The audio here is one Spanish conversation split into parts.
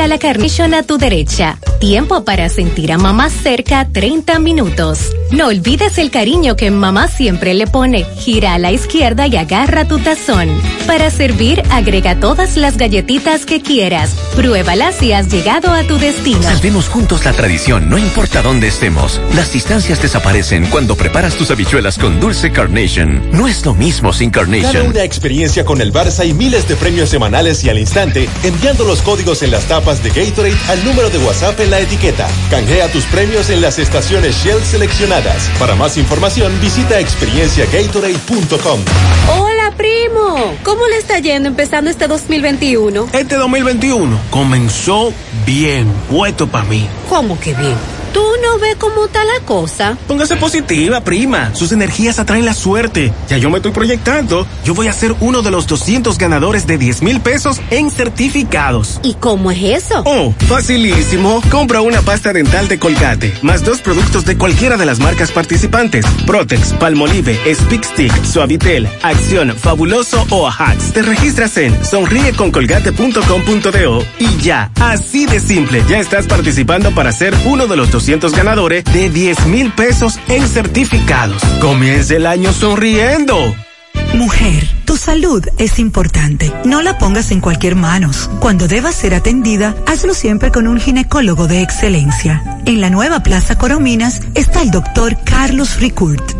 llega la Carnation a tu derecha. Tiempo para sentir a mamá cerca 30 minutos. No olvides el cariño que mamá siempre le pone. Gira a la izquierda y agarra tu tazón. Para servir, agrega todas las galletitas que quieras. Pruébalas si has llegado a tu destino. Salvemos juntos la tradición, no importa dónde estemos. Las distancias desaparecen cuando preparas tus habichuelas con dulce Carnation. No es lo mismo sin Carnation. Gana una experiencia con el Barça y miles de premios semanales y al instante, enviando los códigos en las tapas de Gatorade al número de WhatsApp en la etiqueta. Canjea tus premios en las estaciones Shell seleccionadas. Para más información, visita experienciagatorade.com. Hola, primo. ¿Cómo le está yendo empezando este 2021? Este 2021 comenzó bien, puesto para mí. ¿Cómo que bien? ¿Tú no ves cómo está la cosa? Póngase positiva, prima. Sus energías atraen la suerte. Ya yo me estoy proyectando. Yo voy a ser uno de los 200 ganadores de 10 mil pesos en certificados. ¿Y cómo es eso? Oh, facilísimo. Compra una pasta dental de Colgate, más dos productos de cualquiera de las marcas participantes. Protex, Palmolive, Speak Stick, Suavitel, Acción, Fabuloso o Ajax. Te registras en sonrieconcolgate.com.do y ya, así de simple, ya estás participando para ser uno de los 200 200 ganadores de 10 mil pesos en certificados. Comience el año sonriendo. Mujer, tu salud es importante. No la pongas en cualquier manos. Cuando debas ser atendida, hazlo siempre con un ginecólogo de excelencia. En la nueva Plaza Corominas está el doctor Carlos Ricourt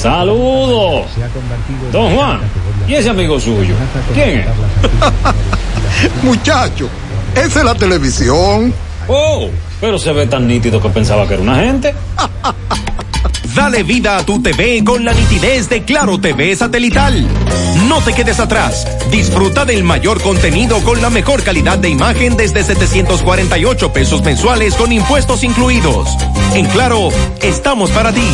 Saludos. Don Juan, ¿y ese amigo suyo? ¿Quién es? Muchacho, esa es la televisión. Oh, pero se ve tan nítido que pensaba que era una gente. Dale vida a tu TV con la nitidez de Claro TV satelital. No te quedes atrás. Disfruta del mayor contenido con la mejor calidad de imagen desde 748 pesos mensuales con impuestos incluidos. En Claro, estamos para ti.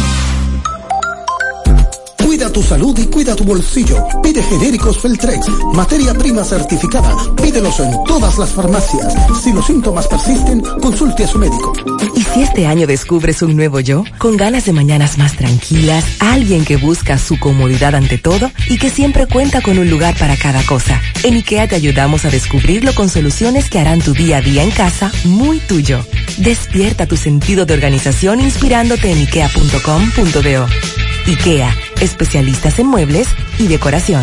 Cuida tu salud y cuida tu bolsillo. Pide genéricos Feltrex, materia prima certificada. Pídelos en todas las farmacias. Si los síntomas persisten, consulte a su médico. ¿Y si este año descubres un nuevo yo? Con ganas de mañanas más tranquilas, alguien que busca su comodidad ante todo y que siempre cuenta con un lugar para cada cosa. En IKEA te ayudamos a descubrirlo con soluciones que harán tu día a día en casa muy tuyo. Despierta tu sentido de organización inspirándote en ikea.com.do. IKEA, especialistas en muebles y decoración.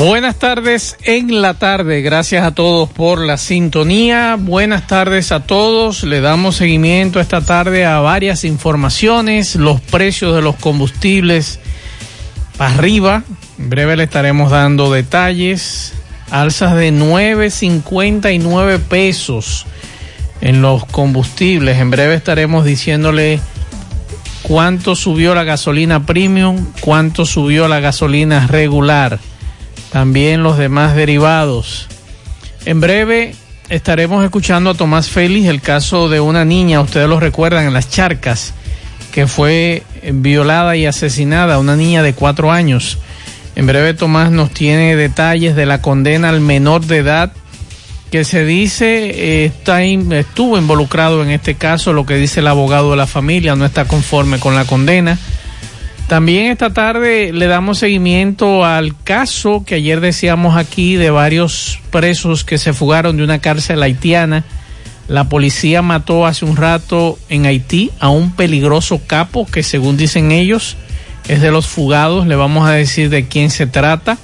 Buenas tardes en la tarde. Gracias a todos por la sintonía. Buenas tardes a todos. Le damos seguimiento esta tarde a varias informaciones. Los precios de los combustibles para arriba. En breve le estaremos dando detalles. Alzas de 9.59 pesos en los combustibles. En breve estaremos diciéndole cuánto subió la gasolina premium, cuánto subió la gasolina regular también los demás derivados. En breve estaremos escuchando a Tomás Félix el caso de una niña, ustedes lo recuerdan, en las charcas, que fue violada y asesinada, una niña de cuatro años. En breve Tomás nos tiene detalles de la condena al menor de edad que se dice eh, está estuvo involucrado en este caso, lo que dice el abogado de la familia, no está conforme con la condena. También esta tarde le damos seguimiento al caso que ayer decíamos aquí de varios presos que se fugaron de una cárcel haitiana. La policía mató hace un rato en Haití a un peligroso capo que según dicen ellos es de los fugados. Le vamos a decir de quién se trata.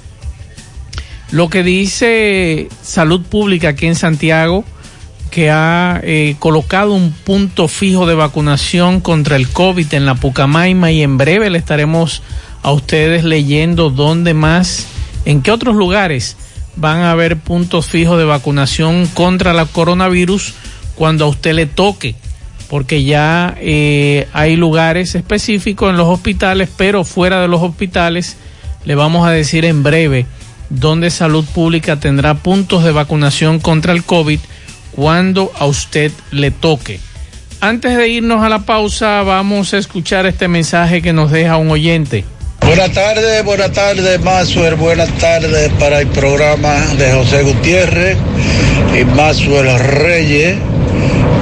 Lo que dice Salud Pública aquí en Santiago, que ha eh, colocado un punto fijo de vacunación contra el COVID en la Pucamaima y en breve le estaremos a ustedes leyendo dónde más, en qué otros lugares van a haber puntos fijos de vacunación contra la coronavirus cuando a usted le toque, porque ya eh, hay lugares específicos en los hospitales, pero fuera de los hospitales le vamos a decir en breve donde Salud Pública tendrá puntos de vacunación contra el COVID cuando a usted le toque. Antes de irnos a la pausa, vamos a escuchar este mensaje que nos deja un oyente. Buenas tardes, buenas tardes, Masuel. Buenas tardes para el programa de José Gutiérrez y Masuel Reyes.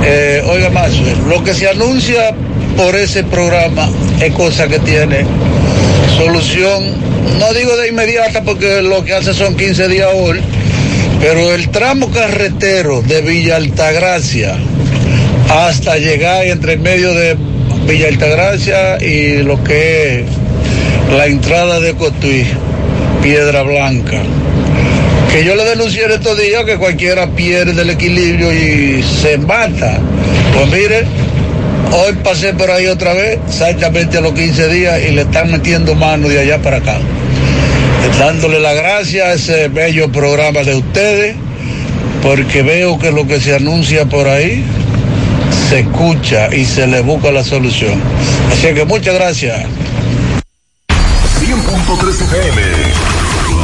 Eh, oiga, Masuel, lo que se anuncia por ese programa es cosa que tiene solución no digo de inmediata porque lo que hace son 15 días hoy, pero el tramo carretero de Villa Altagracia hasta llegar entre medio de Villa Altagracia y lo que es la entrada de Cotuí, Piedra Blanca. Que yo le denuncié estos días que cualquiera pierde el equilibrio y se mata. Pues mire, hoy pasé por ahí otra vez, exactamente a los 15 días, y le están metiendo mano de allá para acá dándole la gracia a ese bello programa de ustedes, porque veo que lo que se anuncia por ahí se escucha y se le busca la solución. Así que muchas gracias. 100.3 FM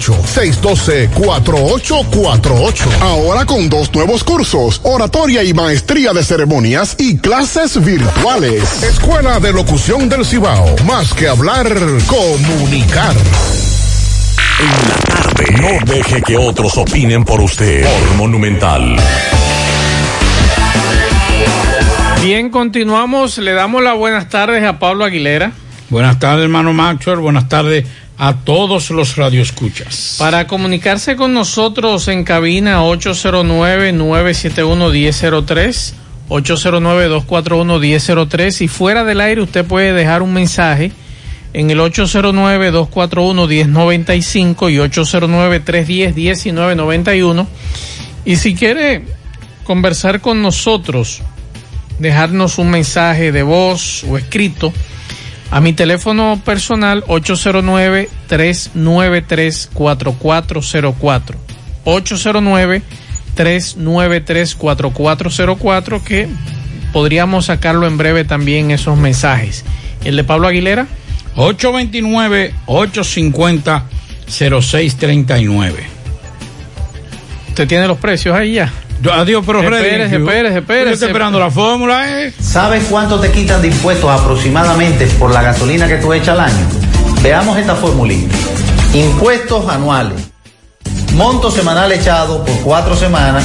612-4848. Ahora con dos nuevos cursos, oratoria y maestría de ceremonias y clases virtuales. Escuela de Locución del Cibao. Más que hablar, comunicar. En la tarde. No deje que otros opinen por usted. Por Monumental. Bien, continuamos. Le damos las buenas tardes a Pablo Aguilera. Buenas tardes, hermano Maxwell. Buenas tardes a todos los radioescuchas. Para comunicarse con nosotros en cabina 809-971-1003, 809-241-1003 y fuera del aire usted puede dejar un mensaje en el 809-241-1095 y 809-310-1991 y si quiere conversar con nosotros, dejarnos un mensaje de voz o escrito, a mi teléfono personal 809-393-4404. 809-393-4404 que podríamos sacarlo en breve también esos mensajes. El de Pablo Aguilera. 829-850-0639. ¿Usted tiene los precios ahí ya? Adiós, pero espérese, espérese, espérese. Estoy esperando la fórmula, ¿eh? ¿Sabes cuánto te quitan de impuestos aproximadamente por la gasolina que tú echas al año? Veamos esta formulita. Impuestos anuales. Monto semanal echado por cuatro semanas,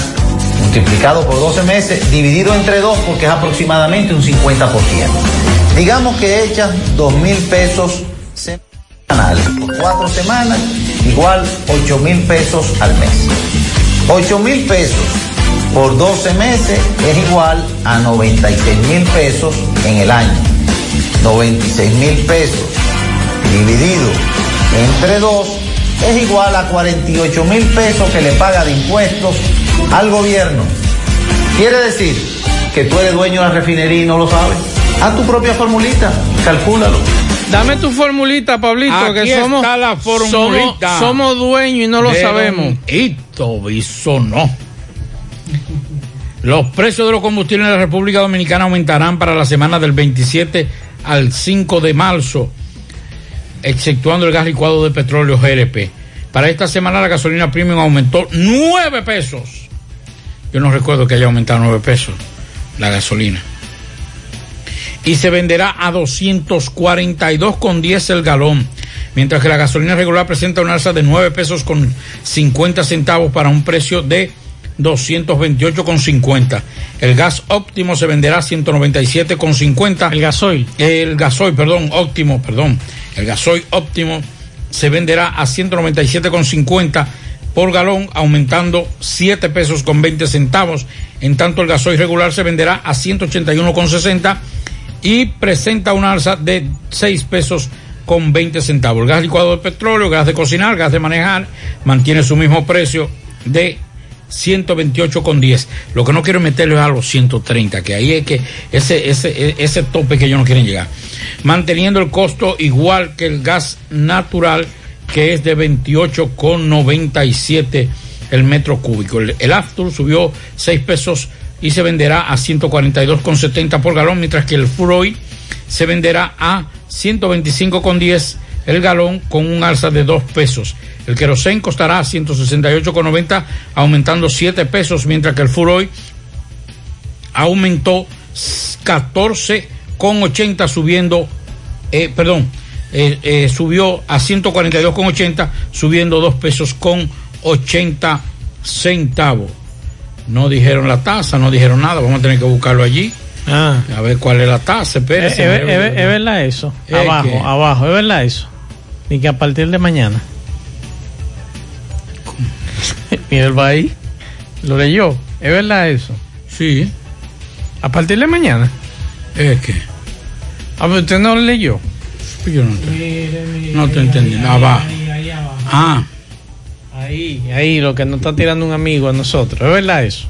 multiplicado por 12 meses, dividido entre dos porque es aproximadamente un 50%. Digamos que echas dos mil pesos semanales por cuatro semanas, igual 8 mil pesos al mes. 8 mil pesos por 12 meses es igual a 96 mil pesos en el año. 96 mil pesos dividido entre 2 es igual a 48 mil pesos que le paga de impuestos al gobierno. Quiere decir que tú eres dueño de la refinería y no lo sabes. Haz tu propia formulita, calcúlalo. Dame tu formulita, Pablito, Aquí que somos, está la somos, formulita. somos dueños y no lo De sabemos. don Hito Bisonó. Los precios de los combustibles en la República Dominicana aumentarán para la semana del 27 al 5 de marzo, exceptuando el gas licuado de petróleo GLP. Para esta semana la gasolina premium aumentó 9 pesos. Yo no recuerdo que haya aumentado 9 pesos la gasolina. Y se venderá a 242,10 el galón. Mientras que la gasolina regular presenta una alza de 9 pesos con 50 centavos para un precio de 228,50. El gas óptimo se venderá a 197,50. El gasoil. El gasoil, perdón, óptimo, perdón. El gasoil óptimo se venderá a 197,50 por galón, aumentando 7 pesos con 20 centavos. En tanto, el gasoil regular se venderá a 181,60 y presenta una alza de 6 pesos con 20 centavos. El gas licuado de petróleo, gas de cocinar, gas de manejar, mantiene su mismo precio de 128,10. Lo que no quiero meterlo es a los 130, que ahí es que ese, ese, ese tope que ellos no quieren llegar. Manteniendo el costo igual que el gas natural, que es de 28,97 el metro cúbico. El, el Aftur subió 6 pesos y se venderá a 142,70 por galón, mientras que el Furoy se venderá a 125,10 el galón con un alza de 2 pesos. El querosén costará 168,90, aumentando 7 pesos, mientras que el Furoy aumentó 14,80, subiendo, eh, perdón, eh, eh, subió a 142,80, subiendo 2 pesos con 80 centavos. No dijeron la tasa, no dijeron nada, vamos a tener que buscarlo allí. Ah. A ver cuál es la tasa, Es, espérese. es- verdad eso. Es abajo, que- abajo, es verdad eso. Y que a partir de mañana. Mira el ahí. Lo leyó. Es verdad eso. Sí. A partir de mañana. Es que. A ver, usted no lo leyó. Yo no te, no te entendí. Abajo. Ah, Ahí, ahí, lo que nos está tirando un amigo a nosotros. ¿Es verdad eso?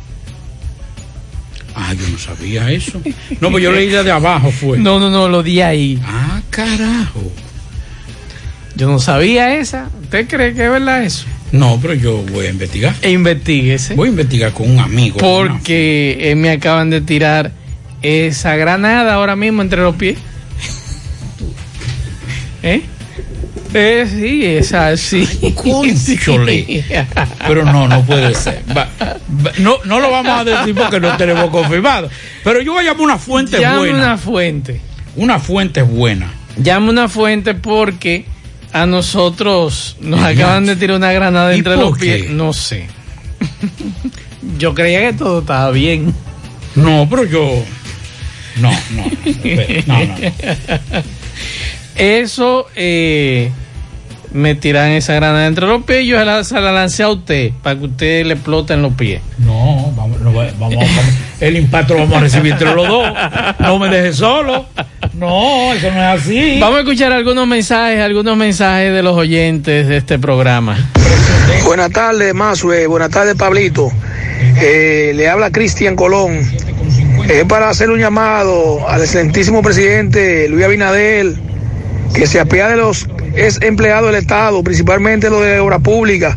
Ah, yo no sabía eso. No, pues yo leí de abajo, fue. No, no, no, lo di ahí. Ah, carajo. Yo no sabía esa. ¿Usted cree que es verdad eso? No, pero yo voy a investigar. E investiguese. Voy a investigar con un amigo. Porque eh, me acaban de tirar esa granada ahora mismo entre los pies. ¿Eh? Eh, sí, esa sí. Cónchole. Pero no, no puede ser. Va, va, no, no lo vamos a decir porque no tenemos confirmado. Pero yo voy a llamar una fuente Llame buena. una fuente. Una fuente buena. Llame una fuente porque a nosotros nos acaban de tirar una granada ¿Y entre los pies. qué? No sé. yo creía que todo estaba bien. No, pero yo. No, no, no, no. Eso eh, me tiran esa granada entre los pies y yo se la, se la lancé a usted para que usted le explote en los pies. No, vamos, no, vamos, vamos, el impacto lo vamos a recibir entre los dos. No me dejes solo. No, eso no es así. Vamos a escuchar algunos mensajes, algunos mensajes de los oyentes de este programa. Buenas tardes, Mazue. Buenas tardes, Pablito. Eh, le habla Cristian Colón. Es para hacer un llamado al excelentísimo presidente Luis Abinadel que se apea de los es empleados del Estado, principalmente los de obra pública,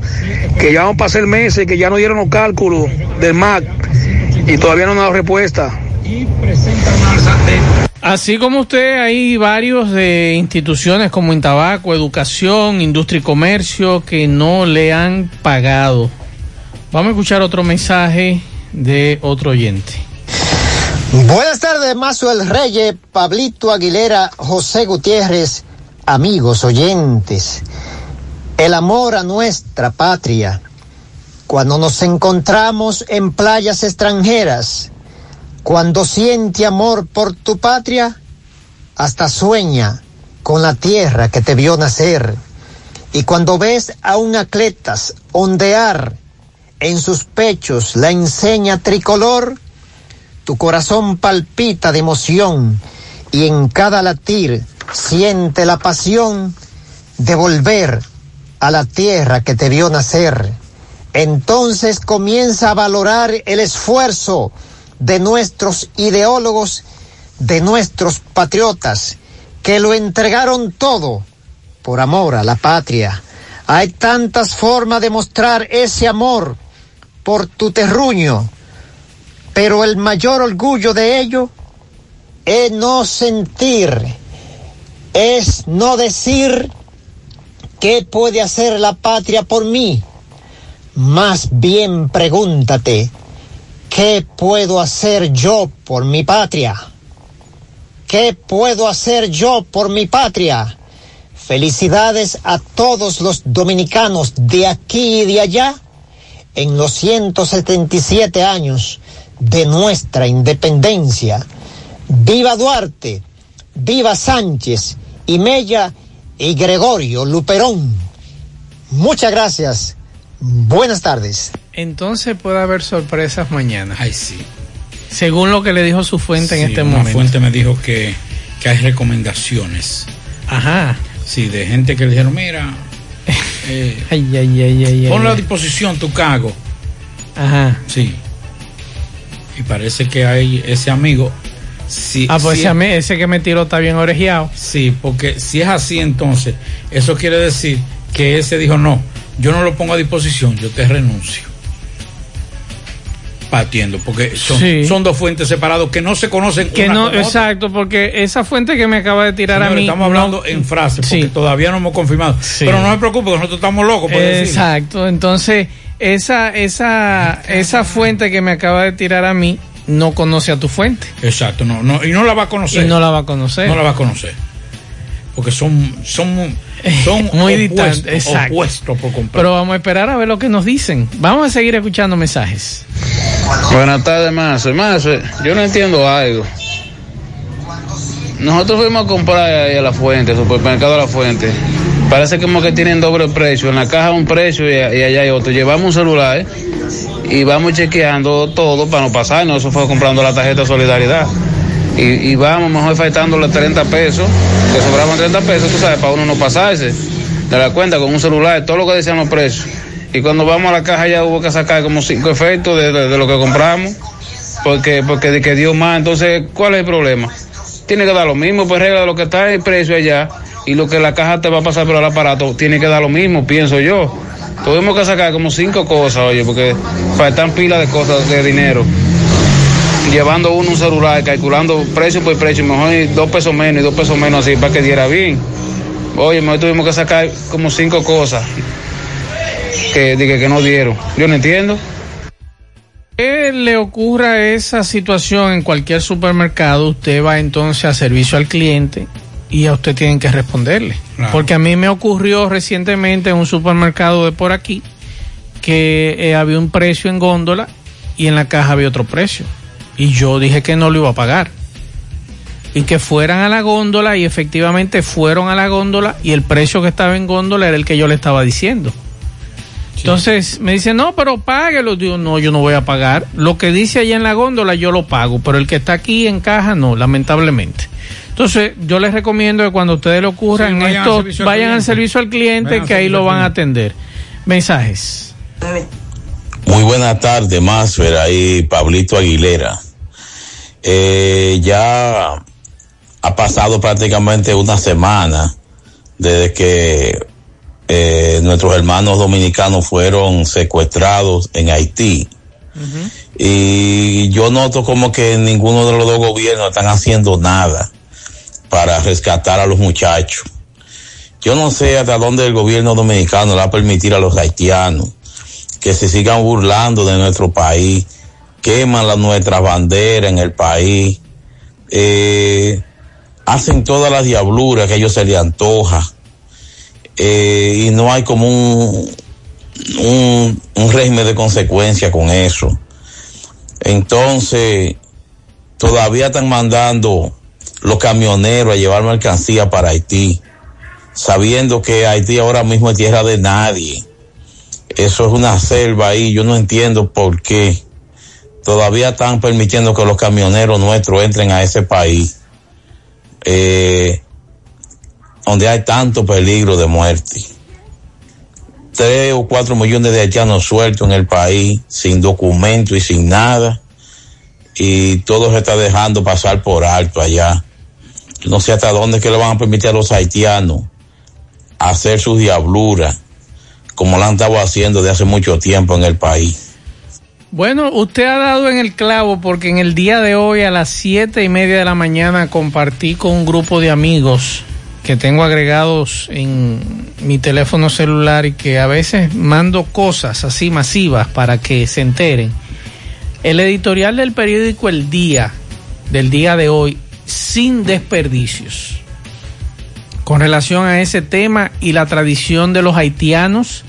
que ya van a pasar meses, que ya no dieron los cálculos del MAC y todavía no han dado respuesta. Así como usted, hay varios de instituciones como Intabaco, Educación, Industria y Comercio que no le han pagado. Vamos a escuchar otro mensaje de otro oyente. Buenas tardes, Mazo el Reyes, Pablito Aguilera, José Gutiérrez, amigos oyentes. El amor a nuestra patria. Cuando nos encontramos en playas extranjeras, cuando siente amor por tu patria, hasta sueña con la tierra que te vio nacer. Y cuando ves a un atletas ondear en sus pechos la enseña tricolor, tu corazón palpita de emoción y en cada latir siente la pasión de volver a la tierra que te vio nacer. Entonces comienza a valorar el esfuerzo de nuestros ideólogos, de nuestros patriotas, que lo entregaron todo por amor a la patria. Hay tantas formas de mostrar ese amor por tu terruño, pero el mayor orgullo de ello es no sentir, es no decir qué puede hacer la patria por mí. Más bien pregúntate, ¿qué puedo hacer yo por mi patria? ¿Qué puedo hacer yo por mi patria? Felicidades a todos los dominicanos de aquí y de allá en los 177 años de nuestra independencia. Viva Duarte, viva Sánchez y Mella y Gregorio Luperón. Muchas gracias. Buenas tardes. Entonces puede haber sorpresas mañana. Ay, sí. Según lo que le dijo su fuente en este una momento. fuente me dijo que, que hay recomendaciones. Ajá. Sí, de gente que le dijeron, mira, eh, Ay, ay, ay, ay, ponlo a disposición tu cargo. Ajá. Sí. Y parece que hay ese amigo. Sí, Ah, pues sí- ese, a mí- ese que me tiró está bien orejeado. Sí, porque si es así, entonces, eso quiere decir que ese dijo, no, yo no lo pongo a disposición, yo te renuncio. Partiendo, porque son, Sí. son dos fuentes separadas que no se conocen. Que una no, con otra. exacto, porque esa fuente que me acaba de tirar a mí. estamos hablando en frases, porque Sí. todavía no hemos confirmado. Pero no me preocupe, que nosotros estamos locos por. Exacto, entonces esa, esa, esa fuente que me acaba de tirar a mí no conoce a tu fuente. Exacto, no, no, y no la va a conocer. Y no la va a conocer. No la va a conocer. Porque son, son, son Muy opuestos, distante, exacto. opuestos por completo. Pero vamos a esperar a ver lo que nos dicen. Vamos a seguir escuchando mensajes. Buenas tardes, Mazo. Mazo, yo no entiendo algo. Nosotros fuimos a comprar ahí a la fuente, supermercado a la fuente. Parece como que tienen doble precio. En la caja un precio y, y allá hay otro. Llevamos un celular y vamos chequeando todo para no pasarnos. Eso fue comprando la tarjeta de solidaridad. Y, vamos mejor faltándole 30 pesos, que sobraban 30 pesos, tú sabes, para uno no pasarse de la cuenta con un celular, todo lo que decían los precios. Y cuando vamos a la caja ya hubo que sacar como cinco efectos de, de- lo que compramos, porque, porque de que dio más. Entonces, ¿cuál es el problema? Tiene que dar lo mismo, pues regla de lo que está el precio allá y lo que la caja te va a pasar por el aparato, tiene que dar lo mismo, pienso yo. Tuvimos que sacar como cinco cosas, oye, porque faltan pilas de cosas de dinero. Llevando uno un celular, calculando precio por precio, mejor dos pesos menos y dos pesos menos así para que diera bien. Oye, mejor tuvimos que sacar como cinco cosas que, dije que no dieron. Yo no entiendo. que le ocurra esa situación en cualquier supermercado, usted va entonces a servicio al cliente y a usted tienen que responderle. Claro. Porque a mí me ocurrió recientemente en un supermercado de por aquí que eh, había un precio en góndola y en la caja había otro precio. Y yo dije que no lo iba a pagar. Y que fueran a la góndola y efectivamente fueron a la góndola y el precio que estaba en góndola era el que yo le estaba diciendo. Entonces me dice, no, pero páguelo. Digo, no, yo no voy a pagar. Lo que dice allá en la góndola yo lo pago, pero el que está aquí en caja no, lamentablemente. Entonces yo les recomiendo que cuando a ustedes le ocurran Sí, vayan al esto, servicio al vayan al cliente. servicio al cliente Vayan que ahí lo van a atender. Mensajes. Muy buena tarde, Mazuel, ahí Pablito Aguilera. Eh, ya ha pasado prácticamente una semana desde que eh, nuestros hermanos dominicanos fueron secuestrados en Haití. Y yo noto como que ninguno de los dos gobiernos están haciendo nada para rescatar a los muchachos. Yo no sé hasta dónde el gobierno dominicano le va a permitir a los haitianos que se sigan burlando de nuestro país, queman la, nuestras banderas en el país, eh, hacen todas las diabluras que ellos se les antoja, eh, y no hay como un, un, un régimen de consecuencia con eso. Entonces, todavía están mandando los camioneros a llevar mercancía para Haití, sabiendo que Haití ahora mismo es tierra de nadie eso es una selva ahí, yo no entiendo por qué todavía están permitiendo que los camioneros nuestros entren a ese país, eh, donde hay tanto peligro de muerte. Tres o cuatro millones de haitianos sueltos en el país, sin documento y sin nada, y todo se está dejando pasar por alto allá. No sé hasta dónde que le van a permitir a los haitianos hacer sus diabluras como lo han estado haciendo de hace mucho tiempo en el país. Bueno, usted ha dado en el clavo porque en el día de hoy a las siete y media de la mañana compartí con un grupo de amigos que tengo agregados en mi teléfono celular y que a veces mando cosas así masivas para que se enteren. El editorial del periódico El Día, del día de hoy, sin desperdicios, con relación a ese tema y la tradición de los haitianos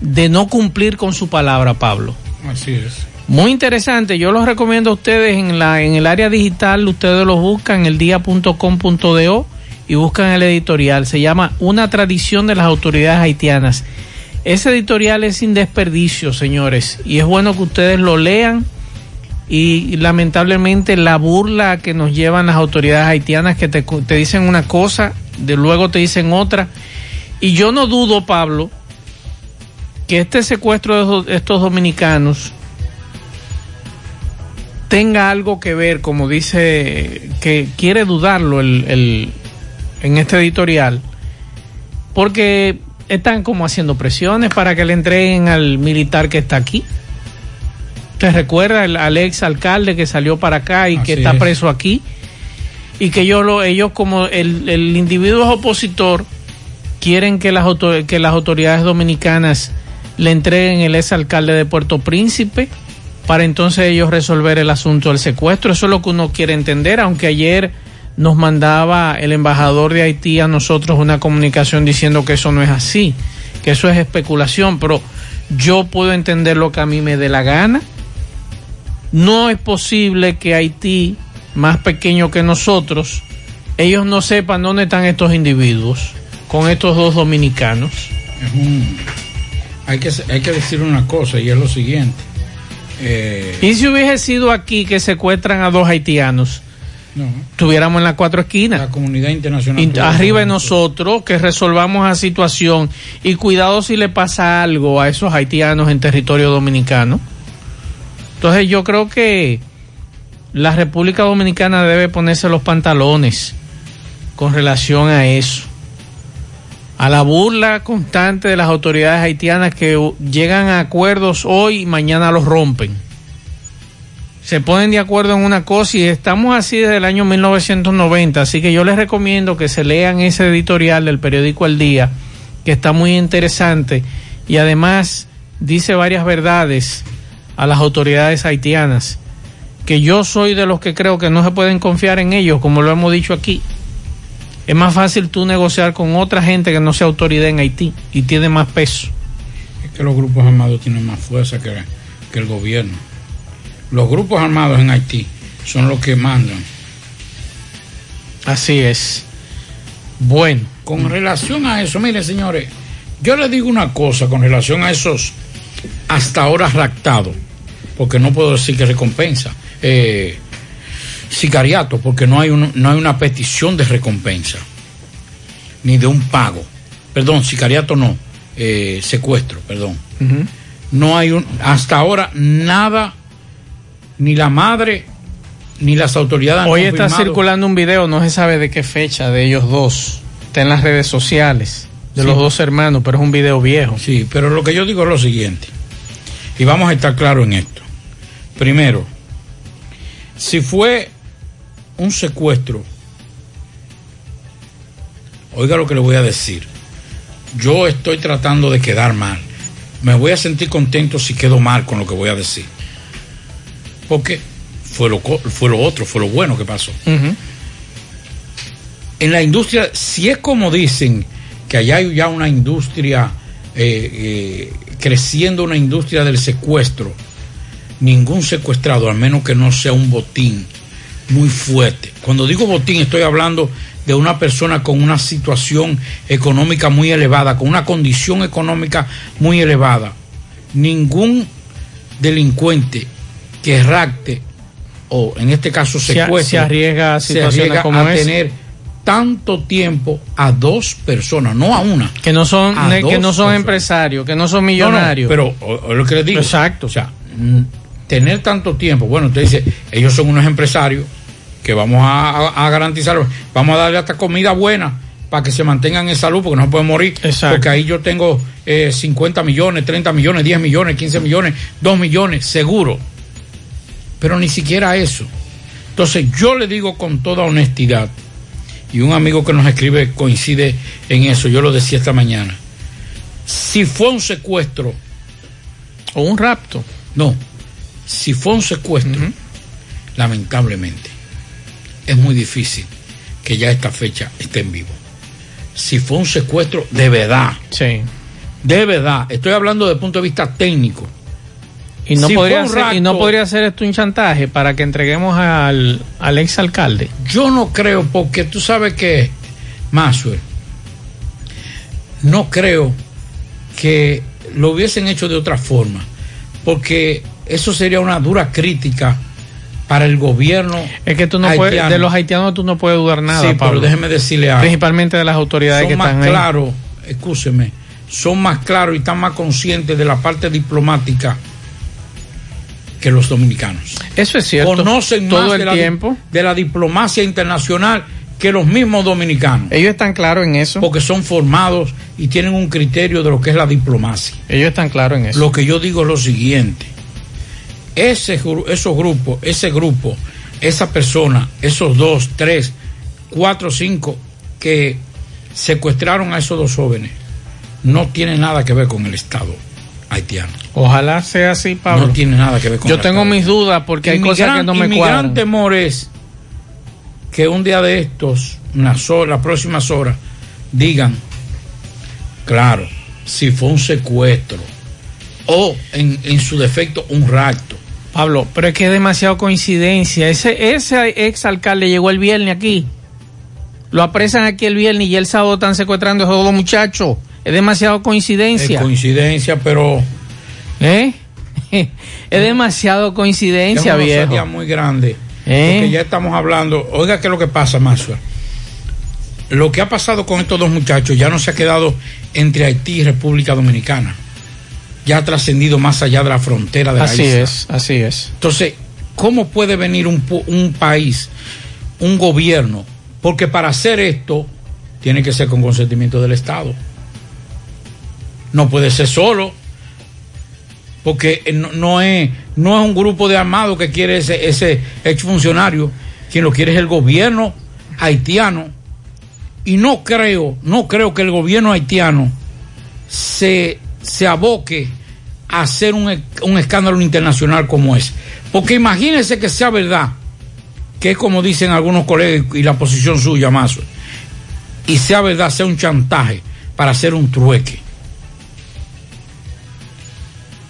de no cumplir con su palabra, Pablo. Así es. Muy interesante, yo los recomiendo a ustedes en la en el área digital, ustedes los buscan el día.com.do y buscan el editorial, se llama Una tradición de las autoridades haitianas. Ese editorial es sin desperdicio, señores, y es bueno que ustedes lo lean y lamentablemente la burla que nos llevan las autoridades haitianas que te, te dicen una cosa, de luego te dicen otra. Y yo no dudo, Pablo, que este secuestro de estos dominicanos tenga algo que ver, como dice, que quiere dudarlo el, el- en este editorial, porque están como haciendo presiones para que le entreguen al militar que está aquí. ¿Te recuerda el, al ex alcalde que salió para acá y que está es. preso aquí? Y que ellos, lo, ellos como el, el individuo es opositor, quieren que las, auto- que las autoridades dominicanas le entreguen el ex alcalde de Puerto Príncipe para entonces ellos resolver el asunto del secuestro. Eso es lo que uno quiere entender, aunque ayer nos mandaba el embajador de Haití a nosotros una comunicación diciendo que eso no es así, que eso es especulación, pero yo puedo entender lo que a mí me dé la gana. No es posible que Haití, más pequeño que nosotros, ellos no sepan dónde están estos individuos con estos dos dominicanos. Es un- hay, que, hay que decir una cosa y es lo siguiente. Eh, Y si hubiese sido aquí que secuestran a dos haitianos, estuviéramos en las cuatro esquinas. La comunidad internacional. Arriba de nosotros que resolvamos la situación y cuidado si le pasa algo a esos haitianos en territorio dominicano. Entonces yo creo que la República Dominicana debe ponerse los pantalones con relación a eso. A la burla constante de las autoridades haitianas que llegan a acuerdos hoy y mañana los rompen. Se ponen de acuerdo en una cosa y estamos así desde el año 1990, así que yo les recomiendo que se lean ese editorial del periódico El Día, que está muy interesante y además dice varias verdades a las autoridades haitianas, que yo soy de los que creo que no se pueden confiar en ellos, como lo hemos dicho aquí. Es más fácil tú negociar con otra gente que no sea autoridad en Haití y tiene más peso. Es que los grupos armados tienen más fuerza que, que el gobierno. Los grupos armados en Haití son los que mandan. Así es. Bueno. Con relación a eso, mire señores, yo les digo una cosa con relación a esos hasta ahora raptados, porque no puedo decir que recompensa, eh, sicariato, porque no hay, un, no hay una petición de recompensa, ni de un pago. Perdón, sicariato no, eh, secuestro, perdón. No hay un, hasta ahora nada, ni la madre, ni las autoridades. Hoy está circulando un video, no se sabe de qué fecha, de ellos dos. Está en las redes sociales, de Sí. los dos hermanos, pero es un video viejo. Sí, pero lo que yo digo es lo siguiente, y vamos a estar claros en esto. Primero, si fue un secuestro, oiga lo que le voy a decir, yo estoy tratando de quedar mal, me voy a sentir contento si quedo mal con lo que voy a decir, porque fue lo, fue lo otro, fue lo bueno que pasó. En la industria, si es como dicen que allá hay ya una industria eh, eh, creciendo, una industria del secuestro, ningún secuestrado, al menos que no sea un botín muy fuerte. Cuando digo botín, estoy hablando de una persona con una situación económica muy elevada, con una condición económica muy elevada. Ningún delincuente que rapte o en este caso secuestre se arriesga a se situaciones arriesga como a tener tanto tiempo a dos personas, no a una. Que no son, que no son personas. empresarios, que no son No, no, millonarios. pero o- o lo que les digo. Exacto. O sea, tener tanto tiempo. Bueno, usted dice, ellos son unos empresarios que vamos a, a- garantizar, vamos a darle hasta comida buena para que se mantengan en salud, porque no pueden morir. Porque ahí yo tengo eh, 50 millones, 30 millones, 10 millones, 15 millones, 2 millones, seguro. Pero ni siquiera eso. Entonces yo le digo con toda honestidad, y un amigo que nos escribe coincide en eso, yo lo decía esta mañana, si fue un secuestro o un rapto, no, si fue un secuestro, lamentablemente, es muy difícil que ya esta fecha esté en vivo. Si fue un secuestro de verdad, sí. de verdad, estoy hablando desde el punto de vista técnico. Y no, Si podría ser, y no podría ser esto un chantaje para que entreguemos al, al ex alcalde. Yo no creo, porque tú sabes que, Maxwell, no creo que lo hubiesen hecho de otra forma, porque eso sería una dura crítica para el gobierno. Es que tú no puedes, de los haitianos tú no puedes dudar nada, Sí, pero Pablo. déjeme decirle algo. Principalmente de las autoridades son que más están ahí. claros, escúcheme, son más claros y están más conscientes de la parte diplomática que los dominicanos. Eso es cierto. Conocen todo más el de la, tiempo. de la diplomacia internacional que los mismos dominicanos. Ellos están claros en eso. Porque son formados y tienen un criterio de lo que es la diplomacia. Ellos están claros en eso. Lo que yo digo es lo siguiente. Ese, esos grupos, ese grupo, esa persona, esos dos, tres, cuatro, cinco que secuestraron a esos dos jóvenes, no tiene nada que ver con el Estado haitiano. Ojalá sea así, Pablo. No tiene nada que ver con Yo el tengo Estado. mis dudas porque hay mi cosas gran- que no me mi cuadran. gran temor es que un día de estos, las próximas horas, digan, claro, si fue un secuestro o en, en su defecto un rapto. Pablo, pero es que es demasiado coincidencia. Ese, ese ex alcalde llegó el viernes aquí. Lo apresan aquí el viernes y el sábado están secuestrando a esos dos muchachos. Es demasiado coincidencia. Es coincidencia, pero ¿Eh? es demasiado coincidencia, es una viejo. muy grande ¿Eh? Porque ya estamos hablando, oiga, ¿qué es lo que pasa, Maxwell? Lo que ha pasado con estos dos muchachos ya no se ha quedado entre Haití y República Dominicana. Ya ha trascendido más allá de la frontera de la Así isla. es, así es. Entonces, ¿cómo puede venir un, un país, un gobierno? Porque para hacer esto tiene que ser con consentimiento del Estado. No puede ser solo. Porque eh, no, no es, no es un grupo de armados que quiere ese, ese exfuncionario. Quien lo quiere es el gobierno haitiano. Y no creo, no creo que el gobierno haitiano se, se aboque a hacer un, un escándalo internacional como ese. Porque imagínense que sea verdad, que es como dicen algunos colegas y la posición suya más, y sea verdad, sea un chantaje para hacer un trueque.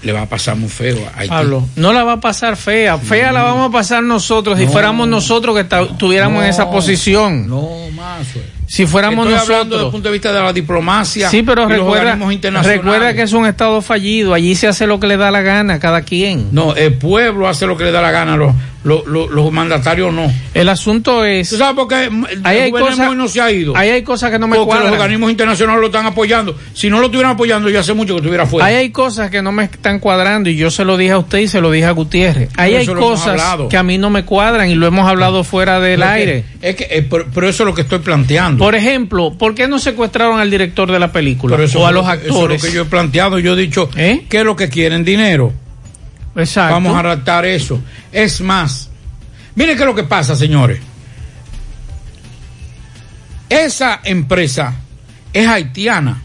Le va a pasar muy feo a Haití. Pablo, no la va a pasar fea. Fea la vamos a pasar nosotros si No. fuéramos nosotros que ta- estuviéramos en esa No, posición. No, más. Si fuéramos Estoy hablando desde el nosotros. punto de vista de la diplomacia. Sí, pero y los recuerda, internacionales. recuerda que es un estado fallido. Allí se hace lo que le da la gana a cada quien. No, el pueblo hace lo que le da la gana, los, los, los- los mandatarios no. El asunto es. ¿Tú sabes por qué Ahí hay cosas- no se ha ido? Ahí hay cosas que no me Porque cuadran. los organismos internacionales lo están apoyando. Si no lo estuvieran apoyando, ya hace mucho que estuviera fuera. Ahí hay cosas que no me están cuadrando y yo se lo dije a usted y se lo dije a Gutiérrez. Ahí hay lo cosas que a mí no me cuadran y lo hemos hablado fuera del Pero es que- aire. Es que, eh, pero, pero eso es lo que estoy planteando. Por ejemplo, ¿por qué no secuestraron al director de la película Pero eso o a lo los que- eso es actores? lo que yo he planteado. Yo he dicho, ¿qué es lo que quieren? Dinero. Vamos a adaptar eso. Es más, miren qué es lo que pasa, señores. Esa empresa es haitiana.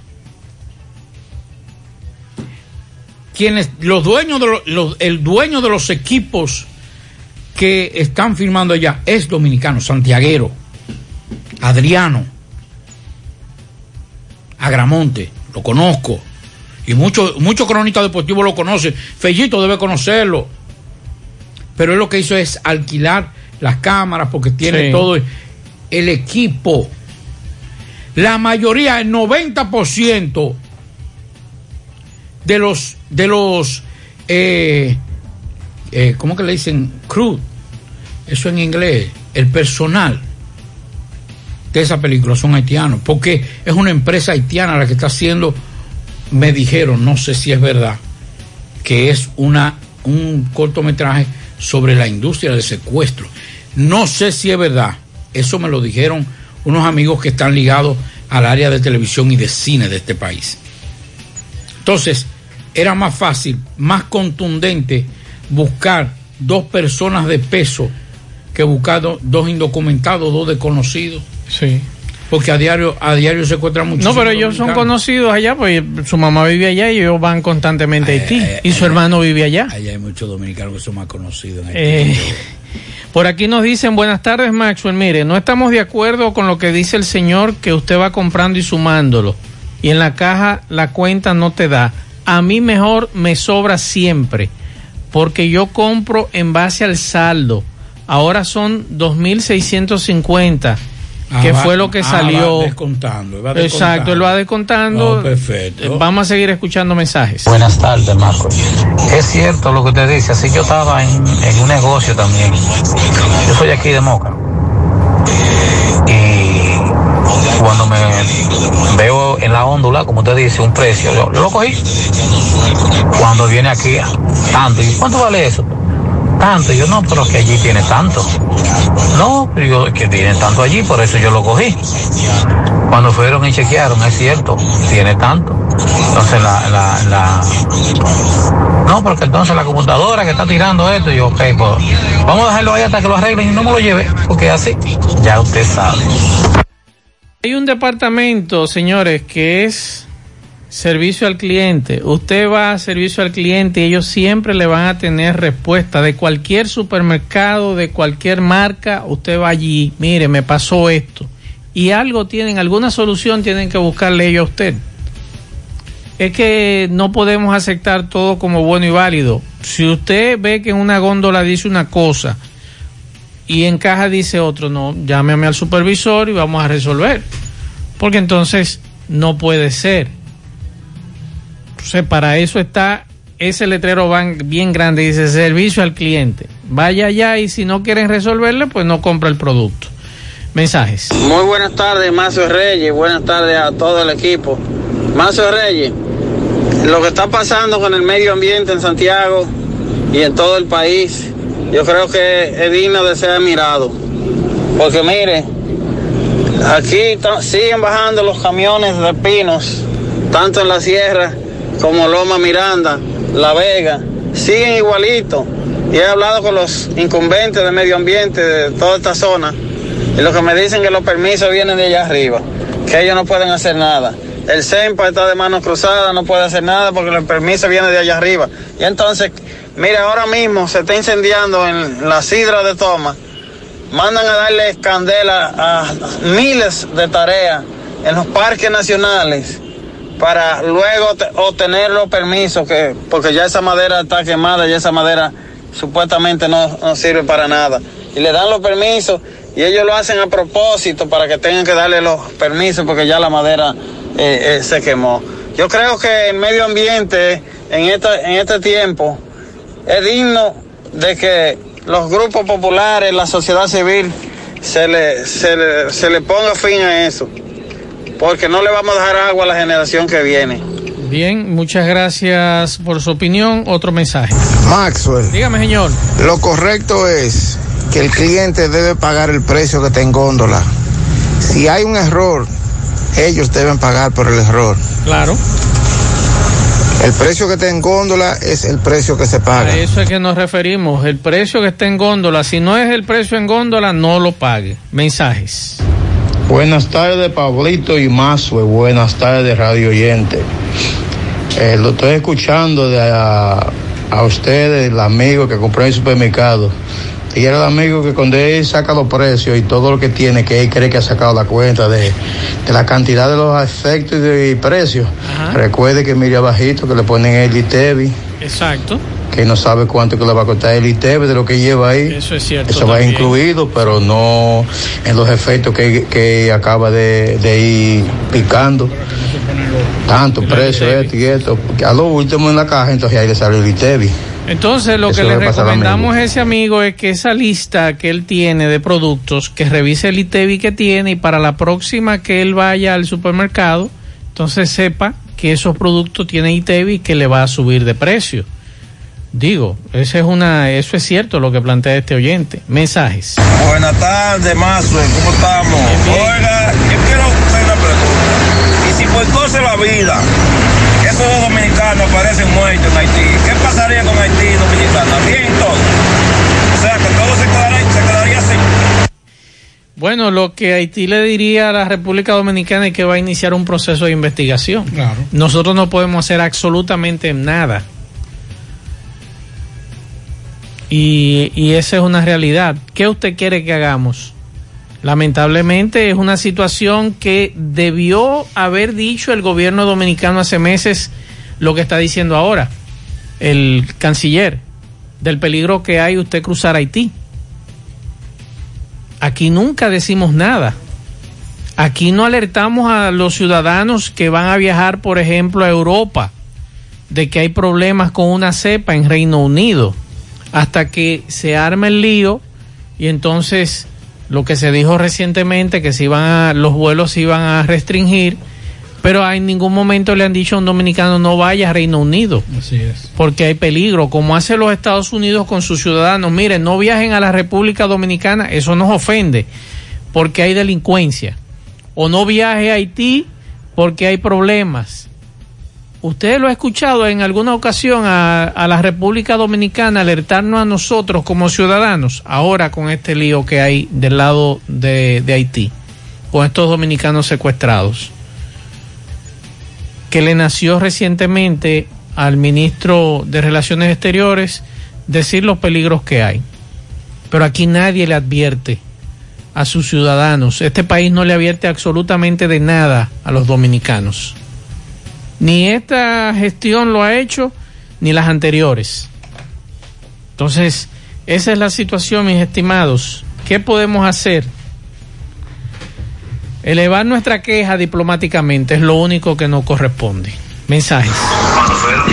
Quienes, los dueños de los, los- el dueño de los equipos que están firmando allá es dominicano, santiaguero, Adriano, Agramonte, lo conozco. Y muchos muchos cronistas deportivos lo conocen. Fellito debe conocerlo. Pero él lo que hizo es alquilar las cámaras porque tiene Sí. todo el equipo. La mayoría, el 90% de los, de los, eh, eh, ¿cómo que le dicen? Crew. Eso en inglés. El personal de esa película son haitianos. Porque es una empresa haitiana la que está haciendo, me dijeron, no sé si es verdad, que es una, un cortometraje sobre la industria del secuestro. No sé si es verdad. Eso me lo dijeron unos amigos que están ligados al área de televisión y de cine de este país. Entonces, era más fácil, más contundente buscar dos personas de peso que buscar do- dos indocumentados, dos desconocidos. Sí. Porque a diario, a diario se encuentran muchos. No, pero ellos son conocidos allá, pues su mamá vive allá y ellos van constantemente a Haití. ay, y su hermano vive allá. Allá hay muchos dominicanos que son más conocidos. En Haití. Eh, por aquí nos dicen, buenas tardes Maxwell, mire, no estamos de acuerdo con lo que dice el señor que usted va comprando y sumándolo. Y en la caja la cuenta no te da. A mí mejor me sobra siempre, porque yo compro en base al saldo. Ahora son 2.650, Ah, que va- fue lo que ah, salió. va descontando, va Exacto, descontando. él va descontando. Oh, perfecto. Eh, Vamos a seguir escuchando mensajes. Buenas tardes, Marco. Es cierto lo que usted dice, así yo estaba en, en un negocio también. Yo soy aquí de Moca. Y cuando me veo en la óndula, como usted dice, un precio, yo, yo lo cogí. Cuando viene aquí, tanto. ¿Y cuánto vale eso? Tanto. Yo, no, pero que allí tiene tanto. No, yo, que tiene tanto allí, por eso yo lo cogí. Cuando fueron y chequearon, es cierto, tiene tanto. Entonces la, la, la... No, porque entonces la computadora que está tirando esto, yo, ok, pues vamos a dejarlo ahí hasta que lo arreglen y no me lo lleve, porque así, ya usted sabe. Hay un departamento, señores, que es servicio al cliente. Usted va a servicio al cliente y ellos siempre le van a tener respuesta de cualquier supermercado, de cualquier marca. Usted va allí, mire, me pasó esto. Y algo tienen, alguna solución tienen que buscarle ellos a usted. Es que no podemos aceptar todo como bueno y válido. Si usted ve que en una góndola dice una cosa y en caja dice otro, no, llámeme al supervisor y vamos a resolver. Porque entonces no puede ser. Para eso está ese letrero bien grande, dice servicio al cliente. vaya allá y si no quieren resolverle, pues no compra el producto. Mensajes. Muy buenas tardes, Mazo Reyes. Buenas tardes a todo el equipo. Mazo Reyes, lo que está pasando con el medio ambiente en Santiago y en todo el país, yo creo que es digno de ser admirado. Porque mire, aquí siguen bajando los camiones de pinos, tanto en la sierra como Loma Miranda, La Vega, siguen igualitos. Y he hablado con los incumbentes de medio ambiente de toda esta zona y lo que me dicen que los permisos vienen de allá arriba, que ellos no pueden hacer nada. El CEMPA está de manos cruzadas, no puede hacer nada porque los permisos vienen de allá arriba. Y entonces, mira, ahora mismo se está incendiando en la sidra de Toma. Mandan a darle candela a miles de tareas en los parques nacionales para luego te- obtener los permisos, que, porque ya esa madera está quemada, ya esa madera supuestamente no, no sirve para nada. Y le dan los permisos y ellos lo hacen a propósito para que tengan que darle los permisos porque ya la madera eh, eh, se quemó. Yo creo que el medio ambiente en, esta, en este tiempo es digno de que los grupos populares, la sociedad civil, se le, se le, se le ponga fin a eso. Porque no le vamos a dejar agua a la generación que viene. Bien, muchas gracias por su opinión. Otro mensaje. Maxwell. Dígame, señor. Lo correcto es que el cliente debe pagar el precio que está en góndola. Si hay un error, ellos deben pagar por el error. Claro. El precio que está en góndola es el precio que se paga. A eso es que nos referimos. El precio que está en góndola, si no es el precio en góndola, no lo pague. Mensajes. Buenas tardes, Pablito y Mazue. Buenas tardes, Radio Oyente. Eh, lo estoy escuchando de a, a ustedes, el amigo que compró en el supermercado. Y era el amigo que cuando él saca los precios y todo lo que tiene, que él cree que ha sacado la cuenta de, de la cantidad de los efectos y de precios. Recuerde que mire abajito que le ponen el ITEVI, Exacto. Que no sabe cuánto que le va a costar el ITEVI de lo que lleva ahí. Eso es cierto. Eso va incluido, pero no en los efectos que, que acaba de, de ir picando. Tanto precio, esto y esto. A lo último en la caja, entonces ahí le sale el ITEVI. Entonces, lo Eso que le recomendamos a ese amigo es que esa lista que él tiene de productos, que revise el ITEVI que tiene y para la próxima que él vaya al supermercado, entonces sepa que esos productos tienen ITEVI y que le va a subir de precio. Digo, eso es una, eso es cierto lo que plantea este oyente. Mensajes. Buenas tardes, Mazo. ¿Cómo estamos? Oiga, yo quiero hacer una pregunta. Y si por cosa la vida, esos dos dominicanos aparecen muertos en Haití, ¿qué pasaría con Haití y Dominicana? Bien todo. O sea, que todo se quedaría, se quedaría así. Bueno, lo que Haití le diría a la República Dominicana es que va a iniciar un proceso de investigación. Claro. Nosotros no podemos hacer absolutamente nada. Y, y esa es una realidad. ¿Qué usted quiere que hagamos? Lamentablemente es una situación que debió haber dicho el gobierno dominicano hace meses lo que está diciendo ahora el canciller del peligro que hay usted cruzar Haití. Aquí nunca decimos nada. Aquí no alertamos a los ciudadanos que van a viajar, por ejemplo, a Europa, de que hay problemas con una cepa en Reino Unido, hasta que se arma el lío y entonces lo que se dijo recientemente que se iban a, los vuelos se iban a restringir, pero en ningún momento le han dicho a un dominicano no vaya a Reino Unido Así es. porque hay peligro, como hace los Estados Unidos con sus ciudadanos. Miren, no viajen a la República Dominicana, eso nos ofende, porque hay delincuencia. O no viaje a Haití porque hay problemas. ¿Usted lo ha escuchado en alguna ocasión a, la República Dominicana alertarnos a nosotros como ciudadanos, ahora con este lío que hay del lado de, de Haití, con estos dominicanos secuestrados? que le nació recientemente al ministro de Relaciones Exteriores decir los peligros que hay. Pero aquí nadie le advierte a sus ciudadanos. Este país no le advierte absolutamente de nada a los dominicanos. Ni esta gestión lo ha hecho, ni las anteriores. Entonces, esa es la situación, mis estimados. ¿Qué podemos hacer? Elevar nuestra queja diplomáticamente es lo único que nos corresponde. Mensajes.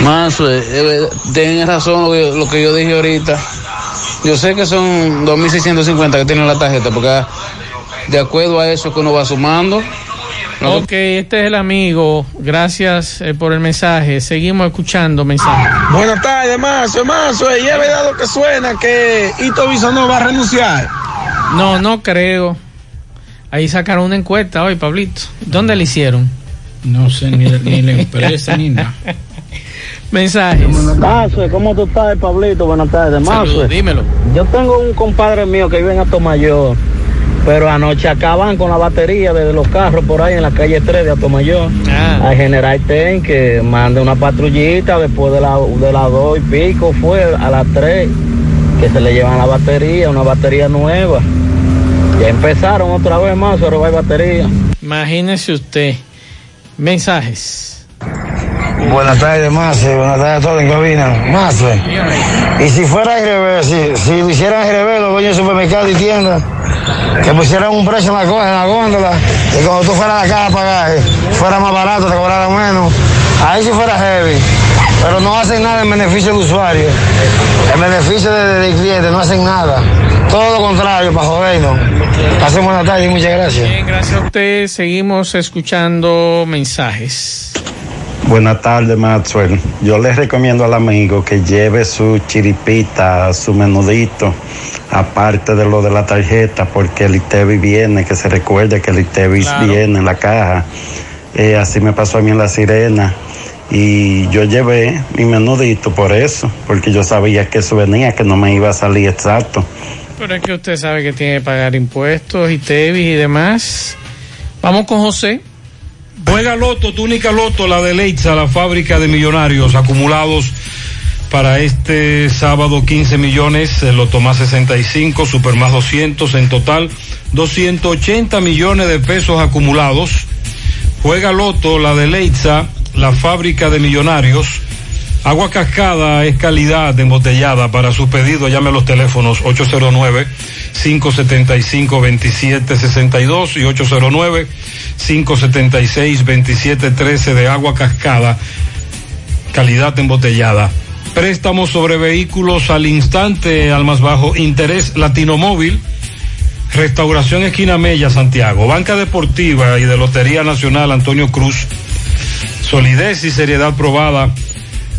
Más, eh, eh, tienen razón lo que, lo que yo dije ahorita. Yo sé que son 2.650 que tiene la tarjeta, porque de acuerdo a eso que uno va sumando. Ok, este es el amigo. Gracias eh, por el mensaje. Seguimos escuchando mensajes. Buenas tardes, Mazo, Mazo. Y es verdad lo que suena que Ito no va a renunciar. No, no creo. Ahí sacaron una encuesta hoy, Pablito. ¿Dónde la hicieron? No sé, ni, ni la empresa ni nada. Mensajes. Mazo, ¿cómo tú estás, Pablito? Buenas tardes, Mazo. Dímelo. Yo tengo un compadre mío que vive en Atomayor, pero anoche acaban con la batería de los carros por ahí en la calle 3 de Atomayor. Ah. Al general Ten que mande una patrullita después de la, de las 2 y pico, fue a las 3, que se le llevan la batería, una batería nueva. Ya empezaron otra vez más a robar batería. Imagínese usted. Mensajes. Buenas tardes, Mazo. Buenas tardes a todos en cabina. Mazo. Y si fuera al revés, si, si lo hicieran al revés, los dueños de supermercados y tiendas, que pusieran un precio en la, en la góndola, y cuando tú fueras a la caja a pagar, fuera más barato, te cobraran menos. Ahí sí fuera heavy. Pero no hacen nada en beneficio del usuario. En beneficio de- de- del cliente, no hacen nada. Todo lo contrario, para jodernos. Pasen buenas tardes y muchas gracias. Bien, gracias a usted. Seguimos escuchando mensajes. Buenas tardes, Maxwell. Yo les recomiendo al amigo que lleve su chiripita, su menudito, aparte de lo de la tarjeta, porque el ITEVI viene, que se recuerde que el ITEVI Claro. viene en la caja. Eh, así me pasó a mí en la sirena. Y yo llevé mi menudito por eso, porque yo sabía que eso venía, que no me iba a salir exacto. Pero es que usted sabe que tiene que pagar impuestos y tevis y demás. Vamos con José. Juega Loto, tu única Loto, la de Leitza, la fábrica de millonarios acumulados para este sábado 15 millones, Loto más 65, Super más 200, en total 280 millones de pesos acumulados. Juega Loto, la de Leitza, la fábrica de millonarios. Agua cascada es calidad embotellada. Para sus pedidos llame a los teléfonos 809-575-2762 y 809-576-2713 de agua cascada. Calidad embotellada. Préstamos sobre vehículos al instante, al más bajo interés Latino Móvil. Restauración Esquina Mella, Santiago. Banca Deportiva y de Lotería Nacional Antonio Cruz. Solidez y seriedad probada.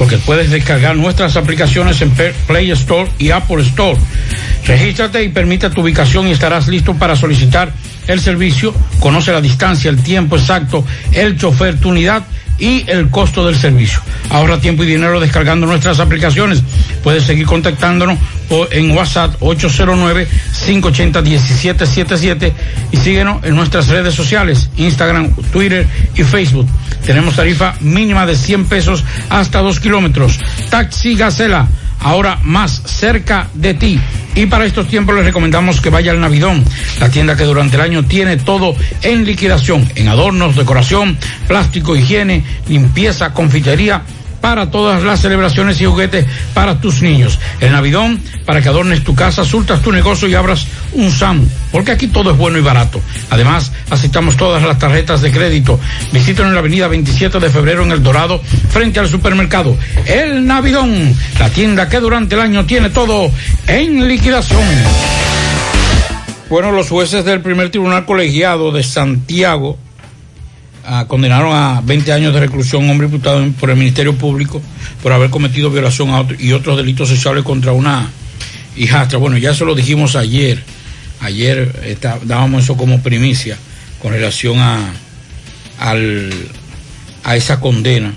porque puedes descargar nuestras aplicaciones en Play Store y Apple Store. Regístrate y permite tu ubicación y estarás listo para solicitar el servicio. Conoce la distancia, el tiempo exacto, el chofer, tu unidad y el costo del servicio. Ahorra tiempo y dinero descargando nuestras aplicaciones. Puedes seguir contactándonos en WhatsApp 809-580-1777 y síguenos en nuestras redes sociales, Instagram, Twitter y Facebook. Tenemos tarifa mínima de 100 pesos hasta 2 kilómetros. Taxi Gacela, ahora más cerca de ti. Y para estos tiempos les recomendamos que vaya al Navidón, la tienda que durante el año tiene todo en liquidación, en adornos, decoración, plástico, higiene, limpieza, confitería, para todas las celebraciones y juguetes para tus niños. El Navidón, para que adornes tu casa, surtas tu negocio y abras un SAM, porque aquí todo es bueno y barato. Además, aceptamos todas las tarjetas de crédito. Visítanos en la avenida 27 de febrero en El Dorado, frente al supermercado. El Navidón, la tienda que durante el año tiene todo en liquidación. Bueno, los jueces del primer tribunal colegiado de Santiago condenaron a 20 años de reclusión a un hombre imputado en- por el Ministerio Público por haber cometido violación a otro- y otros delitos sexuales contra una hijastra. Bueno, ya eso lo dijimos ayer. Ayer está- dábamos eso como primicia con relación a, esa condena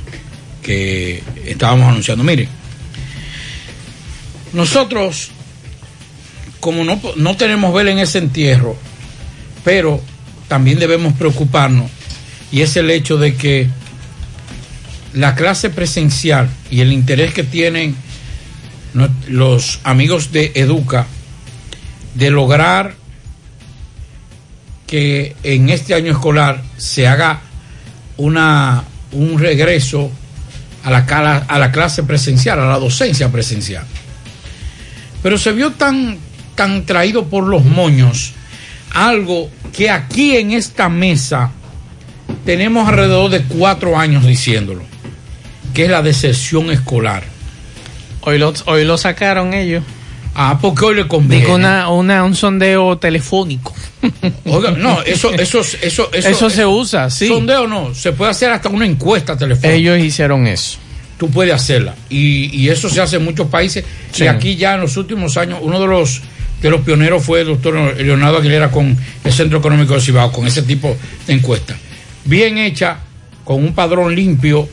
que estábamos anunciando. Miren, nosotros, como no, no tenemos vela en ese entierro, pero también debemos preocuparnos, y es el hecho de que la clase presencial y el interés que tienen los amigos de Educa de lograr que en este año escolar se haga una, un regreso a la, a la clase presencial, a la docencia presencial. Pero se vio tan, tan traído por los moños algo que aquí en esta mesa tenemos alrededor de cuatro años diciéndolo, que es la deserción escolar. Hoy lo, hoy lo sacaron ellos. Ah, porque hoy le conviene. Digo, una, una, un sondeo telefónico. Oiga, no, eso, eso, eso, eso, Eso se usa, sí. Sondeo no, se puede hacer hasta una encuesta telefónica. Ellos hicieron eso. Tú puedes hacerla. Y, y eso se hace en muchos países. Sí. Y aquí ya en los últimos años, uno de los de los pioneros fue el doctor Leonardo Aguilera con el Centro Económico de Cibao, con ese tipo de encuesta. Bien hecha, con un padrón limpio,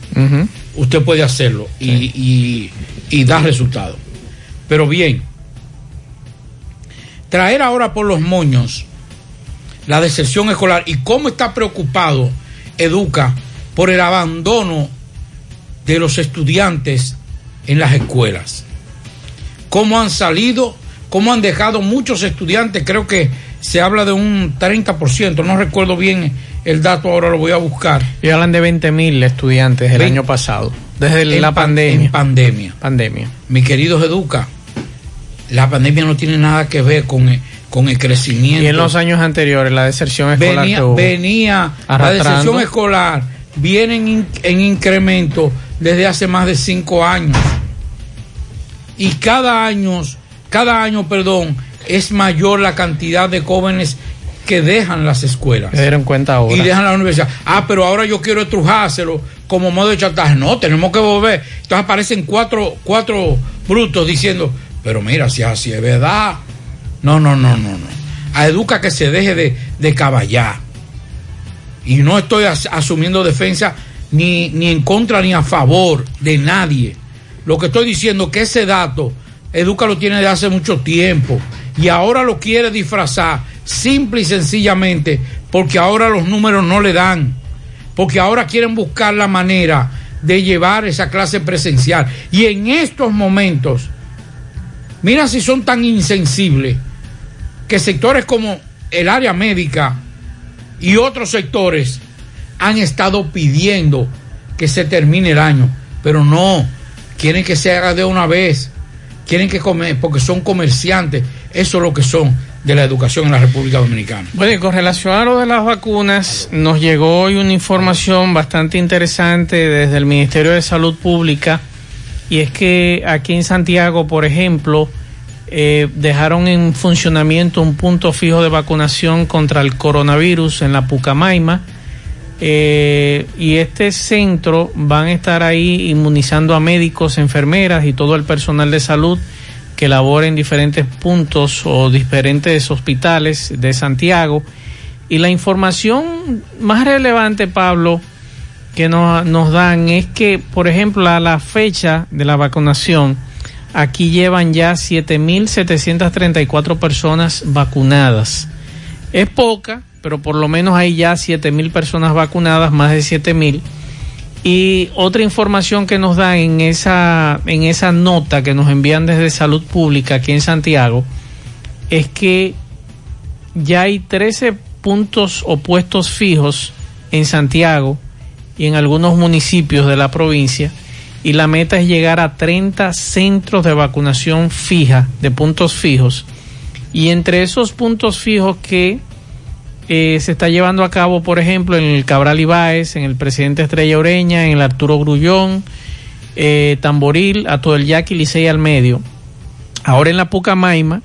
usted puede hacerlo y, y, y da resultados. Pero bien, traer ahora por los moños la deserción escolar y cómo está preocupado Educa por el abandono de los estudiantes en las escuelas. Cómo han salido, cómo han dejado muchos estudiantes, creo que se habla de un 30%, no recuerdo bien el dato, ahora lo voy a buscar. Y hablan de 20 mil estudiantes el año pasado, desde En la pan- pandemia. En pandemia. pandemia. Mi queridos Educa, la pandemia no tiene nada que ver con el, con el crecimiento. Y en los años anteriores, la deserción escolar venía, venía la deserción escolar viene en, en incremento desde hace más de cinco años y cada año cada año perdón es mayor la cantidad de jóvenes que dejan las escuelas Se dieron cuenta ahora. y dejan la universidad. Ah, pero ahora yo quiero estrujárselo como modo de chantaje. No, tenemos que volver. Entonces aparecen cuatro, cuatro brutos diciendo, pero mira, si así es verdad. No, no, no, no, no. A Educa que se deje de, de caballar. Y no estoy as- asumiendo defensa ni, ni en contra ni a favor de nadie. Lo que estoy diciendo que ese dato Educa lo tiene de hace mucho tiempo y ahora lo quiere disfrazar simple y sencillamente porque ahora los números no le dan, porque ahora quieren buscar la manera de llevar esa clase presencial. Y en estos momentos, mira si son tan insensibles que sectores como el área médica y otros sectores han estado pidiendo que se termine el año, pero no, quieren que se haga de una vez, quieren que comer, porque son comerciantes, eso es lo que son de la educación en la República Dominicana. Bueno, y con relación a lo de las vacunas, nos llegó hoy una información bastante interesante desde el Ministerio de Salud Pública, y es que aquí en Santiago, por ejemplo, eh, dejaron en funcionamiento un punto fijo de vacunación contra el coronavirus en la Pucamaima. Eh, y este centro van a estar ahí inmunizando a médicos, enfermeras y todo el personal de salud que labora en diferentes puntos o diferentes hospitales de Santiago. Y la información más relevante, Pablo, que nos, nos dan es que, por ejemplo, a la fecha de la vacunación, aquí llevan ya 7.734 personas vacunadas. Es poca, pero por lo menos hay ya 7.000 personas vacunadas, más de 7.000. Y otra información que nos dan en esa, en esa nota que nos envían desde Salud Pública aquí en Santiago es que ya hay 13 puntos o puestos fijos en Santiago y en algunos municipios de la provincia y la meta es llegar a 30 centros de vacunación fija, de puntos fijos. Y entre esos puntos fijos que eh, se está llevando a cabo, por ejemplo, en el Cabral Ibáez, en el Presidente Estrella Ureña, en el Arturo Grullón, eh, Tamboril, a todo el Yaqui, Licey al medio. Ahora en la Pucamaima,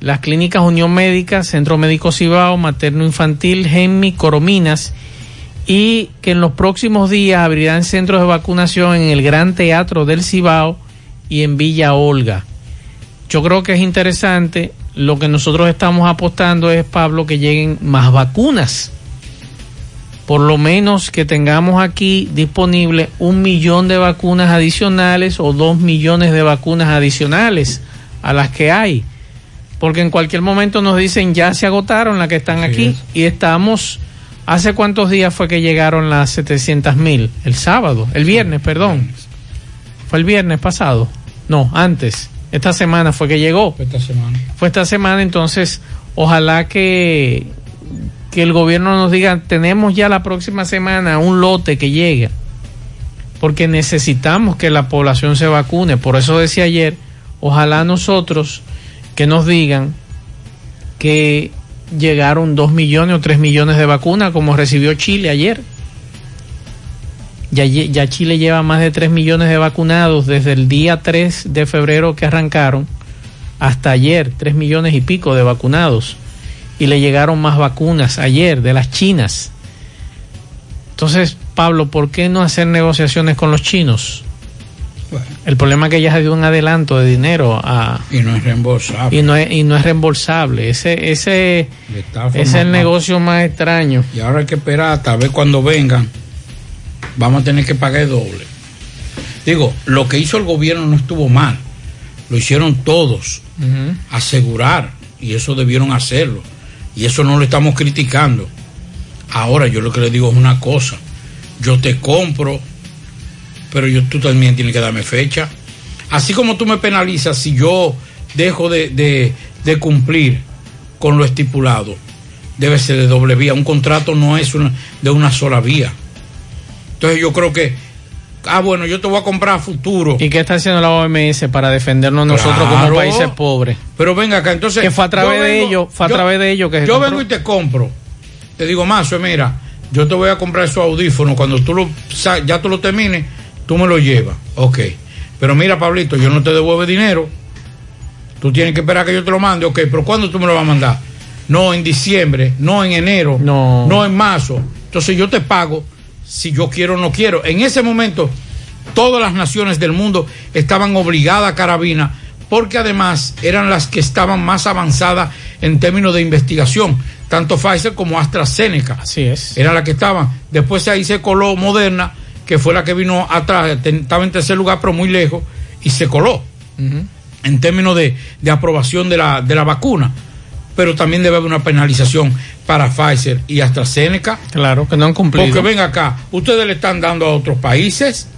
las clínicas Unión Médica, Centro Médico Cibao, Materno Infantil, Genmi, Corominas, y que en los próximos días abrirán centros de vacunación en el Gran Teatro del Cibao y en Villa Olga. Yo creo que es interesante. Lo que nosotros estamos apostando es, Pablo, que lleguen más vacunas. Por lo menos que tengamos aquí disponible un millón de vacunas adicionales o dos millones de vacunas adicionales a las que hay. Porque en cualquier momento nos dicen ya se agotaron las que están aquí y estamos... ¿Hace cuántos días fue que llegaron las 700 mil? El sábado, el viernes, perdón. Fue el viernes pasado. No, antes. Esta semana fue que llegó. Esta semana. Fue esta semana, entonces, ojalá que que el gobierno nos diga, tenemos ya la próxima semana un lote que llega, porque necesitamos que la población se vacune. Por eso decía ayer, ojalá nosotros que nos digan que llegaron dos millones o tres millones de vacunas como recibió Chile ayer. Ya, ya Chile lleva más de 3 millones de vacunados desde el día 3 de febrero que arrancaron hasta ayer, 3 millones y pico de vacunados. Y le llegaron más vacunas ayer de las chinas. Entonces, Pablo, ¿por qué no hacer negociaciones con los chinos? El problema es que ya se dio un adelanto de dinero a, Y no es reembolsable. y no es, y no es reembolsable. Ese, ese es el negocio más extraño. Y ahora hay que esperar hasta ver cuando vengan. Vamos a tener que pagar el doble. Digo, lo que hizo el gobierno no estuvo mal. Lo hicieron todos. Asegurar. Y eso debieron hacerlo. Y eso no lo estamos criticando. Ahora yo lo que le digo es una cosa. Yo te compro, pero yo, tú también tienes que darme fecha. Así como tú me penalizas si yo dejo de, de- de cumplir con lo estipulado, debe ser de doble vía. Un contrato no es una- de una sola vía. Entonces yo creo que, ah, bueno, yo te voy a comprar a futuro. ¿Y qué está haciendo la OMS para defendernos nosotros como Claro. países pobres? Pero venga acá, entonces. Que fue a través de ellos, fue a yo- través de ellos que se Yo compró. vengo y te compro. Te digo, Mazo, mira, yo te voy a comprar esos audífonos. Cuando tú lo, ya tú lo termines, tú me lo llevas. Ok. Pero mira, Pablito, yo no te devuelvo dinero. Tú tienes que esperar que yo te lo mande. Ok, pero ¿cuándo tú me lo vas a mandar? No en diciembre, no en enero, no, en marzo. Entonces yo te pago si yo quiero o no quiero. En ese momento, todas las naciones del mundo estaban obligadas a carabina porque además eran las que estaban más avanzadas en términos de investigación, tanto Pfizer como AstraZeneca. Así es. Eran las que estaban. Después ahí se coló Moderna, que fue la que vino atrás, estaba en tercer lugar, pero muy lejos, y se coló en términos de, de aprobación de la, de la vacuna. Pero también debe haber una penalización para Pfizer y AstraZeneca. Claro, que no han cumplido. Porque ven acá, ustedes le están dando a otros países.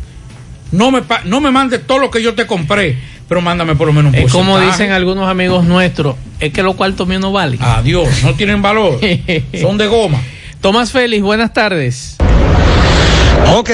No me, no me mandes todo lo que yo te compré, pero mándame por lo menos un Es como porcentaje. dicen algunos amigos nuestros, es que los cuartos míos no valen. Adiós, no tienen valor. Son de goma. Tomás Félix, buenas tardes. Ok,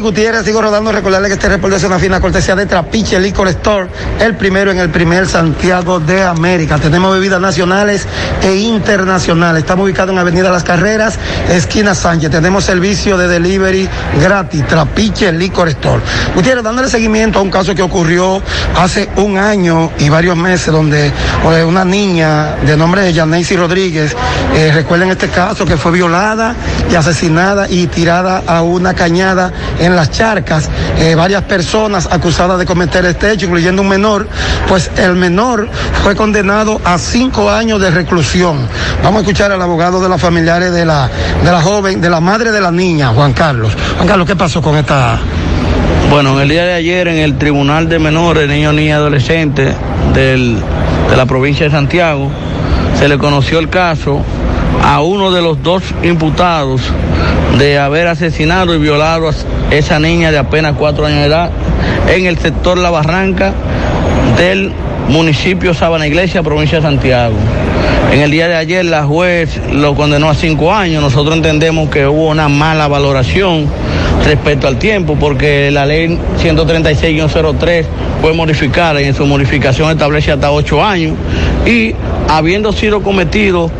Gutiérrez, sigo rodando. Recordarle que este reporte es una fina cortesía de Trapiche Liquor Store, el primero en el primer Santiago de América. Tenemos bebidas nacionales e internacionales. Estamos ubicados en Avenida Las Carreras, esquina Sánchez. Tenemos servicio de delivery gratis, Trapiche Liquor Store. Gutiérrez, dándole seguimiento a un caso que ocurrió hace un año y varios meses, donde eh, una niña de nombre de Yaneisi Rodríguez, eh, recuerden este caso que fue violada y asesinada y tirada a una cañada en las charcas. Eh, varias personas acusadas de cometer este hecho, incluyendo un menor, pues el menor fue condenado a cinco años de reclusión. Vamos a escuchar al abogado de los familiares de la, de la joven, de la madre de la niña, Juan Carlos. Juan Carlos, ¿qué pasó con esta? Bueno, en el día de ayer en el Tribunal de Menores, Niños, Niñas y Adolescentes de la provincia de Santiago, se le conoció el caso a uno de los dos imputados de haber asesinado y violado a esa niña de apenas cuatro años de edad en el sector La Barranca del municipio Sabana Iglesia, provincia de Santiago. En el día de ayer la juez lo condenó a cinco años. Nosotros entendemos que hubo una mala valoración respecto al tiempo, porque la ley 136-03 fue modificada y en su modificación establece hasta ocho años. Y habiendo sido cometido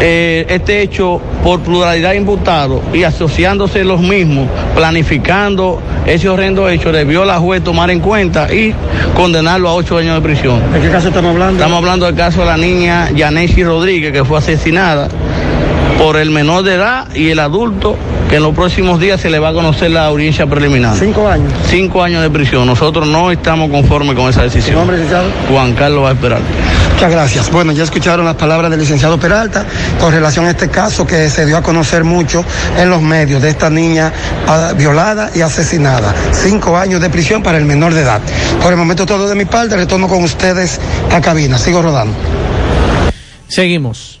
eh, este hecho por pluralidad de imputados y asociándose los mismos, planificando ese horrendo hecho, debió la juez tomar en cuenta y condenarlo a ocho años de prisión. ¿De qué caso estamos hablando? Estamos hablando del caso de la niña Yanesi Rodríguez, que fue asesinada por el menor de edad y el adulto, que en los próximos días se le va a conocer la audiencia preliminar. Cinco años. Cinco años de prisión. Nosotros no estamos conformes con esa decisión. nombre, licenciado? Juan Carlos va a esperar. Muchas gracias. Bueno, ya escucharon las palabras del licenciado Peralta con relación a este caso que se dio a conocer mucho en los medios de esta niña ah, violada y asesinada. Cinco años de prisión para el menor de edad. Por el momento todo de mi parte, retorno con ustedes a cabina. Sigo rodando. Seguimos.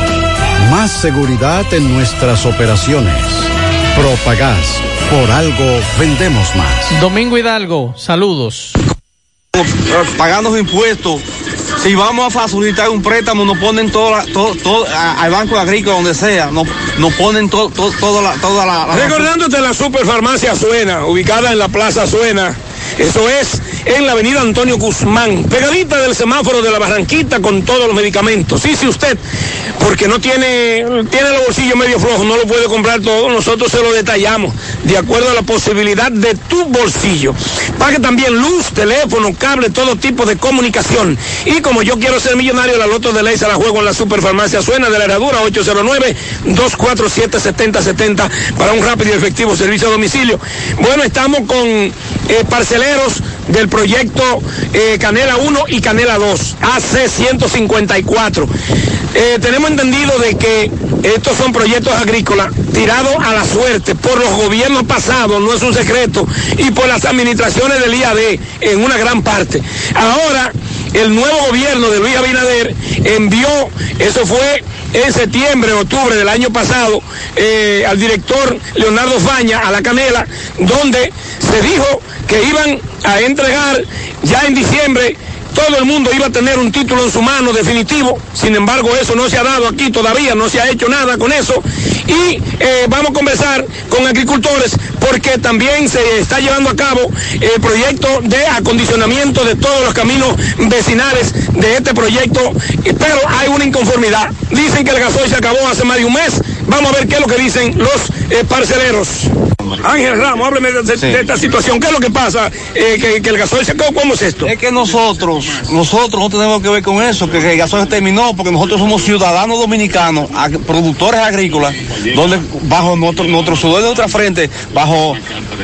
Más seguridad en nuestras operaciones. Propagás. Por algo vendemos más. Domingo Hidalgo, saludos. Pagando impuestos. Si vamos a facilitar un préstamo, nos ponen todo, la, todo, todo a- al Banco Agrícola, donde sea, nos, nos ponen todo, todo, toda la... Toda la, la- Recordándote la Superfarmacia Suena, ubicada en la Plaza Suena. Eso es en la avenida Antonio Guzmán, pegadita del semáforo de la Barranquita con todos los medicamentos. Sí, si usted, porque no tiene, tiene los bolsillos medio flojos, no lo puede comprar todo, nosotros se lo detallamos de acuerdo a la posibilidad de tu bolsillo. Pague también luz, teléfono, cable, todo tipo de comunicación. Y como yo quiero ser millonario, la loto de ley se la juego en la Superfarmacia Suena de la Herradura 809-247-7070 para un rápido y efectivo servicio a domicilio. Bueno, estamos con eh, parceleros del proyecto eh, Canela 1 y Canela 2, AC 154. Eh, tenemos entendido de que estos son proyectos agrícolas tirados a la suerte por los gobiernos pasados, no es un secreto, y por las administraciones del IAD en una gran parte. Ahora, el nuevo gobierno de Luis Abinader envió, eso fue en septiembre, octubre del año pasado, eh, al director Leonardo Faña a la Canela, donde se dijo que iban a entregar ya en diciembre todo el mundo iba a tener un título en su mano definitivo, sin embargo eso no se ha dado aquí todavía, no se ha hecho nada con eso. Y eh, vamos a conversar con agricultores porque también se está llevando a cabo el proyecto de acondicionamiento de todos los caminos vecinales de este proyecto, pero hay una inconformidad. Dicen que el gasoil se acabó hace más de un mes. Vamos a ver qué es lo que dicen los eh, parceleros. Ángel Ramos, hábleme de, de- de esta situación. ¿Qué es lo que pasa? Eh, que, que el gasoil se acabó. ¿Cómo es esto? Es que nosotros, nosotros no tenemos que ver con eso, que, que el gasoil terminó, porque nosotros somos ciudadanos dominicanos, ag- productores agrícolas, donde bajo nuestro, nuestro sudor de nuestra frente, bajo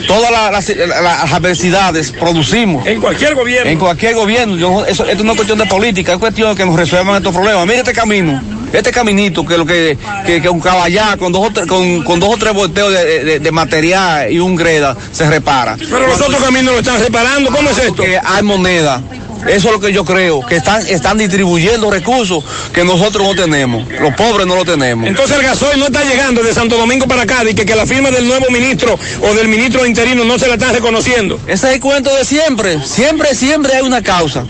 todas la- las, la- las adversidades, producimos. En cualquier gobierno. En cualquier gobierno. Yo no- eso, esto no es cuestión de política, es cuestión de que nos resuelvan estos problemas. Mire este camino. Este caminito que lo que, que, que un caballar con dos o tres, con, con dos o tres volteos de, de- de material y un greda se repara. Pero los otros caminos lo están reparando. ¿Cómo es esto? Que hay moneda. Eso es lo que yo creo, que están, están distribuyendo recursos que nosotros no tenemos. Los pobres no lo tenemos. Entonces el gasoil no está llegando de Santo Domingo para acá y que, que la firma del nuevo ministro o del ministro interino no se la están reconociendo. Ese es el cuento de siempre. Siempre, siempre hay una causa.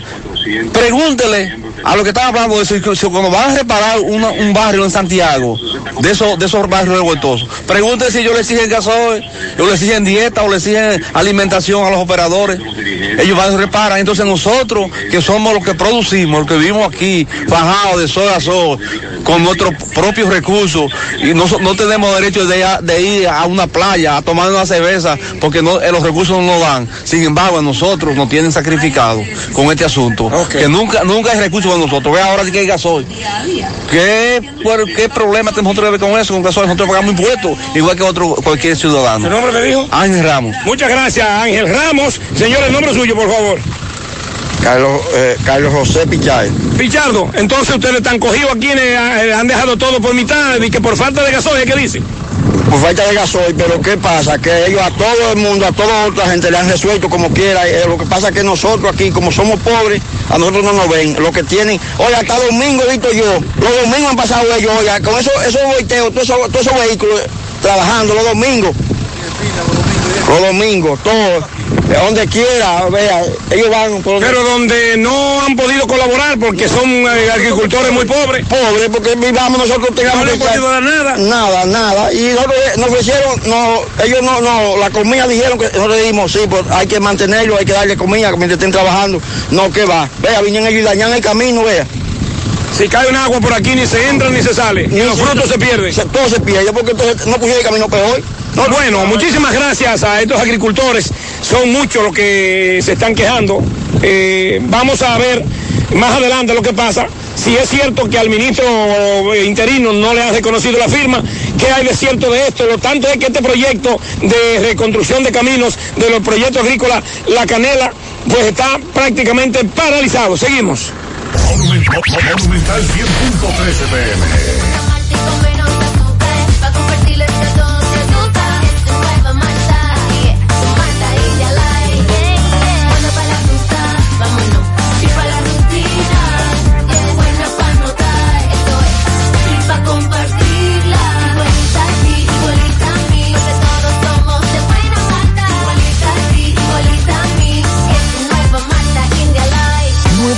Pregúntele a lo que están hablando de eso, si cuando van a reparar una- un barrio en Santiago, de esos, de esos barrios revoltosos, pregúntele si ellos le exigen gasoil, o le exigen dieta, o le exigen alimentación a los operadores. Ellos van y reparan. Entonces nosotros, que somos los que producimos, los que vivimos aquí, bajados de sol a sol, con nuestros propios recursos, y no, no tenemos derecho de, ir a una playa a tomar una cerveza, porque no, eh, los recursos no nos dan. Sin embargo, a nosotros nos tienen sacrificado con este asunto. Que nunca, nunca hay recursos para nosotros. Ve ahora sí que hay gasoil. ¿Qué, por- ¿Qué problema tenemos nosotros que ver con eso? Con gasoil nosotros pagamos impuestos, igual que otro cualquier ciudadano. ¿Su nombre me dijo? Ángel Ramos. Muchas gracias, Ángel Ramos. Señor, el nombre suyo, por favor. Carlos, eh, Carlos José Pichay. Pichardo, entonces ustedes están cogidos aquí, eh, han dejado todo por mitad y que por falta de gasoil, ¿qué dicen? Por falta de gasoil, pero ¿qué pasa? Que ellos a todo el mundo, a toda otra gente le han resuelto como quiera. eh, lo que pasa es que nosotros aquí, como somos pobres, a nosotros no nos ven. Lo que tienen, oye, hasta domingo he visto yo, los domingos han pasado ellos, con eso, esos volteos, todos esos, esos vehículos eh, trabajando los domingos. Los domingos, todo, donde quiera, vea, ellos van. Pero donde no han podido colaborar porque son eh, agricultores muy pobres. Pobres, porque vivamos nosotros tengamos No han podido dar nada. Nada, nada. Y nosotros, nos ofrecieron, no, ellos no, no, la comida dijeron que nosotros le dijimos, sí, pues hay que mantenerlo, hay que darle comida mientras estén trabajando. No, que va. Vea, vienen ellos y dañan el camino, vea. Si cae un agua por aquí ni se entra ni se sale. Y los frutos se pierden. todo se pierde, porque entonces no pusieron el camino peor. No, bueno, muchísimas gracias a estos agricultores. Son muchos los que se están quejando. Eh, vamos a ver más adelante lo que pasa. Si es cierto que al ministro eh, interino no le han reconocido la firma, ¿qué hay de cierto de esto? Lo tanto es que este proyecto de reconstrucción de caminos de los proyectos agrícolas La Canela, pues está prácticamente paralizado. Seguimos. Monumental 100.13 pm.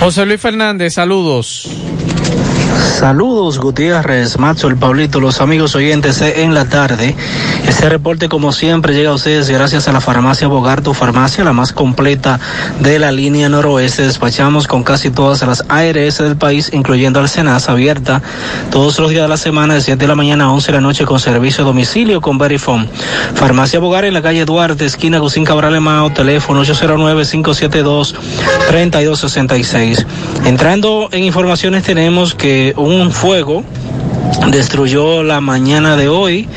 José Luis Fernández, saludos. Saludos Gutiérrez, Macho, el Pablito, los amigos oyentes en la tarde. Este reporte como siempre llega a ustedes gracias a la farmacia Bogarto, farmacia la más completa de la línea noroeste. Despachamos con casi todas las ARS del país, incluyendo al Senasa, abierta todos los días de la semana de 7 de la mañana a 11 de la noche con servicio a domicilio con Verifone. Farmacia Bogar en la calle Duarte, esquina Gusín Cabral Emao, teléfono 809-572-3266. Entrando en informaciones tenemos que un fuego destruyó la mañana de hoy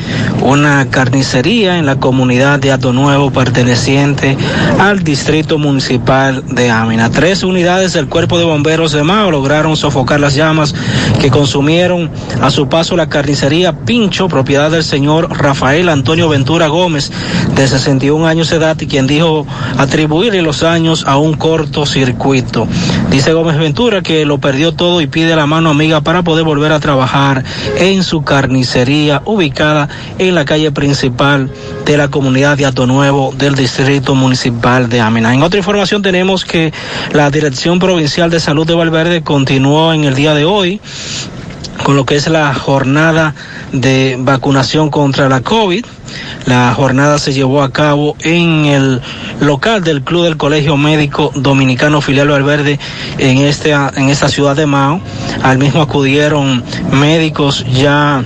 una carnicería en la comunidad de Ato Nuevo perteneciente al distrito municipal de Amina. Tres unidades del cuerpo de bomberos de Mao lograron sofocar las llamas que consumieron a su paso la carnicería Pincho, propiedad del señor Rafael Antonio Ventura Gómez, de 61 años de edad, y quien dijo atribuirle los años a un cortocircuito. Dice Gómez Ventura que lo perdió todo y pide la mano amiga para poder volver a trabajar en su carnicería ubicada en la calle principal de la comunidad de Ato Nuevo del distrito municipal de Amina. En otra información tenemos que la Dirección Provincial de Salud de Valverde continuó en el día de hoy con lo que es la jornada de vacunación contra la COVID. La jornada se llevó a cabo en el local del Club del Colegio Médico Dominicano Filial Valverde en, este, en esta ciudad de Mao. Al mismo acudieron médicos ya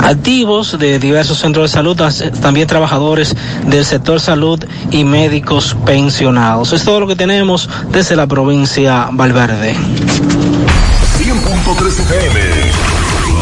activos de diversos centros de salud, también trabajadores del sector salud y médicos pensionados. Es todo lo que tenemos desde la provincia Valverde. 100.3 FM,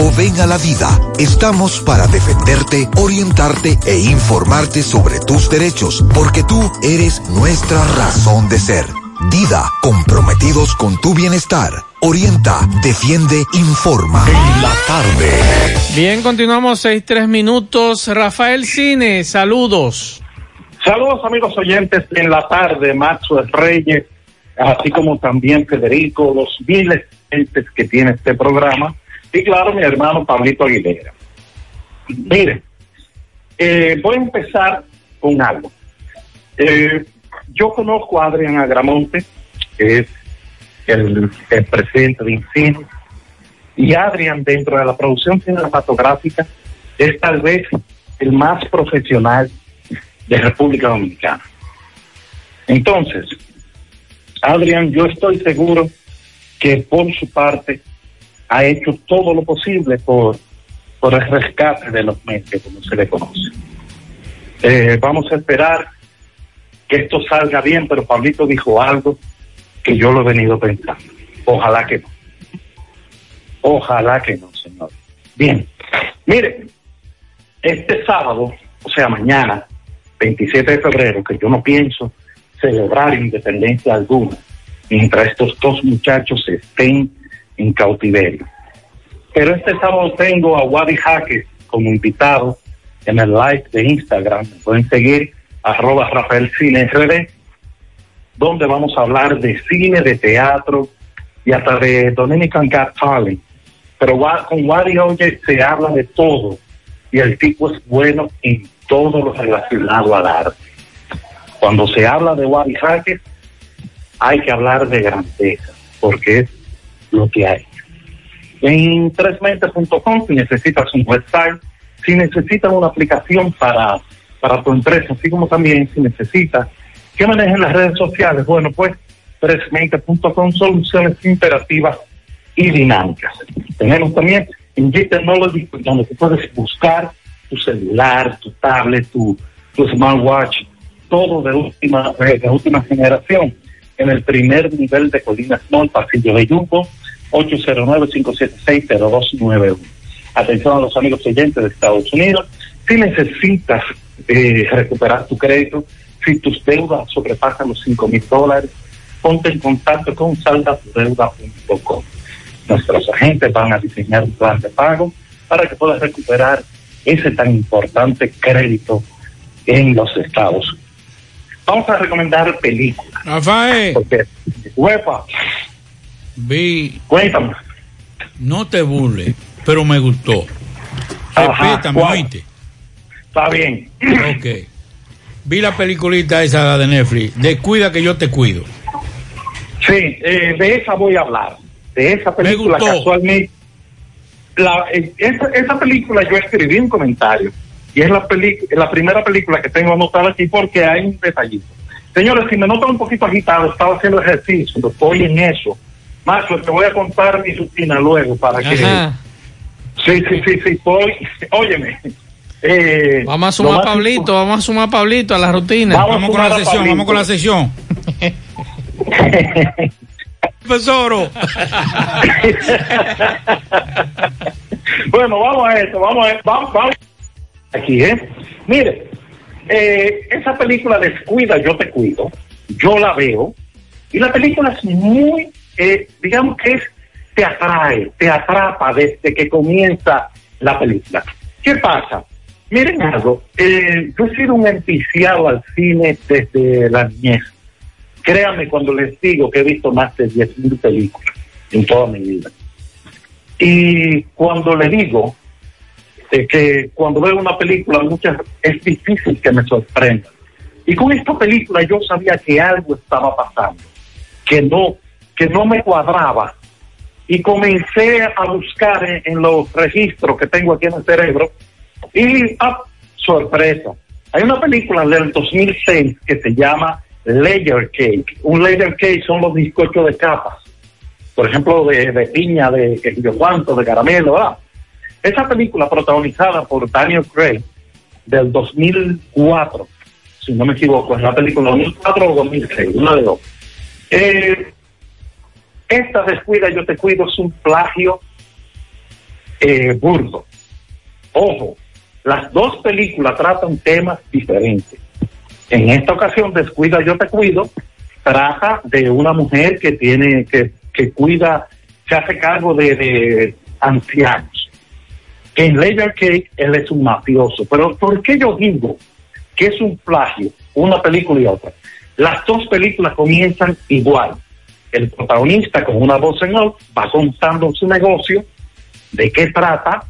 o ven a la vida. Estamos para defenderte, orientarte e informarte sobre tus derechos, porque tú eres nuestra razón de ser. Dida, comprometidos con tu bienestar. Orienta, defiende, informa. En la tarde. Bien, continuamos seis, tres minutos. Rafael Cine, saludos. Saludos amigos oyentes en la tarde, Maxwell Reyes, así como también Federico, los miles de gentes que tiene este programa, y claro, mi hermano Pablito Aguilera. Mire, eh, voy a empezar con algo. Eh, yo conozco a Adrián Agramonte, que es el, el presidente de Incino, y Adrián dentro de la producción cinematográfica es tal vez el más profesional de República Dominicana. Entonces, Adrián, yo estoy seguro que por su parte ha hecho todo lo posible por, por el rescate de los medios, como se le conoce. Eh, vamos a esperar que esto salga bien, pero Pablito dijo algo que yo lo he venido pensando. Ojalá que no. Ojalá que no, señor. Bien, mire, este sábado, o sea, mañana, 27 de febrero, que yo no pienso celebrar independencia alguna mientras estos dos muchachos estén en cautiverio. Pero este sábado tengo a Wadi Jaques como invitado en el live de Instagram. Pueden seguir arroba Rafael Cine RD, donde vamos a hablar de cine, de teatro y hasta de Dominican Got Talent. Pero con Wadi oye se habla de todo y el tipo es bueno en todo lo relacionado al arte. Cuando se habla de Wadi Jaques, hay que hablar de grandeza, porque es lo que hay. En tresmentes.com, si necesitas un website, si necesitas una aplicación para, para tu empresa, así como también si necesitas que manejen las redes sociales, bueno, pues tresmentes.com, soluciones imperativas y dinámicas. Tenemos también en G Technology, donde tú puedes buscar tu celular, tu tablet, tu, tu smartwatch, todo de última, de última generación, en el primer nivel de Colina Small, pasillo de Yumbo, 809-576-0291. Atención a los amigos oyentes de Estados Unidos, si necesitas eh, recuperar tu crédito, si tus deudas sobrepasan los 5 mil dólares, ponte en contacto con saldatudeuda.com. Nuestros agentes van a diseñar un plan de pago para que puedas recuperar ese tan importante crédito en los Estados Unidos. Vamos a recomendar películas. Rafael. Porque, huepa, Vi. Cuéntame. No te burles, pero me gustó. Ajá, Respétame, oíste. está bien. Ok. Vi la peliculita esa de Netflix. Descuida que yo te cuido. Sí, eh, de esa voy a hablar. De esa película gustó. casualmente. La, eh, esa, esa película yo escribí un comentario. Y es la, peli la primera película que tengo anotada aquí porque hay un detallito. Señores, si me notan un poquito agitado, estaba haciendo ejercicio, estoy en eso. Macho, te voy a contar mi rutina luego para que... Sí, sí, sí, sí, estoy... Óyeme. Eh, Vamos a sumar a Pablito, vamos a sumar a Pablito a la rutina. Vamos con la sesión, Pablito. vamos con la sesión. tesoro. bueno, vamos a esto, vamos a vamos, vamos. Aquí, ¿eh? Mire, eh, esa película Descuida, yo te cuido, yo la veo, y la película es muy, eh, digamos que es, te atrae, te atrapa desde que comienza la película. ¿Qué pasa? Miren algo, eh, yo he sido un empiciado al cine desde la niñez. Créanme cuando les digo que he visto más de 10.000 películas en toda mi vida. Y cuando le digo eh, que cuando veo una película muchas es difícil que me sorprenda. Y con esta película yo sabía que algo estaba pasando, que no, que no me cuadraba. Y comencé a buscar en, en los registros que tengo aquí en el cerebro y, ah, sorpresa, hay una película del 2006 que se llama Layer Cake. Un layer cake son los bizcochos de capas. Por ejemplo, de, de piña, de yo cuánto, de caramelo, ¿verdad? Esa película protagonizada por Daniel Craig del 2004, si no me equivoco, es la película 2004 o 2006, una de dos. Eh, esta descuida, yo te cuido, es un plagio eh, burdo. Ojo, las dos películas tratan temas diferentes. En esta ocasión, Descuida, yo te cuido, trata de una mujer que tiene, que, que cuida, se hace cargo de, de ancianos. En Layer Cake, él es un mafioso. Pero ¿por qué yo digo que es un plagio, una película y otra? Las dos películas comienzan igual. El protagonista con una voz en off va contando su negocio, de qué trata,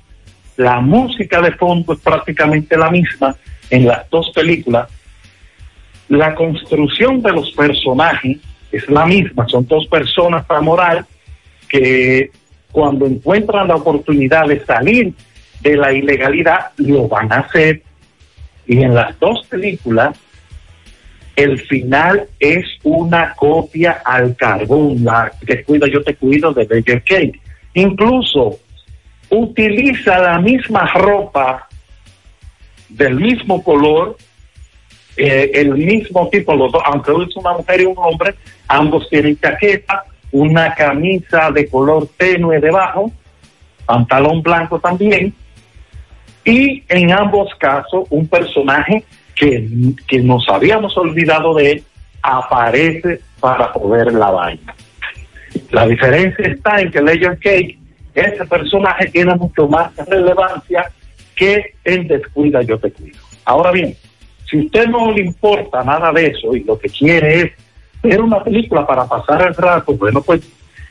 la música de fondo es prácticamente la misma en las dos películas. La construcción de los personajes es la misma, son dos personas moral que cuando encuentran la oportunidad de salir de la ilegalidad lo van a hacer. Y en las dos películas el final es una copia al carbón, la que cuida yo te cuido de Baker Cake. Incluso utiliza la misma ropa del mismo color, eh, el mismo tipo, los dos, aunque es una mujer y un hombre, ambos tienen chaqueta, una camisa de color tenue debajo, pantalón blanco también, y en ambos casos un personaje que, que nos habíamos olvidado de él aparece para poder la vaina. La diferencia está en que Legend Cake ese personaje tiene mucho más relevancia que el descuida yo te cuido. Ahora bien, si usted no le importa nada de eso y lo que quiere es ver una película para pasar el rato, bueno, pues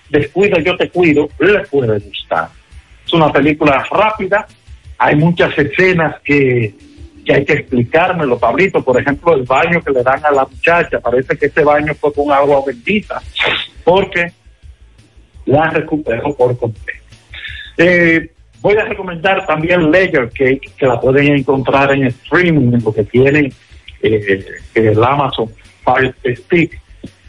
descuida yo te cuido, le puede gustar. Es una película rápida, hay muchas escenas que, que hay que explicármelo, Pablito, por ejemplo, el baño que le dan a la muchacha, parece que ese baño fue con agua bendita, porque la recuperó por completo. Eh, voy a recomendar también Layer Cake, que la pueden encontrar en streaming, en lo que tienen eh, el Amazon Fire Stick,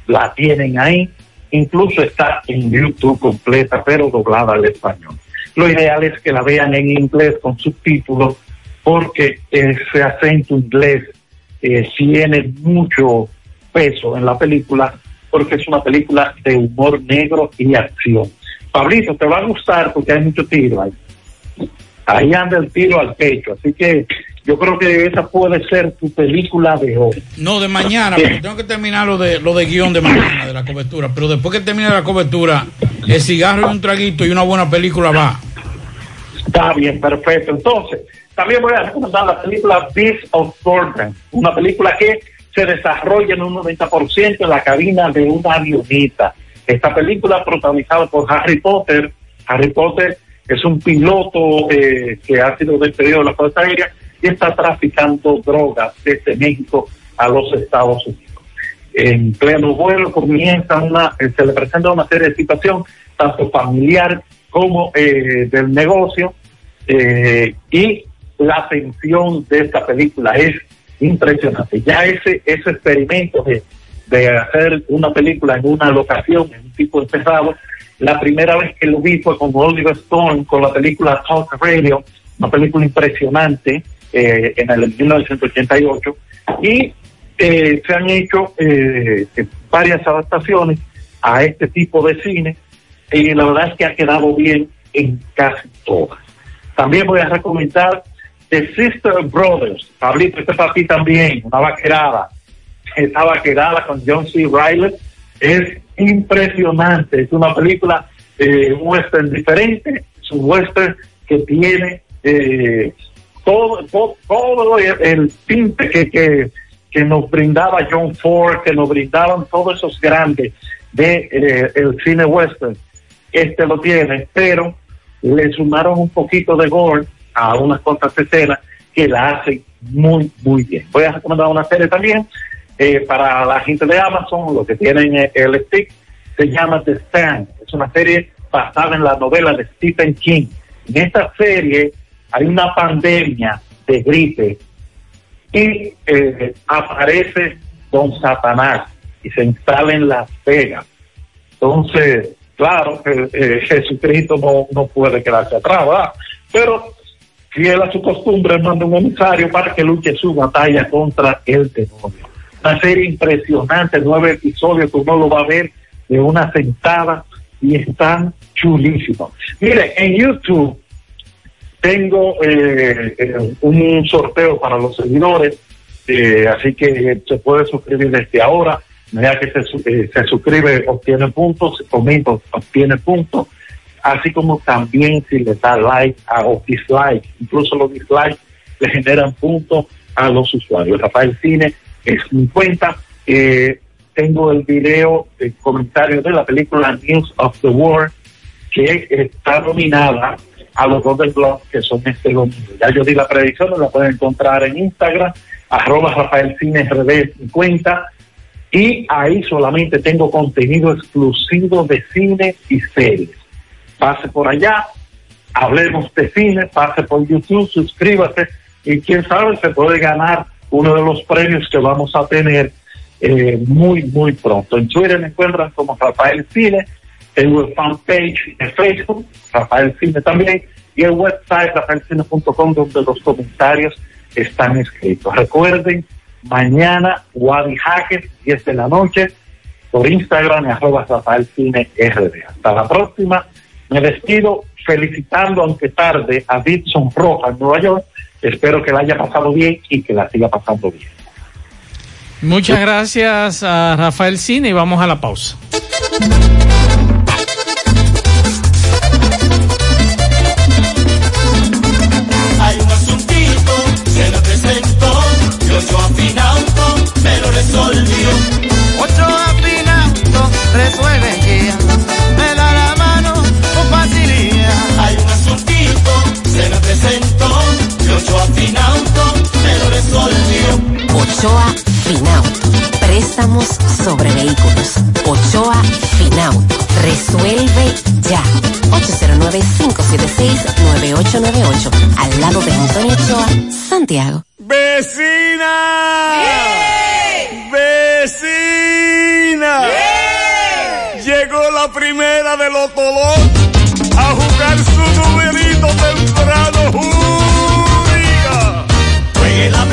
la tienen ahí. Incluso está en YouTube completa, pero doblada al español. Lo ideal es que la vean en inglés con subtítulos, porque ese acento inglés eh, tiene mucho peso en la película, porque es una película de humor negro y acción. Pablito, te va a gustar porque hay mucho tiro ahí. Ahí anda el tiro al pecho, así que yo creo que esa puede ser tu película de hoy. No, de mañana, porque tengo que terminar lo de, lo de guion de mañana, de la cobertura. Pero después que termine la cobertura, el cigarro y un traguito y una buena película va. Está bien, perfecto. Entonces, también voy a recomendar la película Beast of Burden, una película que se desarrolla en un 90% en la cabina de una avioneta. Esta película protagonizada por Harry Potter. Harry Potter es un piloto eh, que ha sido despedido de la Fuerza Aérea y está traficando drogas desde México a los Estados Unidos. En pleno vuelo comienza una, eh, se le presenta una serie de situaciones, tanto familiar como eh, del negocio, y la tensión de esta película es impresionante. Ya ese, ese experimento de de hacer una película en una locación, en un tipo pesado. La primera vez que lo vi fue con Oliver Stone, con la película Talk Radio, una película impresionante eh, en el 1988. Y eh, se han hecho eh, varias adaptaciones a este tipo de cine y la verdad es que ha quedado bien en casi todas. También voy a recomendar The Sister Brothers, Pablito, este para ti también, una vaquerada. Esta vaquerada con John C. Riley es impresionante, es una película, eh, un western diferente, es un western que tiene eh, todo, todo, todo el, tinte que nos brindaba John Ford, que nos brindaban todos esos grandes de eh, el cine western. Este lo tiene, pero le sumaron un poquito de gore a unas cuantas escenas que la hacen muy, muy bien. Voy a recomendar una serie también eh, para la gente de Amazon, los que tienen eh, el stick, se llama The Stand. Es una serie basada en la novela de Stephen King. En esta serie hay una pandemia de gripe y eh, aparece Don Satanás y se instala en Las Vegas. Entonces, claro que eh, Jesucristo no, no puede quedarse atrás, ¿verdad? Pero fiel a su costumbre, manda un emisario para que luche su batalla contra el demonio. Una serie impresionante, nueve episodios, tú no lo va a ver de una sentada y están chulísimos. Mire, en YouTube tengo eh, eh, un sorteo para los seguidores, eh, así que se puede suscribir desde ahora. Ya que se, eh, se suscribe, obtiene puntos, comenta, obtiene puntos, así como también si le da like a, o dislike, incluso los dislikes le generan puntos a los usuarios. Rafael Cine es 50. Eh, tengo el video, el comentario de la película News of the World, que está nominada a los Golden Globes que son este domingo. Ya yo di la predicción, la pueden encontrar en Instagram, arroba Rafael Cine RD 50, y ahí solamente tengo contenido exclusivo de cine y series. Pase por allá, hablemos de cine, pase por YouTube, suscríbase, y quién sabe, se puede ganar uno de los premios que vamos a tener eh, muy, muy pronto. En Twitter me encuentran como Rafael Cine, tengo el fanpage de Facebook, Rafael Cine también, y el website rafaelcine.com donde los comentarios están escritos. Recuerden, mañana Wadi Hackers, 10 de la noche, por Instagram, arroba Rafael Cine RD. Hasta la próxima. Me despido felicitando, aunque tarde, a Dixon Roja en Nueva York. Espero que la haya pasado bien y que la siga pasando bien. Muchas gracias a Rafael Cine y vamos a la pausa. Hay un asuntito que me presentó y Ochoa Finauto me lo resolvió. Ochoa Finauto resuelve Ochoa Finauto me lo resolvió. Ochoa Finauto. Préstamos sobre vehículos. Ochoa Finauto. Resuelve ya. 809-576-9898. Al lado de Antonio Ochoa, Santiago. ¡Vecina! ¡Vecina! Llegó la primera de los Tolón a jugar su numerito temprano.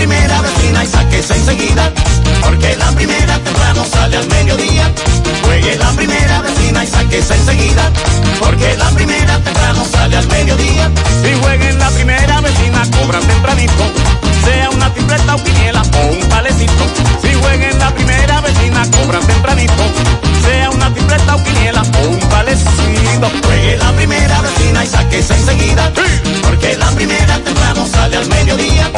Primera vecina y sáquese enseguida, porque la primera temprano sale al mediodía. Juegue la primera vecina y sáquese enseguida, porque la primera temprano sale al mediodía. Si jueguen la primera vecina, cobran tempranito. Sea una tripleta o quiniela o un palecito. Si jueguen la primera vecina, cobran tempranito. Sea una tripleta o quiniela o un palecito. Juegue la primera vecina y sáquese enseguida, porque la primera temprano sale al mediodía.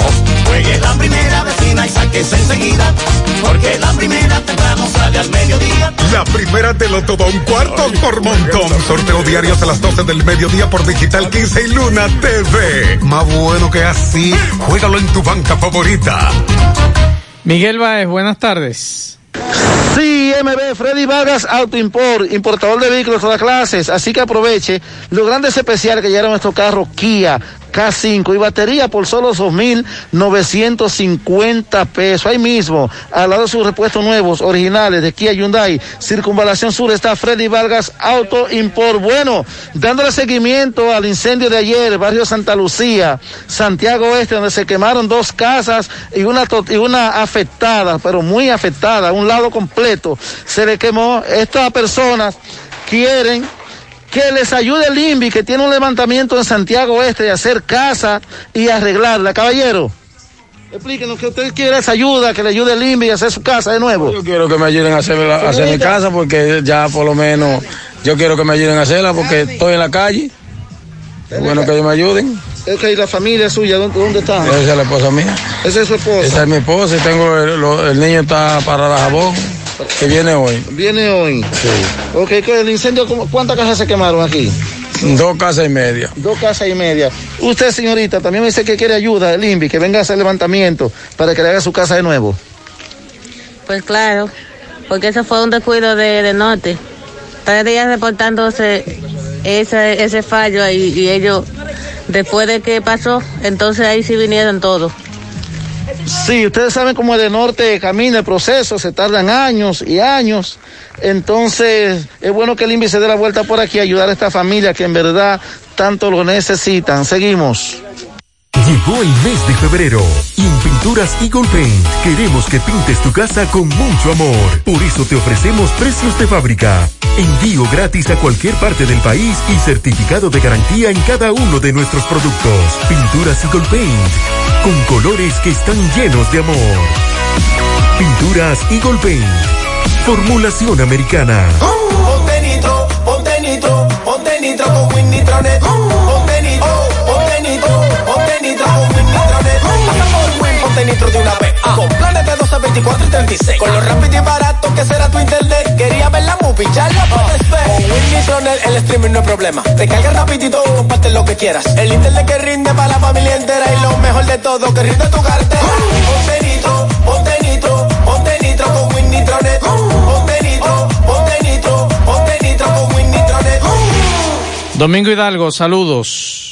Juegue la primera vecina y sáquese enseguida, porque la primera temprano sale al mediodía. La primera te lo todo un cuarto por montón. Sorteo diarios a las 12 del mediodía por Digital 15 y Luna TV. Más bueno que así. Juégalo en tu banca favorita. Miguel Baez, buenas tardes. Sí, MB, Freddy Vargas Auto Import, importador de vehículos de todas clases. Así que aproveche los grandes especiales que llegaron a nuestro carro Kia, K5 y batería por solo 2.950 pesos. Ahí mismo, al lado de sus repuestos nuevos, originales de Kia Hyundai, Circunvalación Sur, está Freddy Vargas Auto Import. Bueno, dándole seguimiento al incendio de ayer, barrio Santa Lucía, Santiago Este, donde se quemaron dos casas y una, y una afectada, pero muy afectada, un lado completo. Se le quemó. Estas personas quieren que les ayude el INVI, que tiene un levantamiento en Santiago Oeste de hacer casa y arreglarla. Caballero, explíquenos que usted quiere esa ayuda, que le ayude el INVI a hacer su casa de nuevo. Yo quiero que me ayuden a hacer, la, a hacer mi casa porque ya por lo menos yo quiero que me ayuden a hacerla porque estoy en la calle. Es bueno que ellos me ayuden. Es que la familia suya, ¿dónde, dónde está? Esa es la esposa mía. Esa es su esposa. Esa es mi esposa y tengo el, lo- el niño está para la jabón que viene hoy. Viene hoy. Sí. Ok, ¿qué- el incendio, ¿cuántas casas se quemaron aquí? Dos casas y media. Dos casas y media. Usted, señorita, también me dice que quiere ayuda del INVI, que venga a hacer levantamiento para que le haga su casa de nuevo. Pues claro, porque eso fue un descuido de, de norte. Tres días reportándose ese, ese fallo ahí y ellos, después de que pasó, entonces ahí sí vinieron todos. Sí, ustedes saben cómo el de norte camina el proceso, se tardan años y años. Entonces, es bueno que el INVI se dé la vuelta por aquí ayudar a esta familia que en verdad tanto lo necesitan. Seguimos. Llegó el mes de febrero y en Pinturas Eagle Paint queremos que pintes tu casa con mucho amor. Por eso te ofrecemos precios de fábrica, envío gratis a cualquier parte del país y certificado de garantía en cada uno de nuestros productos. Pinturas Eagle Paint, con colores que están llenos de amor. Pinturas Eagle Paint, formulación americana. Ponte nitro, ponte nitro, ponte nitro con Win Nitronet. Ponte nitro de una vez. Con planes de 12, 24 y 36. Con lo rápido y barato que será tu internet. Quería ver la movie, ya la puedes ver. Con Win Nitronet el streaming no es problema. Te carga rapidito, comparte lo que quieras. El internet que rinde para la familia entera. Y lo mejor de todo, que rinde tu cartera. Ponte nitro, ponte nitro, ponte nitro con Win Nitronet. Ponte nitro, ponte nitro, ponte nitro con Win Nitronet. Domingo Hidalgo, saludos.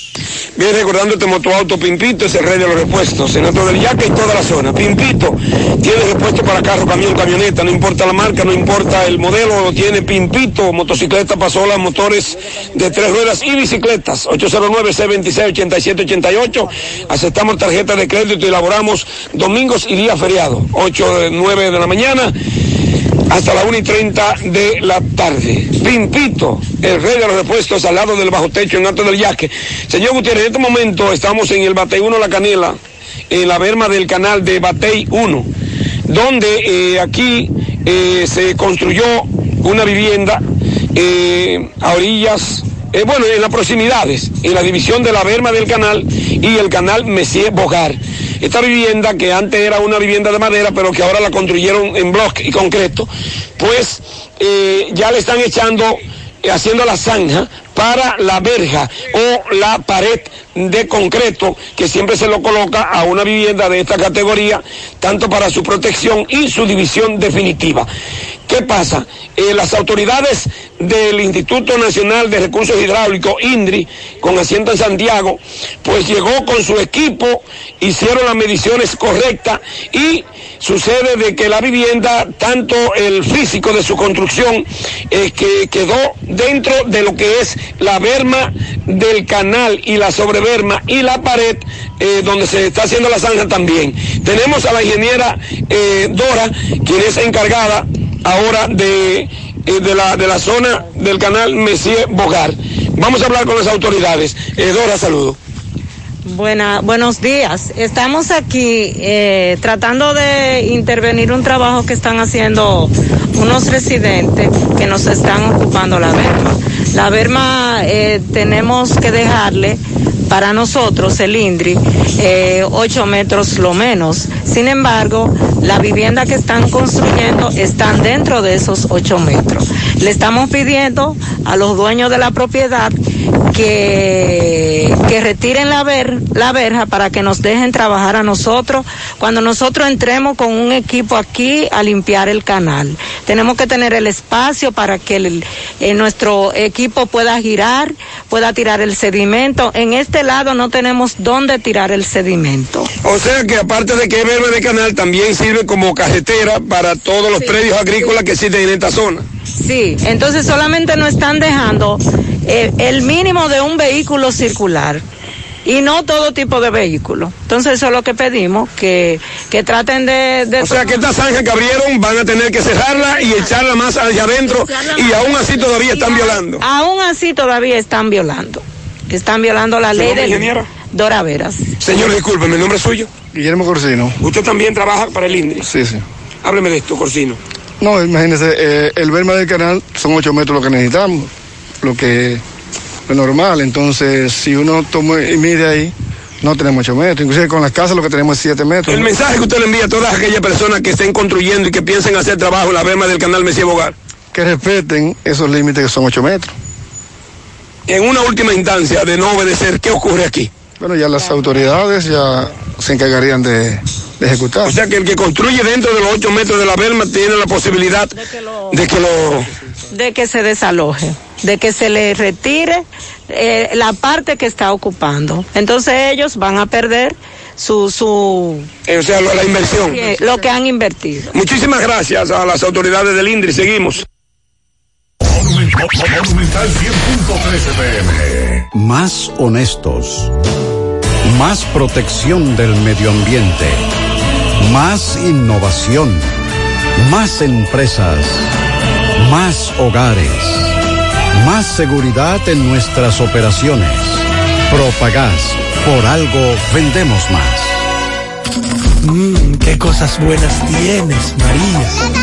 Bien, recordándote Motoauto Pimpito es el rey de los repuestos, en otro del Yaque y toda la zona. Pimpito tiene repuesto para carro, camión, camioneta, no importa la marca, no importa el modelo, lo tiene Pimpito, motocicleta, pasola, motores de tres ruedas y bicicletas. 809-626-8788. Aceptamos tarjeta de crédito y elaboramos domingos y días feriados. 8 de 9 de la mañana hasta la 1 y 30 de la tarde. Pimpito, el rey de los repuestos al lado del bajo techo en Alto del Yaque. Señor Gutiérrez, en este momento estamos en el Batey 1 La Canela, en la berma del canal de Batey 1, donde eh, aquí eh, se construyó una vivienda eh, a orillas bueno, en las proximidades, en la división de la berma del canal y el canal Messier Bogar. Esta vivienda, que antes era una vivienda de madera, pero que ahora la construyeron en bloque y concreto, pues eh, ya le están echando, eh, haciendo la zanja para la verja o la pared de concreto que siempre se lo coloca a una vivienda de esta categoría, tanto para su protección y su división definitiva. ¿Qué pasa? Eh, las autoridades del Instituto Nacional de Recursos Hidráulicos, INDRI, con asiento en Santiago, pues llegó con su equipo, hicieron las mediciones correctas y sucede de que la vivienda, tanto el físico de su construcción, eh, que quedó dentro de lo que es la berma del canal y la sobreberma y la pared eh, donde se está haciendo la zanja también. Tenemos a la ingeniera eh, Dora, quien es encargada ahora de, eh, de, la, de la zona del canal Messier Bogar. Vamos a hablar con las autoridades. Dora, saludo. Buena, buenos días. Estamos aquí tratando de intervenir un trabajo que están haciendo unos residentes que nos están ocupando la berma. La berma eh, tenemos que dejarle para nosotros, el INDRI, eh, 8 metros lo menos. Sin embargo, la vivienda que están construyendo están dentro de esos 8 metros. Le estamos pidiendo a los dueños de la propiedad que, que retiren la, ver, la verja para que nos dejen trabajar a nosotros cuando nosotros entremos con un equipo aquí a limpiar el canal. Tenemos que tener el espacio para que el, eh, nuestro equipo pueda girar, pueda tirar el sedimento. En este lado no tenemos dónde tirar el sedimento. O sea que aparte de que es verde de canal, también sirve como carretera para todos los predios agrícolas que existen en esta zona. Sí, entonces solamente nos están dejando eh, el mínimo de un vehículo circular y no todo tipo de vehículos. Entonces eso es lo que pedimos, que, que traten de... de O sea que esta zanja que abrieron van a tener que cerrarla y echarla más allá adentro y aún así todavía están violando. Aún así todavía están violando. Están violando la ¿Su ley nombre, de ingeniera? Dora Veras. Señor, disculpe, ¿mi nombre es suyo? Guillermo Corsino. ¿Usted también trabaja para el INDRI? Sí, sí. Hábleme de esto, Corsino. No, imagínese, eh, el verma del canal son 8 metros lo que necesitamos, lo que es normal. Entonces, si uno toma y mide ahí, no tenemos 8 metros. Inclusive con las casas lo que tenemos es 7 metros. El mensaje que usted le envía a todas aquellas personas que estén construyendo y que piensen hacer trabajo en la verma del canal Mesía Bogar. Que respeten esos límites que son 8 metros. En una última instancia de no obedecer, ¿qué ocurre aquí? Bueno, ya las autoridades ya se encargarían de, de ejecutar. O sea que el que construye dentro de los 8 metros de la verma tiene la posibilidad de que lo... De que se desaloje, de que se le retire eh, la parte que está ocupando. Entonces ellos van a perder su... su eh, o sea, lo- la inversión. lo que han invertido. Muchísimas gracias a las autoridades del INDRI. Seguimos. Monumental 100.13 pm. Más honestos. Más protección del medio ambiente. Más innovación. Más empresas. Más hogares. Más seguridad en nuestras operaciones. Propagás. Por algo vendemos más. Mmm, qué cosas buenas tienes, María.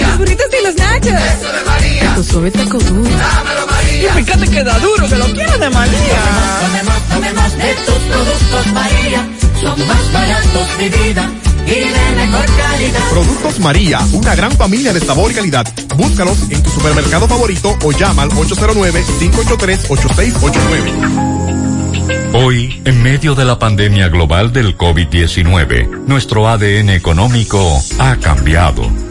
Los burritos y los Eso de María. Tu suave taco duro. Dámelo, María. Y fíjate que da duro, que lo quiero de María. Tomemos, tomemos de tus productos María. Son más baratos de vida y de mejor calidad. Productos María, una gran familia de sabor y calidad. Búscalos en tu supermercado favorito o llama al 809-583-8689. Hoy, en medio de la pandemia global del COVID-19, nuestro ADN económico ha cambiado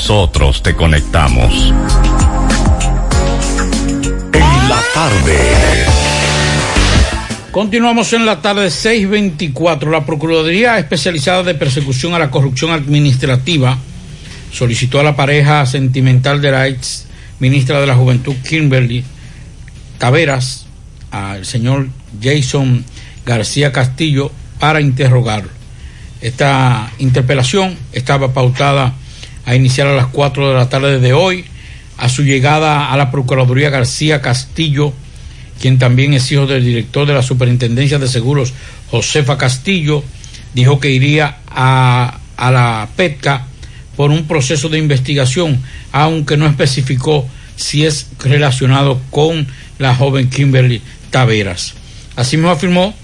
nosotros te conectamos. En la tarde. Continuamos en la tarde 624. La Procuraduría Especializada de Persecución a la Corrupción Administrativa solicitó a la pareja sentimental de la ex ministra de la Juventud, Kimberly Taveras, al señor Jason García Castillo, para interrogarlo. Esta interpelación estaba pautada a iniciar a las 4 de la tarde de hoy. A su llegada a la Procuraduría García Castillo, quien también es hijo del director de la Superintendencia de Seguros, Josefa Castillo, dijo que iría a, a la PETCA por un proceso de investigación, aunque no especificó si es relacionado con la joven Kimberly Taveras. Asimismo afirmó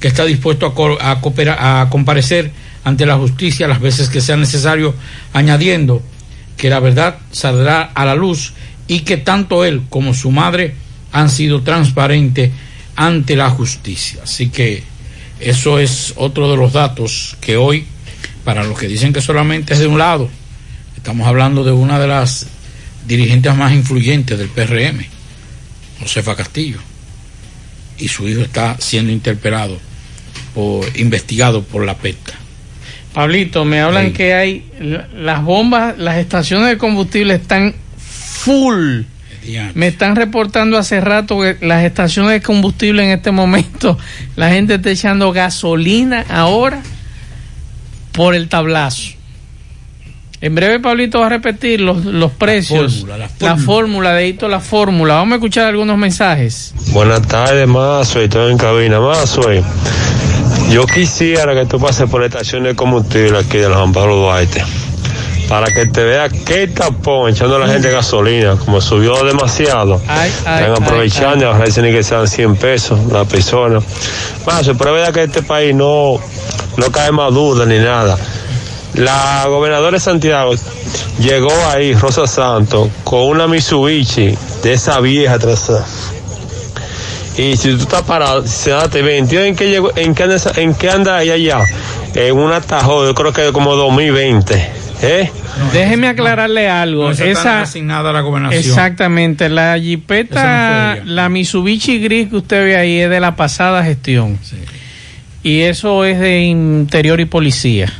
que está dispuesto a, a cooperar- a comparecer ante la justicia las veces que sea necesario, añadiendo que la verdad saldrá a la luz y que tanto él como su madre han sido transparentes ante la justicia. Así que eso es otro de los datos que hoy, para los que dicen que solamente es de un lado, estamos hablando de una de las dirigentes más influyentes del PRM, Josefa Castillo, y su hijo está siendo interpelado por investigado por la PETCA. Pablito, me hablan Sí. que hay la- las bombas, las estaciones de combustible están full. Me están reportando hace rato que las estaciones de combustible en este momento, la gente está echando gasolina ahora por el tablazo. En breve, Pablito va a repetir los, los precios. fórmula, la la fórmula. fórmula, de Hito, la fórmula. Vamos a escuchar algunos mensajes. Buenas tardes, Mazo, estoy en cabina, Mazo. Yo quisiera que tú pases por la estación de combustible aquí de los Amparos Duarte, para que te vea qué tapón echando a la gente gasolina, como subió demasiado. Ay, ay, Están aprovechando y ahora dicen que sean 100 pesos la persona. Mazo, pero vea que este país no, no cae más duda ni nada. La gobernadora de Santiago llegó ahí, Rosa Santos, con una Mitsubishi de esa vieja atrás. Y si tú estás parado, se da te ven, ¿entiendes en qué, llegó, en qué anda, en qué anda ahí allá? En un atajo, yo creo que como 2020. ¿Eh? Déjeme aclararle algo. No, esa asignada a la gobernación. exactamente, la jipeta, no la Mitsubishi gris que usted ve ahí es de la pasada gestión. Y eso es de interior y policía.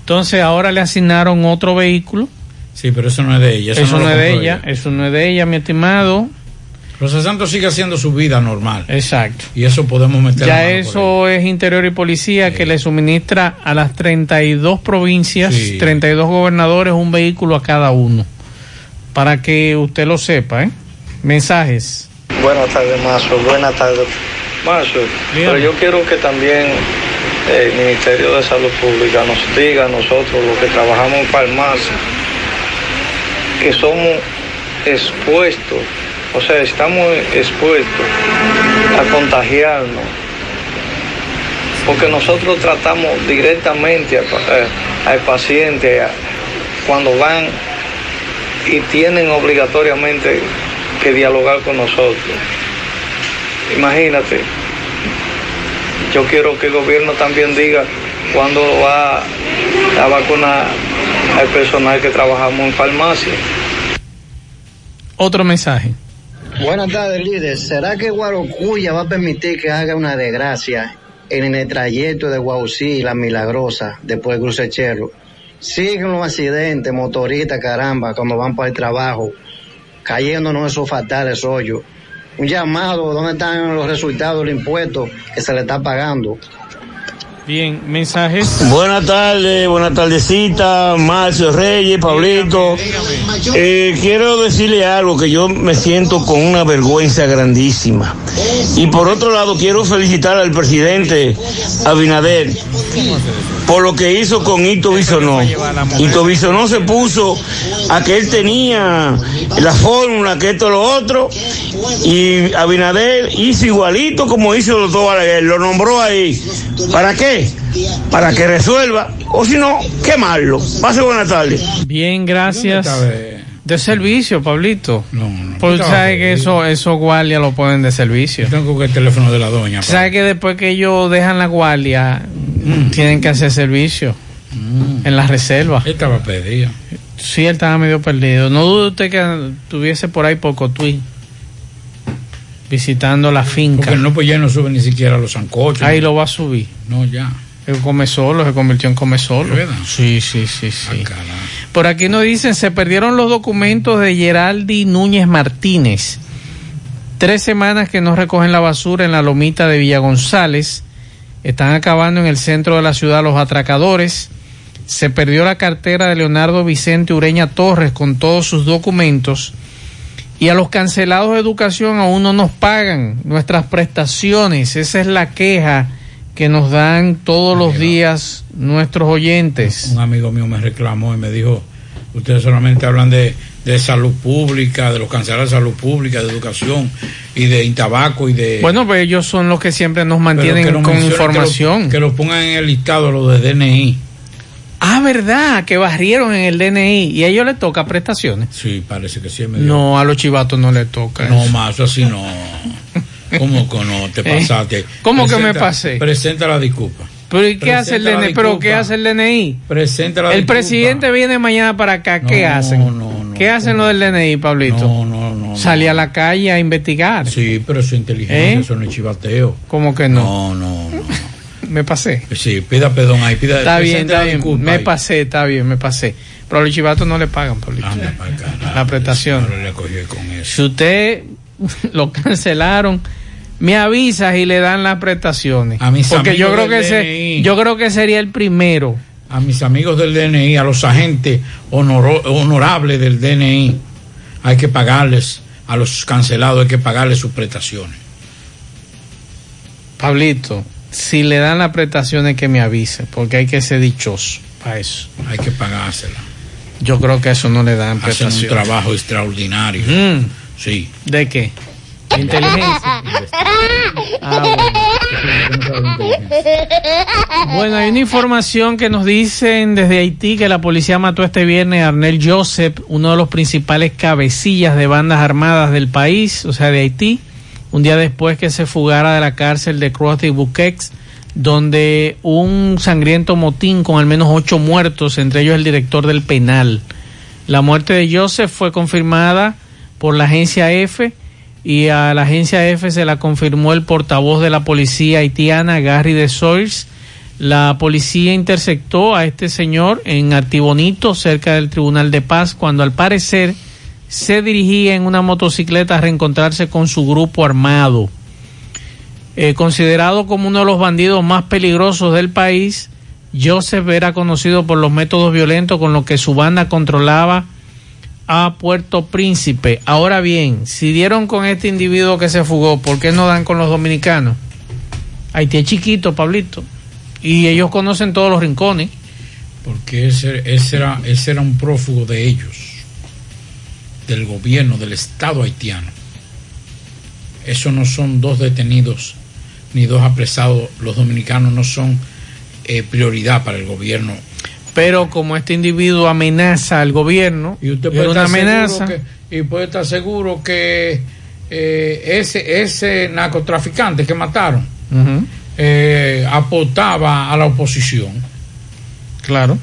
Entonces ahora le asignaron otro vehículo. Sí, pero eso no es de ella. Eso, no es de ella, eso no es de ella, mi estimado. Rosa Santos sigue haciendo su vida normal. Exacto. Y eso podemos meter la Ya eso es interior y policía que le suministra a las 32 provincias, Sí. 32 gobernadores, un vehículo a cada uno. Para que usted lo sepa, ¿eh? Mensajes. Buenas tardes, Mazo. Buenas tardes. Mazo, pero yo quiero que también eh, el Ministerio de Salud Pública nos diga a nosotros, los que trabajamos en farmacia, que somos expuestos, o sea, estamos expuestos a contagiarnos, porque nosotros tratamos directamente eh, al paciente cuando van y tienen obligatoriamente que dialogar con nosotros. Imagínate, yo quiero que el gobierno también diga cuándo va a vacunar al personal que trabajamos en farmacia. Otro mensaje. Buenas tardes, líder. ¿Será que Guarocuya va a permitir que haga una desgracia en el trayecto de Guausí y La Milagrosa después de Cruce Cherro? Siguen los accidentes, motoristas, caramba, cuando van para el trabajo, cayéndonos esos fatales hoyos. Un llamado, ¿dónde están los resultados del impuesto que se le está pagando? Bien, mensajes. Buenas tardes, buenas tardecita, Marcio Reyes, Pablito. Eh, quiero decirle algo que yo me siento con una vergüenza grandísima. Y por otro lado, quiero felicitar al presidente Abinader por lo que hizo con Ito Bisonó. Ito Bisonó se puso a que él tenía la fórmula, que esto lo otro, y Abinader hizo igualito como hizo el doctor Balaguer, lo nombró ahí. ¿Para qué? Para que resuelva, o si no, quemarlo. Pase buenas tardes. Bien, gracias. De servicio, Pablito. No, no. Porque estaba sabe que eso, esos guardias lo ponen de servicio. Tengo que el teléfono de la doña. Sabe que después que ellos dejan la guardia, tienen que hacer servicio en la reserva. Él estaba perdido. Sí, él estaba medio perdido. No dude usted que estuviese por ahí por Cotuí, visitando la finca. Porque no, pues ya no sube ni siquiera los zancochos. Ahí lo va a subir. No, ya. El come solo, se convirtió en come solo. Sí, sí, sí, sí. Por aquí nos dicen, se perdieron los documentos de Geraldi Núñez Martínez. Tres semanas que no recogen la basura en la lomita de Villa González. Están acabando en el centro de la ciudad los atracadores. Se perdió la cartera de Leonardo Vicente Ureña Torres con todos sus documentos. Y a los cancelados de educación aún no nos pagan nuestras prestaciones. Esa es la queja que nos dan todos los días nuestros oyentes. Un amigo mío me reclamó y me dijo, ustedes solamente hablan de, de salud pública, de los cancelados de salud pública, de educación y de tabaco y de... Bueno, pues ellos son los que siempre nos mantienen nos con información. Que lo, que lo pongan en el listado, lo de DNI. Ah, ¿verdad? Que barrieron en el DNI y a ellos les toca prestaciones. Sí, parece que sí. No, a los chivatos no les toca. No, eso. más, así no. ¿Cómo que no? Te Eh, pasaste. ¿cómo que me pasé? Presenta la disculpa. ¿Pero y qué hace el Presenta la DNI? ¿Pero qué disculpa. hace el DNI? Presenta la El disculpa. presidente viene mañana para acá. ¿Qué No, hacen? no, ¿Qué hacen lo del DNI, Pablito? No, no, no. Salir a la calle a investigar. Sí, pero es inteligencia, ¿Eh? eso no es chivateo. ¿Cómo que no? No, no, no. Me pasé. Sí, pida perdón ahí, pida Está bien, está la bien. disculpa Me ahí. pasé, está bien, me pasé. Pero a los chivatos no le pagan, Pablito. la prestación. No le con eso. Si usted lo cancelaron, me avisas y le dan las prestaciones. A mis Porque yo creo que ese, yo creo que sería el primero a mis amigos del DNI, a los agentes honoro- honorables del DNI, hay que pagarles, a los cancelados hay que pagarles sus prestaciones. Pablito, si le dan las prestaciones que me avise, porque hay que ser dichoso para eso. Hay que pagársela. Yo creo que eso no le dan Hacen un trabajo extraordinario. Mm. Sí. ¿De qué? ¿De inteligencia? Ah, Bueno, hay una información que nos dicen desde Haití que la policía mató este viernes a Arnel Joseph, uno de los principales cabecillas de bandas armadas del país, o sea, de Haití, un día después que se fugara de la cárcel de Croix de Buquex, donde un sangriento motín con al menos ocho muertos, entre ellos el director del penal. La muerte de Joseph fue confirmada por la agencia F y a la agencia F se la confirmó el portavoz de la policía haitiana, Gary de. La policía interceptó a este señor en Artibonito, cerca del Tribunal de Paz, cuando al parecer se dirigía en una motocicleta a reencontrarse con su grupo armado. Eh, considerado como uno de los bandidos más peligrosos del país, Joseph era conocido por los métodos violentos con los que su banda controlaba a Puerto Príncipe. Ahora bien, si dieron con este individuo que se fugó, ¿por qué no dan con los dominicanos? Haití es chiquito, Pablito. Y ellos conocen todos los rincones. Porque ese, era, ese era un prófugo de ellos, del gobierno, del Estado haitiano. Eso no son dos detenidos ni dos apresados. Los dominicanos no son eh, prioridad para el gobierno. Pero como este individuo amenaza al gobierno, Y usted puede una estar amenaza. seguro que, y puede estar seguro que eh, ese, ese narcotraficante que mataron eh, aportaba a la oposición. Claro,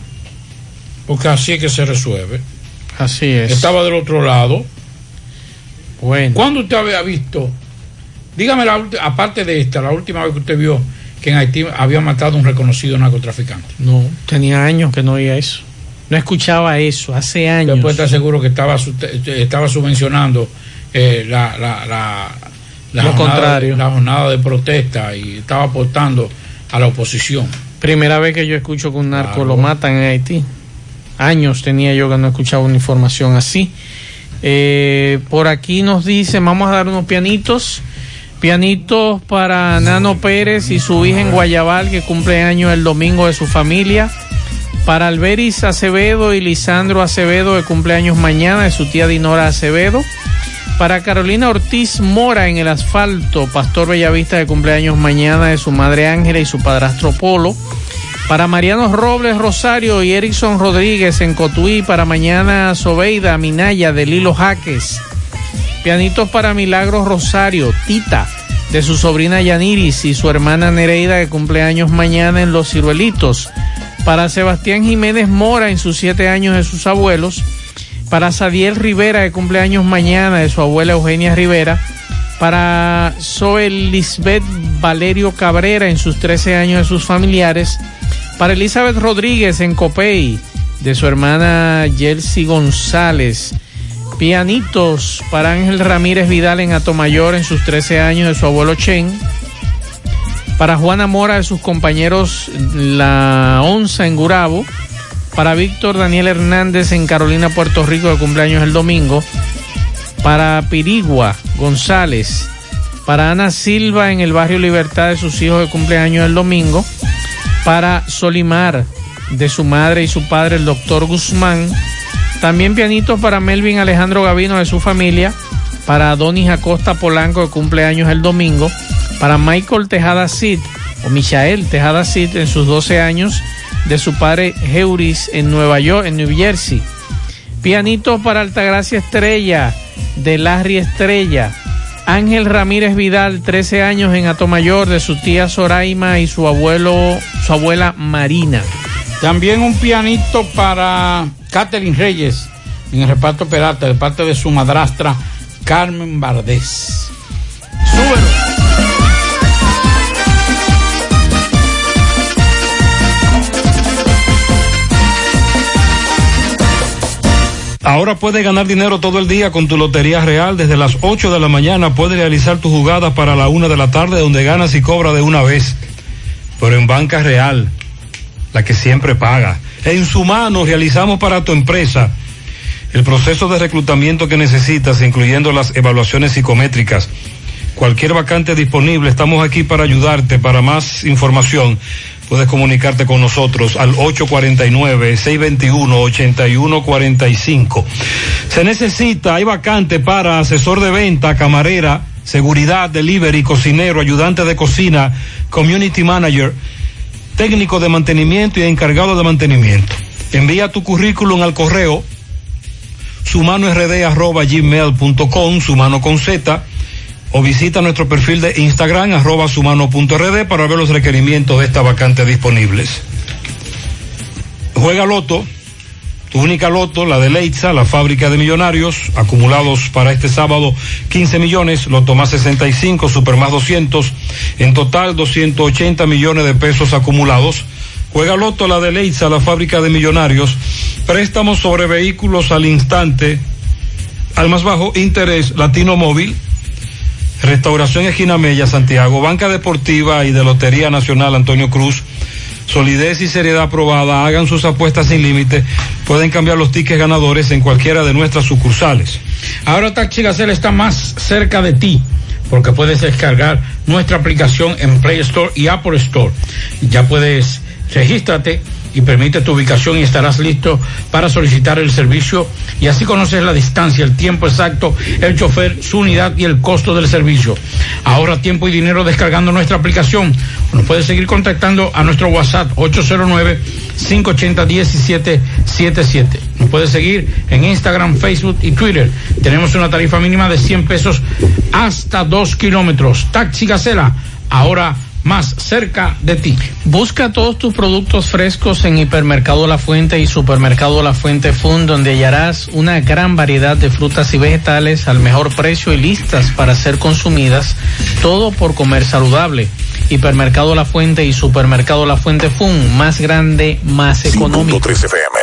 Porque así es que se resuelve. así es. Estaba del otro lado. Bueno. ¿Cuándo usted había visto? Dígame, la aparte de esta, la última vez que usted vio que en Haití había matado a un reconocido narcotraficante. No, tenía años que no oía eso. No escuchaba eso, hace años. Usted puede estar seguro que estaba, su- estaba subvencionando eh, la, la, la, la Lo jornada, contrario. la jornada de protesta y estaba aportando a la oposición. Primera vez que yo escucho que un narco lo matan en Haití. Años tenía yo que no escuchaba una información así. Eh, por aquí nos dice, vamos a dar unos pianitos. Pianitos para Nano Pérez y su hija en Guayabal, que cumple años el domingo de su familia. Para Alberis Acevedo y Lisandro Acevedo, de cumpleaños mañana, de su tía Dinora Acevedo. Para Carolina Ortiz Mora en el asfalto, Pastor Bellavista de cumpleaños mañana de su madre Ángela y su padrastro Polo. Para Mariano Robles Rosario y Erickson Rodríguez en Cotuí, para mañana Sobeida Minaya de Lilo Jaques. Pianitos para Milagros Rosario, Tita, de su sobrina Yaniris y su hermana Nereida de cumpleaños mañana en Los Ciruelitos. Para Sebastián Jiménez Mora en sus siete años de sus abuelos. Para Sadiel Rivera de cumpleaños mañana de su abuela Eugenia Rivera. Para Zoe Lisbeth Valerio Cabrera en sus 13 años de sus familiares. Para Elizabeth Rodríguez en Copey de su hermana Yelsi González. Pianitos para Ángel Ramírez Vidal en Atomayor en sus 13 años de su abuelo Chen. Para Juana Mora de sus compañeros La Onza en Gurabo. Para Víctor Daniel Hernández en Carolina, Puerto Rico, de cumpleaños el domingo. Para Pirigua González. Para Ana Silva en el barrio Libertad de sus hijos de cumpleaños el domingo. Para Solimar de su madre y su padre, el doctor Guzmán. También pianitos para Melvin Alejandro Gavino de su familia. Para Donis Acosta Polanco de cumpleaños el domingo. Para Michael Tejada Cid o Michael Tejada Cid en sus 12 años de su padre Heuris en Nueva York, en New Jersey. Pianitos para Altagracia Estrella de Larry Estrella. Ángel Ramírez Vidal, 13 años en Atomayor, de su tía Soraima y su abuelo, su abuela Marina. También un pianito para Catherine Reyes en el reparto Peralta de parte de su madrastra Carmen Bardés. Súbelo. Ahora puedes ganar dinero todo el día con tu Lotería Real. Desde las 8 de la mañana puedes realizar tus jugadas para la 1 de la tarde donde ganas y cobras de una vez. Pero en Banca Real. la que siempre paga. En su mano realizamos para tu empresa el proceso de reclutamiento que necesitas, incluyendo las evaluaciones psicométricas. Cualquier vacante disponible, estamos aquí para ayudarte. Para más información, puedes comunicarte con nosotros al 849-621-8145. Se necesita, hay vacante para asesor de venta, camarera, seguridad, delivery, cocinero, ayudante de cocina, community manager, técnico de mantenimiento y encargado de mantenimiento. Envía tu currículum al correo sumanord.gmail.com, sumano con Z, o visita nuestro perfil de Instagram, arroba sumano.rd, para ver los requerimientos de esta vacante disponibles. Juega Loto, única Loto, la de Leitza, la fábrica de millonarios, acumulados para este sábado 15 millones, Loto más 65, Super más 200, en total 280 millones de pesos acumulados. Juega Loto, la de Leitza, la fábrica de millonarios, préstamos sobre vehículos al instante, al más bajo interés, Latino Móvil, Restauración Esquina Mella, Santiago, Banca Deportiva y de Lotería Nacional Antonio Cruz. Solidez y seriedad aprobada. Hagan sus apuestas sin límite. Pueden cambiar los tickets ganadores en cualquiera de nuestras sucursales. Ahora Taxi Gacela está más cerca de ti porque puedes descargar nuestra aplicación en Play Store y Apple Store. Ya puedes, regístrate y permite tu ubicación y estarás listo para solicitar el servicio y así conoces la distancia, el tiempo exacto, el chofer, su unidad y el costo del servicio. Ahorra tiempo y dinero descargando nuestra aplicación. Nos puedes seguir contactando a nuestro WhatsApp 809-580-1777. Nos puedes seguir en Instagram, Facebook y Twitter. Tenemos una tarifa mínima de 100 pesos hasta 2 kilómetros. Taxi Gacela, ahora más cerca de ti. Busca todos tus productos frescos en Hipermercado La Fuente y Supermercado La Fuente Fund, donde hallarás una gran variedad de frutas y vegetales al mejor precio y listas para ser consumidas, todo por comer saludable. Hipermercado La Fuente y Supermercado La Fuente Fund, más grande, más económico. 5.3 FM.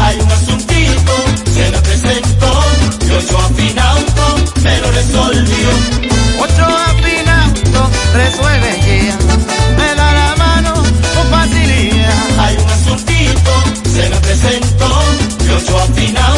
Hay un asuntito que me presentó y ocho afinauto me lo resolvió. Ocho afinauto resuelve ya, me da la mano con facilidad. Hay un asuntito se me presentó y lo resolvió.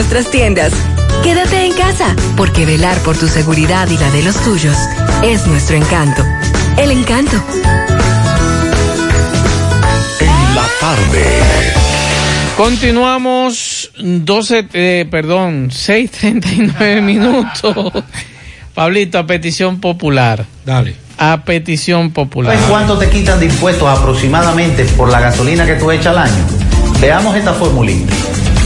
nuestras tiendas. Quédate en casa, porque velar por tu seguridad y la de los tuyos es nuestro encanto. El encanto. En la tarde. Continuamos 12, eh, perdón, 6:39 minutos. Pablito, a petición popular. Dale. A petición popular. ¿Sabes cuánto te quitan de impuestos aproximadamente por la gasolina que tú echas al año? Veamos esta formulita.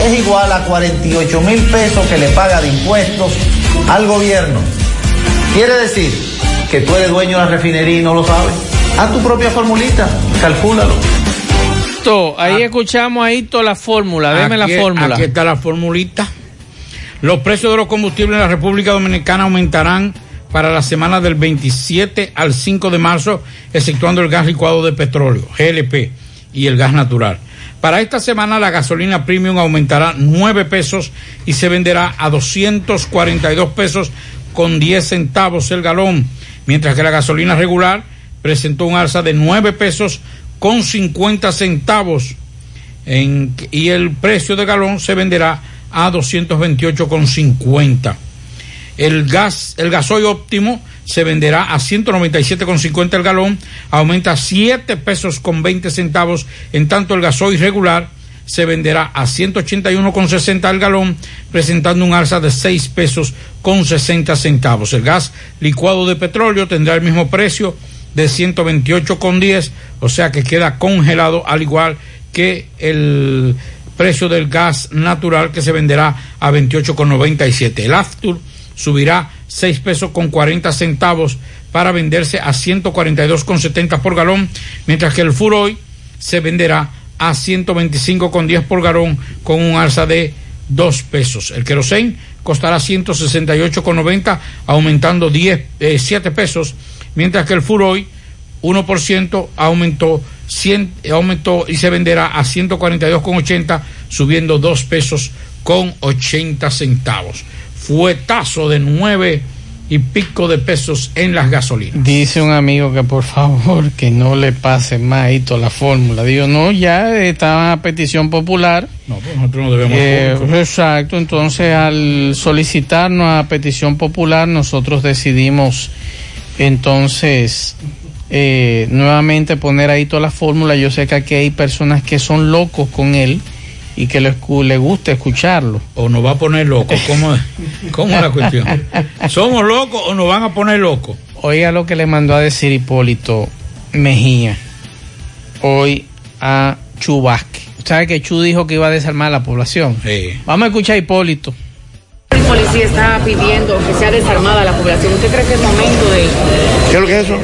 es igual a 48 mil pesos que le paga de impuestos al gobierno. Quiere decir que tú eres dueño de la refinería y no lo sabes. Haz tu propia formulita, calcúlalo. Ahí escuchamos ahí toda la fórmula, deme la fórmula. Aquí está la formulita. Los precios de los combustibles en la República Dominicana aumentarán para la semana del 27 al 5 de marzo, exceptuando el gas licuado de petróleo, GLP, y el gas natural. Para esta semana la gasolina premium aumentará 9 pesos y se venderá a 242 pesos con 10 centavos el galón, mientras que la gasolina regular presentó un alza de 9 pesos con 50 centavos en- y el precio de galón se venderá a 228,50. El gas, el gasoil óptimo se venderá a 197,50 el galón, aumenta 7 pesos con 20 centavos, en tanto el gasoil regular se venderá a 181,60 el galón, presentando un alza de 6 pesos con 60 centavos. El gas licuado de petróleo tendrá el mismo precio de 128,10, o sea que queda congelado al igual que el precio del gas natural que se venderá a 28,97. El Aftur subirá 6 pesos con 40 centavos para venderse a 142,70 por galón, mientras que el Furoy se venderá a 125,10 por galón con un alza de 2 pesos. El querosén costará 168,90 aumentando 10, eh, 7 pesos, mientras que el Furoy 1% aumentó 100, aumentó y se venderá a 142,80 subiendo 2 pesos con 80 centavos. Fuetazo de 9 y pico de pesos en las gasolinas. Dice un amigo que por favor que no le pase más ahí toda la fórmula. Digo, no, ya estaba a petición popular. No, pues nosotros no debemos. Eh, exacto, entonces al solicitarnos a petición popular nosotros decidimos entonces eh, nuevamente poner ahí toda la fórmula. Yo sé que aquí hay personas que son locos con él y que escu- le gusta escucharlo. O nos va a poner loco, ¿cómo, cómo es la cuestión? ¿Somos locos o nos van a poner locos? Oiga lo que le mandó a decir Hipólito Mejía hoy a Chu Vázquez. ¿Sabe que Chu dijo que iba a desarmar a la población? Vamos a escuchar a Hipólito. El policía está pidiendo que sea desarmada la población. ¿Usted cree que es momento de ¿Qué es lo que es eso?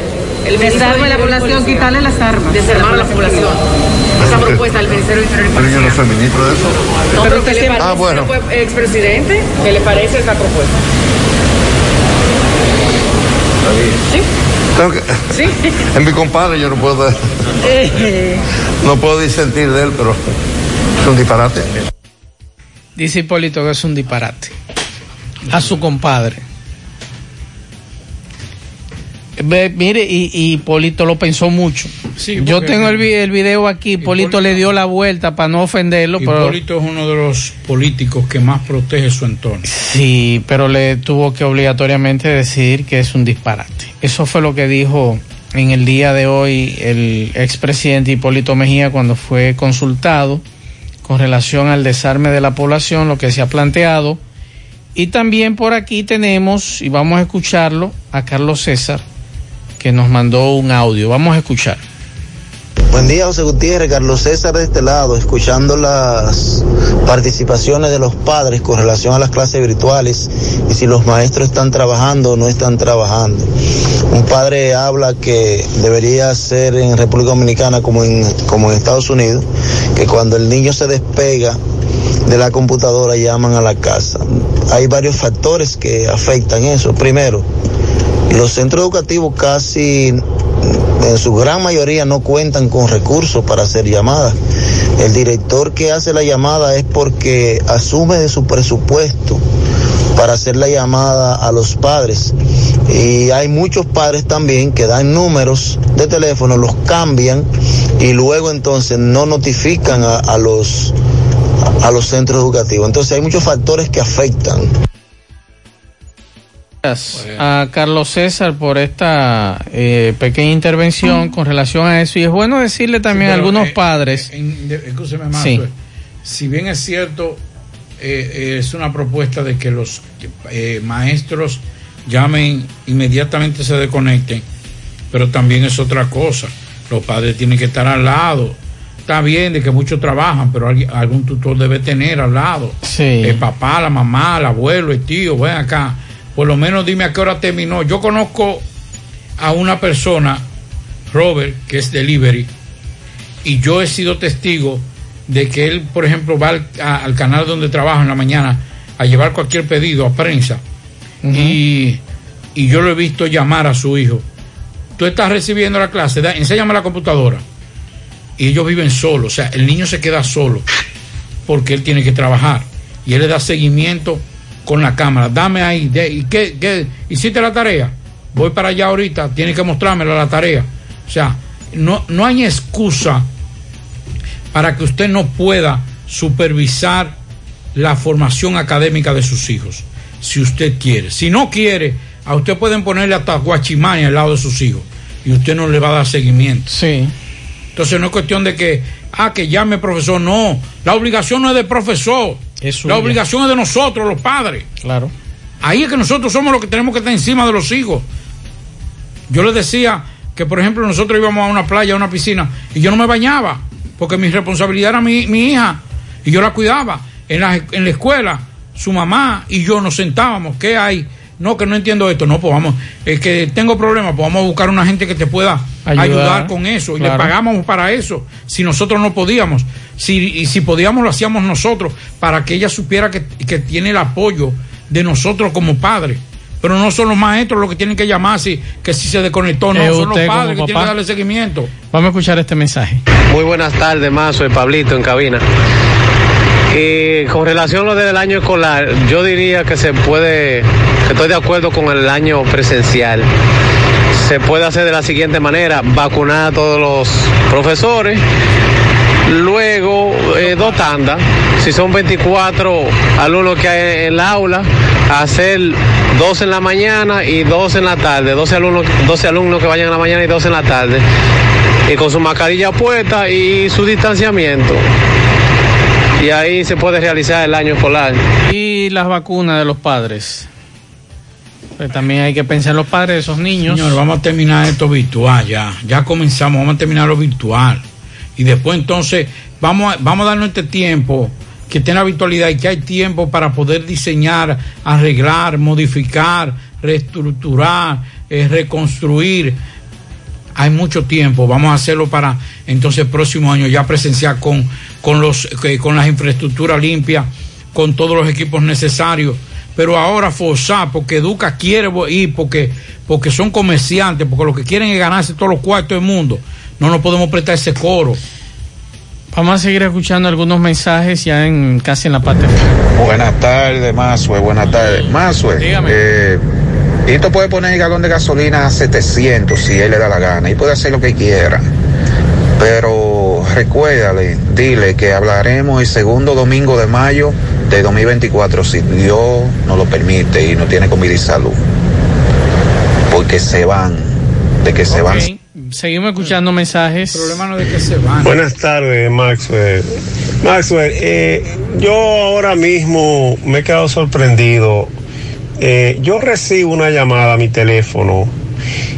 el desarme la población, quitarle las armas? Desarmar a la población. Esa propuesta del Ministerio del Interior Pero yo no soy ministro de eso. No, pero ¿qué le parece? Ah, bueno. ¿Usted fue expresidente? ¿Qué le parece esa propuesta? ¿Sí? Tengo que- ¿Sí? Es mi compadre, yo no puedo, no puedo disentir de él, pero es un disparate. Dice Hipólito que es un disparate. A su compadre. Mire, y, y Hipólito lo pensó mucho. Yo porque- tengo el, vi- el video aquí. Hipólito, le dio la vuelta para no ofenderlo. Pero, Hipólito es uno de los políticos que más protege su entorno. sí, pero le tuvo que obligatoriamente decir que es un disparate. Eso fue lo que dijo en el día de hoy el expresidente Hipólito Mejía cuando fue consultado con relación al desarme de la población, lo que se ha planteado. Y también por aquí tenemos, y vamos a escucharlo, a Carlos César, que nos mandó un audio. Vamos a escuchar. Buen día, José Gutiérrez, Carlos César de este lado, escuchando las participaciones de los padres con relación a las clases virtuales y si los maestros están trabajando o no están trabajando. Un padre habla que debería ser en República Dominicana como en, como en Estados Unidos, que cuando el niño se despega de la computadora llaman a la casa. Hay varios factores que afectan eso. Primero, los centros educativos casi en su gran mayoría no cuentan con recursos para hacer llamadas. El director que hace la llamada es porque asume de su presupuesto para hacer la llamada a los padres. Y hay muchos padres también que dan números de teléfono, los cambian y luego entonces no notifican a, los a los centros educativos. Entonces hay muchos factores que afectan. A Carlos César por esta eh, pequeña intervención con relación a eso. Y es bueno decirle también a algunos eh, padres. Escúcheme más. Sí. pues, Si bien es cierto, eh, eh, es una propuesta de que los eh, maestros llamen inmediatamente se desconecten, pero también es otra cosa. Los padres tienen que estar al lado está bien de que muchos trabajan, pero algún tutor debe tener al lado. El papá, la mamá, el abuelo, el tío, ven acá. Por lo menos dime a qué hora terminó. Yo conozco a una persona, Robert, que es delivery, y yo he sido testigo de que él, por ejemplo, va al, a- al canal donde trabaja en la mañana a llevar cualquier pedido a prensa y, y yo lo he visto llamar a su hijo. Tú estás recibiendo la clase, da- enséñame la computadora. Y ellos viven solos, o sea, el niño se queda solo porque él tiene que trabajar y él le da seguimiento con la cámara. Dame ahí, de- ¿y qué, qué? ¿Hiciste la tarea? Voy para allá ahorita, tiene que mostrármela la tarea. O sea, no, no hay excusa para que usted no pueda supervisar la formación académica de sus hijos, si usted quiere. Si no quiere, a usted pueden ponerle hasta guachimani al lado de sus hijos y usted no le va a dar seguimiento. Sí. Entonces no es cuestión de que, ah, que llame profesor, no. La obligación no es del profesor. La obligación es de nosotros, los padres. Claro. Ahí es que nosotros somos los que tenemos que estar encima de los hijos. Yo les decía que, por ejemplo, nosotros íbamos a una playa, a una piscina, y yo no me bañaba, porque mi responsabilidad era mi, mi hija, y yo la cuidaba. En la, en la escuela, su mamá y yo nos sentábamos, ¿qué hay? No, que no entiendo esto. No, pues vamos, es que tengo problemas, pues vamos a buscar una gente que te pueda Ayudar, ayudar, con eso. Y le pagamos para eso. Si nosotros no podíamos, si, y si podíamos, lo hacíamos nosotros, para que ella supiera que, que tiene el apoyo de nosotros como padres. Pero no son los maestros los que tienen que llamar si, que si se desconectó, no, son los padres que tienen que darle seguimiento. Vamos a escuchar este mensaje. Muy buenas tardes, más soy Pablito en cabina. Y con relación a lo del año escolar, yo diría que se puede, que estoy de acuerdo con el año presencial. Se puede hacer de la siguiente manera, vacunar a todos los profesores, luego eh, dos tandas, si son 24 alumnos que hay en la aula, hacer dos en la mañana y dos en la tarde, 12 alumnos, 12 alumnos que vayan en la mañana y dos en la tarde y con su mascarilla puesta y su distanciamiento. Y ahí se puede realizar el año escolar. Y las vacunas de los padres. Pues también hay que pensar en los padres de esos niños. Señor, vamos a terminar esto virtual ya. Ya comenzamos, vamos a terminar lo virtual. Y después entonces vamos a, vamos a darnos este tiempo que esté en la virtualidad y que hay tiempo para poder diseñar, arreglar, modificar, reestructurar, eh, reconstruir. Hay mucho tiempo, vamos a hacerlo para entonces el próximo año ya presenciar con, con, los, eh, con las infraestructuras limpias, con todos los equipos necesarios. Pero ahora forzar, porque Educa quiere ir, porque, porque son comerciantes, porque lo que quieren es ganarse todos los cuartos del mundo. No nos podemos prestar ese coro. Vamos a seguir escuchando algunos mensajes ya en casi en la parte final. Buenas tardes, Mazue, buenas tardes. Mazue, eh, esto puede poner el galón de gasolina a 700 si él le da la gana y puede hacer lo que quiera. Pero recuérdale, dile que hablaremos el segundo domingo de mayo de 2024 si Dios nos lo permite y no tiene comida y salud. Porque se van, de que se van. Seguimos escuchando mensajes. El problema no es de que se van. Buenas tardes, Maxwell. Maxwell, eh, yo ahora mismo me he quedado sorprendido. Eh, yo recibo una llamada a mi teléfono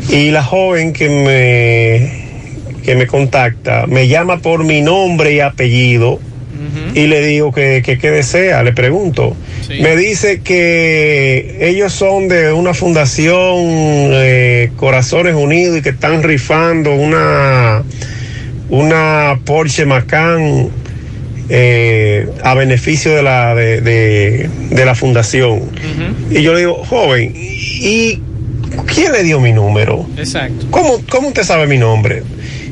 y la joven que me, que me contacta me llama por mi nombre y apellido y le digo que, que qué desea, le pregunto. Me dice que ellos son de una fundación eh, Corazones Unidos y que están rifando una, una Porsche Macan eh, a beneficio de la, de, de- de la fundación. Y yo le digo, joven, ¿y quién le dio mi número? Exacto. ¿Cómo, cómo usted sabe mi nombre?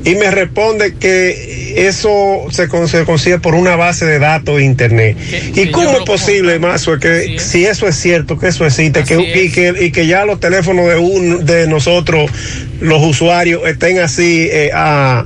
Y me responde que eso se, con- se consigue por una base de datos de internet. ¿Y cómo es posible, Mazo, que si eso es cierto, que eso existe, que, y, que, y que ya los teléfonos de, un, de nosotros, los usuarios, estén así eh, a,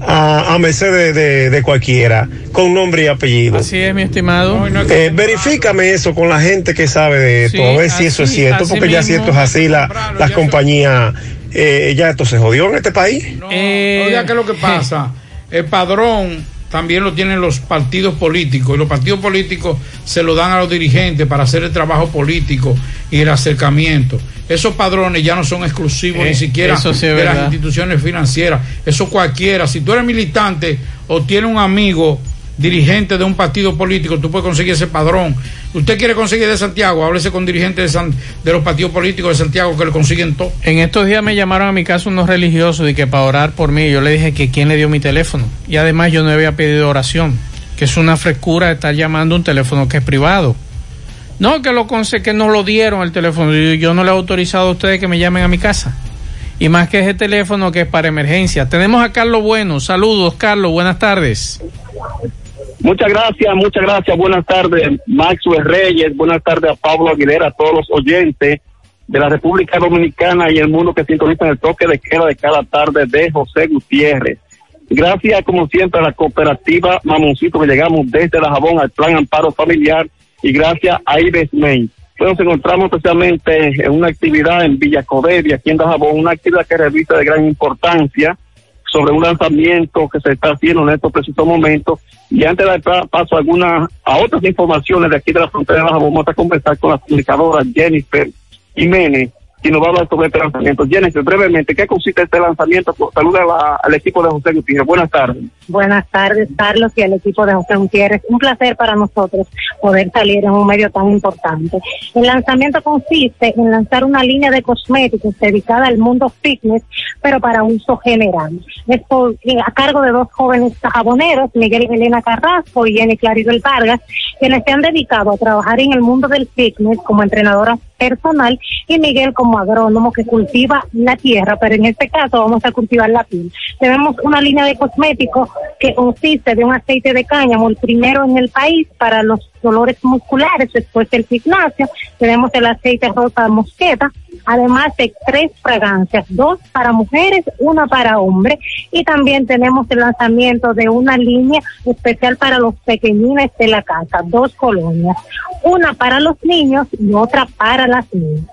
a, a merced de, de- de cualquiera, con nombre y apellido? Así es, mi estimado. Eh, verifícame eso con la gente que sabe de esto, Sí, a ver si eso es cierto, porque ya si esto es así, la, las compañías, eh, ya esto se jodió en este país. Eh, Oiga, ¿qué es lo que pasa? El padrón también lo tienen los partidos políticos y los partidos políticos se lo dan a los dirigentes para hacer el trabajo político y el acercamiento. esos padrones ya no son exclusivos Eh, ni siquiera sí de las instituciones financieras. Eso cualquiera. Si tú eres militante o tienes un amigo dirigente de un partido político, tú puedes conseguir ese padrón. Usted quiere conseguir de Santiago, háblese con dirigentes de, San- de los partidos políticos de Santiago que le consiguen todo. En estos días me llamaron a mi casa unos religiosos y que para orar por mí, yo le dije que quién le dio mi teléfono. Y además yo no había pedido oración, que es una frescura estar llamando un teléfono que es privado. No, que lo que nos lo dieron el teléfono. Yo, yo no le he autorizado a ustedes que me llamen a mi casa. Y más que ese teléfono que es para emergencia. Tenemos a Carlos Bueno. Saludos, Carlos. Buenas tardes. Muchas gracias, muchas gracias. Buenas tardes, Maxwell Reyes. Buenas tardes a Pablo Aguilera, a todos los oyentes de la República Dominicana y el mundo que sintonizan el toque de queda de cada tarde de José Gutiérrez. Gracias, como siempre, a la cooperativa Mamoncito que llegamos desde la Jabón al Plan Amparo Familiar y gracias a Ives Main. Pues nos encontramos especialmente en una actividad en Villa Codevi, aquí en Dajabón, una actividad que revista de gran importancia sobre un lanzamiento que se está haciendo en estos precisos momentos. Y antes de dar pa- paso a algunas, a otras informaciones de aquí de la frontera de Dajabón, vamos a conversar con la comunicadora Jennifer Jiménez, y nos va a hablar sobre este lanzamiento. Jennifer, brevemente, ¿qué consiste este lanzamiento? Saluda al equipo de José Gutiérrez. Buenas tardes. Buenas tardes, Carlos, y al equipo de José Gutiérrez. Un placer para nosotros poder salir en un medio tan importante. El lanzamiento consiste en lanzar una línea de cosméticos dedicada al mundo fitness, pero para uso general. Es por- eh, a cargo de dos jóvenes jaboneros, Miguel y Elena Carrasco y Jenny Claribel Vargas, quienes se han dedicado a trabajar en el mundo del fitness como entrenadora personal y Miguel como agrónomo que cultiva la tierra, pero en este caso vamos a cultivar la piel. Tenemos una línea de cosméticos que consiste de un aceite de cáñamo, el primero en el país para los dolores musculares después del gimnasio. Tenemos el aceite rosa mosqueta, además de tres fragancias, dos para mujeres, una para hombres. Y también tenemos el lanzamiento de una línea especial para los pequeñines de la casa, dos colonias, una para los niños y otra para las niñas.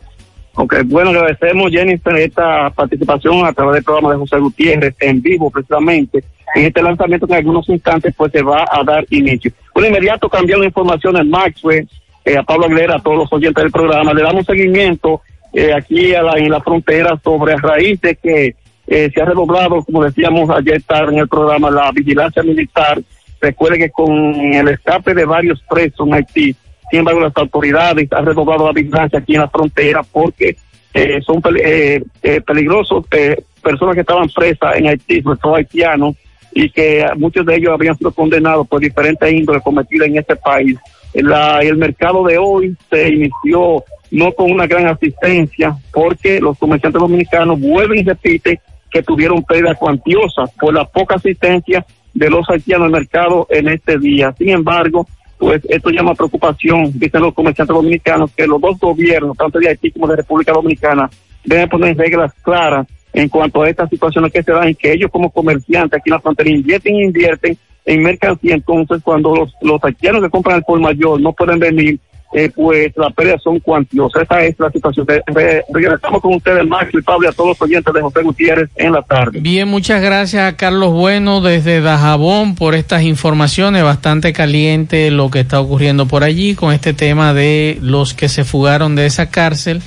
Ok, bueno, agradecemos Jennifer esta participación a través del programa de José Gutiérrez en vivo precisamente en este lanzamiento que en algunos instantes pues se va a dar inicio. Bueno, inmediato cambiando información en Maxwell, eh, a Pablo Aguilera, a todos los oyentes del programa, le damos seguimiento eh, aquí a la, en la frontera sobre a raíz de que eh, se ha redoblado, como decíamos ayer tarde en el programa, la vigilancia militar. Recuerde que con el escape de varios presos en Haití, sin embargo, las autoridades han redoblado la vigilancia aquí en la frontera porque eh, son eh, eh, peligrosos eh, personas que estaban presas en Haití, sobre todo haitianos, y que muchos de ellos habían sido condenados por diferentes índoles cometidas en este país. La- el mercado de hoy se inició no con una gran asistencia, porque los comerciantes dominicanos vuelven y repiten que tuvieron pérdidas cuantiosas por la poca asistencia de los haitianos al mercado en este día. Sin embargo, pues esto llama preocupación, dicen los comerciantes dominicanos, que los dos gobiernos, tanto de Haití como de República Dominicana, deben poner reglas claras en cuanto a estas situaciones que se dan y que ellos como comerciantes aquí en la frontera invierten e invierten en mercancía. Entonces, cuando los, los haitianos que compran el por mayor no pueden venir, eh, pues las pérdidas son cuantiosas. Esa es la situación. Re- re- Regresamos con ustedes, Max y Pablo, y a todos los oyentes de José Gutiérrez en la tarde. Bien, muchas gracias a Carlos Bueno desde Dajabón por estas informaciones. Bastante caliente lo que está ocurriendo por allí con este tema de los que se fugaron de esa cárcel.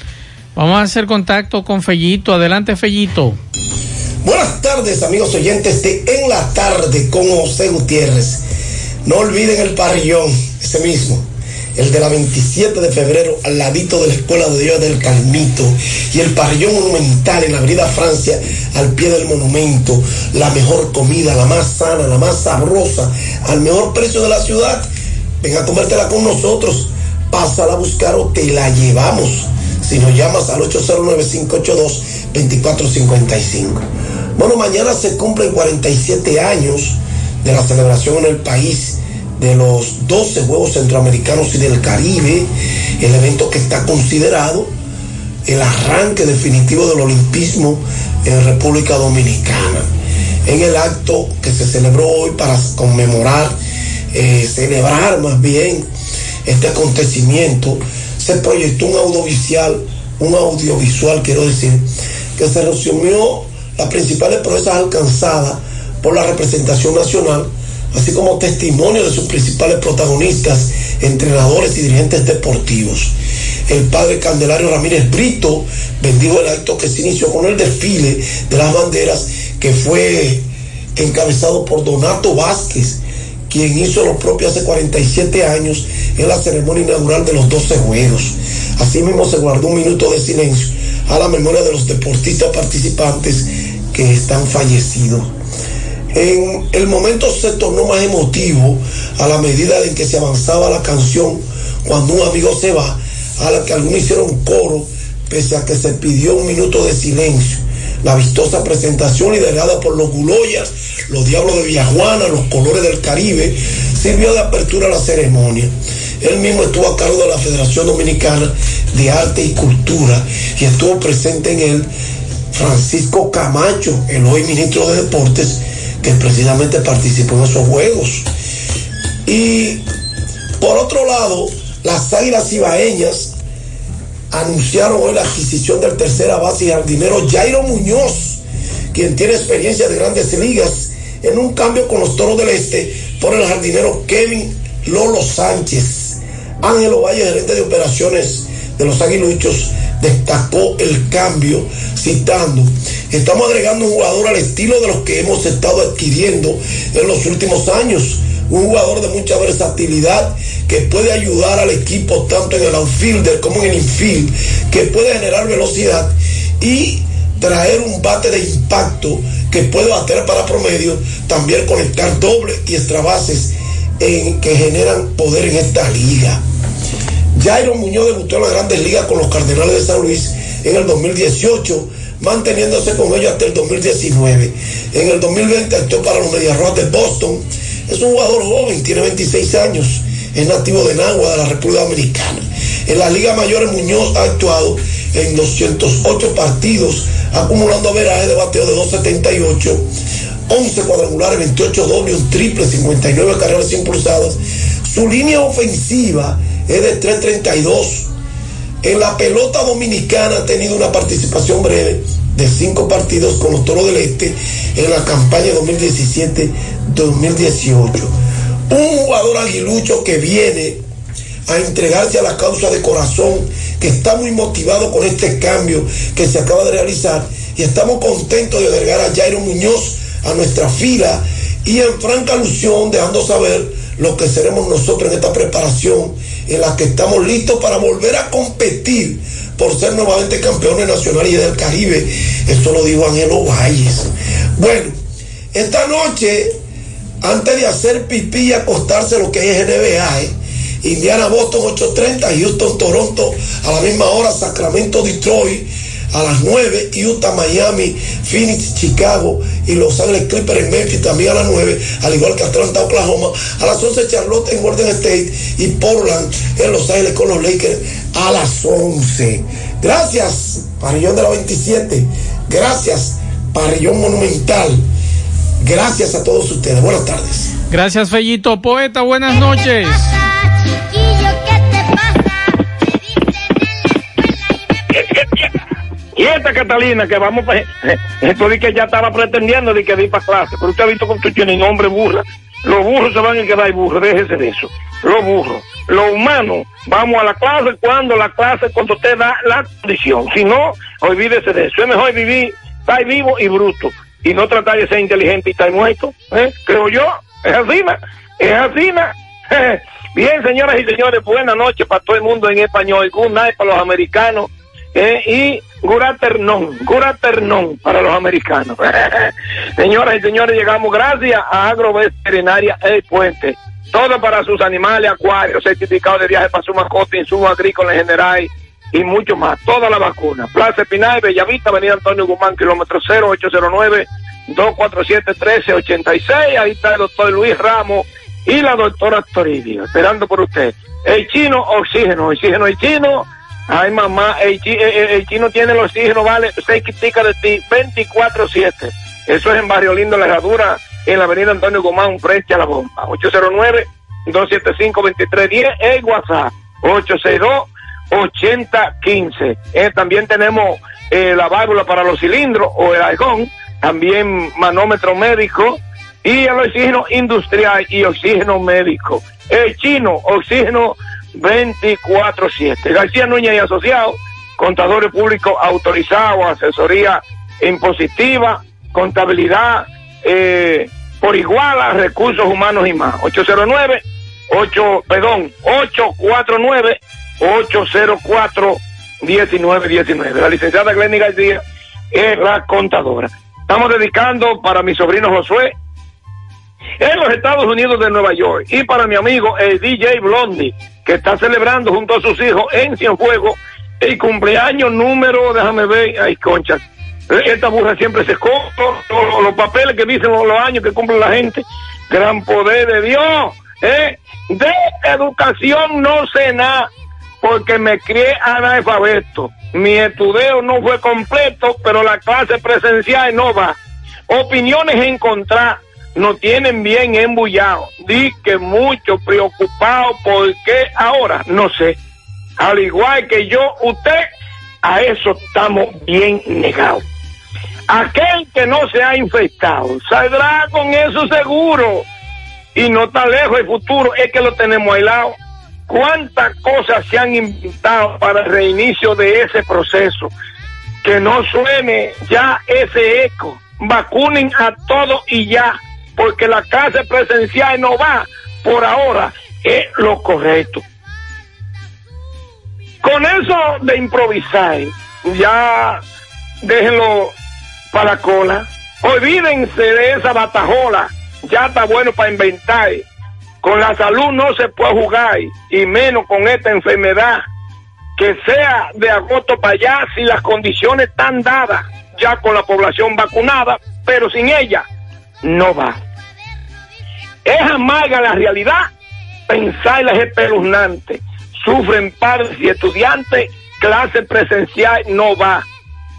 Vamos a hacer contacto con Fellito. Adelante, Fellito. Buenas tardes, amigos oyentes de En la Tarde con José Gutiérrez. No olviden el parrillón, ese mismo, el de la 27 de febrero, al ladito de la Escuela de Dios del Calmito, y el parrillón monumental en la Avenida Francia, al pie del monumento. La mejor comida, la más sana, la más sabrosa, al mejor precio de la ciudad. Ven a comértela con nosotros. Pásala a buscar o te la llevamos. Si nos llamas al 809-582-2455. Bueno, mañana se cumplen 47 años de la celebración en el país de los 12 Juegos Centroamericanos y del Caribe, el evento que está considerado el arranque definitivo del olimpismo en República Dominicana. En el acto que se celebró hoy para conmemorar, eh, celebrar más bien este acontecimiento, se proyectó un audiovisual, un audiovisual quiero decir, que se resumió las principales proezas alcanzadas por la representación nacional, así como testimonio de sus principales protagonistas, entrenadores y dirigentes deportivos. el padre Candelario Ramírez Brito, bendigo el acto que se inició con el desfile de las banderas, que fue encabezado por Donato Vázquez, quien hizo lo propio hace 47 años en la ceremonia inaugural de los 12 juegos. Asimismo se guardó un minuto de silencio a la memoria de los deportistas participantes que están fallecidos. En el momento se tornó más emotivo a la medida en que se avanzaba la canción Cuando un amigo se va, a la que algunos hicieron coro, pese a que se pidió un minuto de silencio. La vistosa presentación liderada por los Guloyas, los Diablos de Villajuana, los Colores del Caribe, sirvió de apertura a la ceremonia. Él mismo estuvo a cargo de la Federación Dominicana de Arte y Cultura y estuvo presente en él Francisco Camacho, el hoy ministro de Deportes, que precisamente participó en esos juegos. Y por otro lado, las Águilas Ibaeñas anunciaron hoy la adquisición del tercera base y jardinero Jairo Muñoz, quien tiene experiencia de grandes ligas en un cambio con los Toros del Este por el jardinero Kevin Lolo Sánchez. Ángelo Valle, gerente de operaciones de los Aguiluchos, destacó el cambio citando, estamos agregando un jugador al estilo de los que hemos estado adquiriendo en los últimos años, un jugador de mucha versatilidad que puede ayudar al equipo tanto en el outfielder como en el infield, que puede generar velocidad y traer un bate de impacto que puede bater para promedio, también conectar doble y extra bases que generan poder en esta liga. Jairo Muñoz debutó en las grandes ligas con los Cardenales de San Luis en el 2018, manteniéndose con ellos hasta el 2019. En el 2020 actuó para los Medias de Boston. Es un jugador joven, tiene 26 años, es nativo de Nagua, de la República Dominicana. En la Liga Mayor Muñoz ha actuado en 208 partidos, acumulando averaje de bateo de 278, 11 cuadrangulares, 28 dobles, un triple, 59 carreras impulsadas. Su línea ofensiva es de 332. En la pelota dominicana ha tenido una participación breve de cinco partidos con los Toros del Este en la campaña 2017-2018. Un jugador aguilucho que viene a entregarse a la causa de corazón, que está muy motivado con este cambio que se acaba de realizar y estamos contentos de agregar a Jairo Muñoz a nuestra fila y en franca alusión dejando saber lo que seremos nosotros en esta preparación en la que estamos listos para volver a competir por ser nuevamente campeones nacionales y del Caribe. Esto lo dijo Ángelo Valles. Bueno, esta noche, antes de hacer pipí y acostarse lo que es NBA, ¿eh? Indiana Boston 8.30, Houston Toronto a la misma hora, Sacramento Detroit a las 9, Utah, Miami, Phoenix, Chicago y Los Ángeles Clippers en Memphis también a las 9, al igual que Atlanta, Oklahoma, a las 11 Charlotte en Golden State y Portland en Los Ángeles con los Lakers a las 11. Gracias, Parrillón de la 27. Gracias, Parrillón Monumental. Gracias a todos ustedes. Buenas tardes. Gracias, Fellito. Poeta, buenas noches. Catalina, que vamos, esto di que ya estaba pretendiendo de que di para clase, pero usted ha visto usted tiene nombre burra. Los burros se van a quedar burros, déjese de eso. Los burros. Los humanos, vamos a la clase cuando la clase, cuando usted da la condición. Si no, olvídese de eso. Es mejor vivir, estar vivo y bruto. Y no tratar de ser inteligente y estar muerto. ¿eh? Creo yo. Es así, es así. Bien, señoras y señores, buenas noches para todo el mundo en español. Good night para los americanos. ¿eh? y Guraternón, Guraternón para los americanos. Señoras y señores, llegamos gracias a Agroveterinaria El Puente. Todo para sus animales, acuarios, certificado de viaje para su mascota, insumos agrícolas en general y mucho más. Toda la vacuna. Plaza Espinal, Bellavista, Avenida Antonio Guzmán, kilómetro 0809 247 1386 Ahí está el doctor Luis Ramos y la doctora Toribio, esperando por usted. El chino, oxígeno, oxígeno, el chino Ay, mamá, el, chino tiene el oxígeno, vale, seis quiticas de ti, 24-7. Eso es en Barrio Lindo, La Herradura, en la avenida Antonio Gomán, frente a la bomba. 809-275-2310, el WhatsApp, 862-8015. Eh, también tenemos eh, la válvula para los cilindros o el algón, también manómetro médico y el oxígeno industrial y oxígeno médico. El chino, oxígeno 24-7. García Núñez y Asociados, contadores públicos autorizados, asesoría impositiva, contabilidad eh, por igual a recursos humanos y más. 809 8, perdón, 849 804 1919. La licenciada Glenny García es la contadora. Estamos dedicando para mi sobrino Josué en los Estados Unidos de Nueva York y para mi amigo el DJ Blondie que está celebrando junto a sus hijos en Cienfuegos el cumpleaños número, déjame ver, ay concha, esta burra siempre se escoge los, los papeles que dicen los, años que cumple la gente, gran poder de Dios, ¿eh? de educación no sé nada porque me crié analfabeto. Mi estudio no fue completo, pero la clase presencial no va. Opiniones encontradas no tienen bien embullado. Di que mucho preocupado porque ahora no sé. Al igual que yo, usted, a eso estamos bien negados. Aquel que no se ha infectado saldrá con eso seguro. Y no está lejos el futuro, es que lo tenemos aislado cuántas cosas se han inventado para el reinicio de ese proceso. Que no suene ya ese eco. Vacunen a todos y ya, porque la clase presencial no va por ahora, es lo correcto. Con eso de improvisar, ya déjenlo para la cola. Olvídense de esa batajola, ya está bueno para inventar con la salud no se puede jugar y menos con esta enfermedad que sea de agosto para allá si las condiciones están dadas ya con la población vacunada, pero sin ella no va. Es amarga la realidad, pensarla es espeluznante. Sufren padres y estudiantes, clase presencial no va.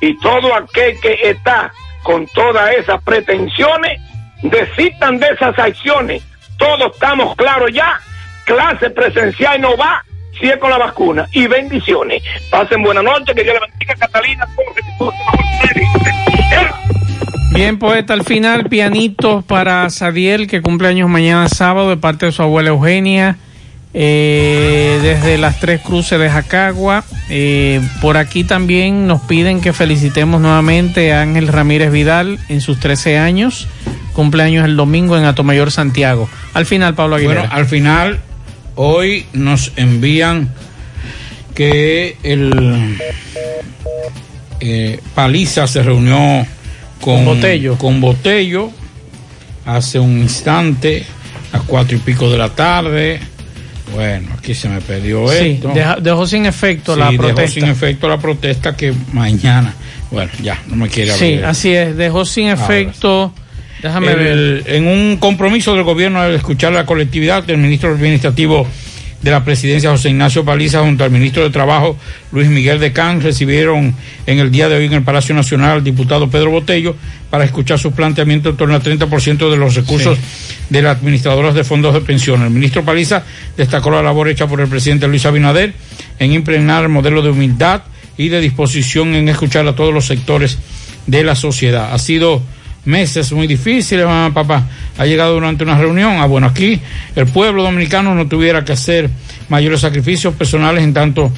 Y todo aquel que está con todas esas pretensiones, desistan de esas acciones todos estamos claros ya, clase presencial no va si es con la vacuna. Y bendiciones. Pasen buena noche, que Dios le bendiga, Catalina. Bien, poeta, al final, pianito para Sadiel, que cumple años mañana sábado, de parte de su abuela Eugenia, eh, desde las Tres Cruces de Jacagua. Eh, por aquí también nos piden que felicitemos nuevamente a Ángel Ramírez Vidal en sus 13 años cumpleaños el domingo en Atomayor Santiago. Al final, Pablo Aguilera. Bueno, al final, hoy nos envían que el eh, Paliza se reunió con, Botello. con Botello hace un instante, a cuatro y pico de la tarde. Bueno, aquí se me perdió Sí, esto. deja- dejó sin efecto la Sí, dejó protesta. sin efecto la protesta que mañana. Bueno, ya, no me quiere Sí, hablar. así es, dejó sin efecto. Déjame El- ver. En un compromiso del gobierno al escuchar la colectividad del ministro administrativo de la presidencia José Ignacio Paliza junto al ministro de Trabajo Luis Miguel de Can recibieron en el día de hoy en el Palacio Nacional al diputado Pedro Botello para escuchar sus planteamientos en torno al 30% de los recursos de las administradoras de fondos de pensión. El ministro Paliza destacó la labor hecha por el presidente Luis Abinader en impregnar el modelo de humildad y de disposición en escuchar a todos los sectores de la sociedad. Ha sido meses muy difíciles, mamá, papá. Ha llegado durante una reunión. Ah, bueno, aquí el pueblo dominicano no tuviera que hacer mayores sacrificios personales en tanto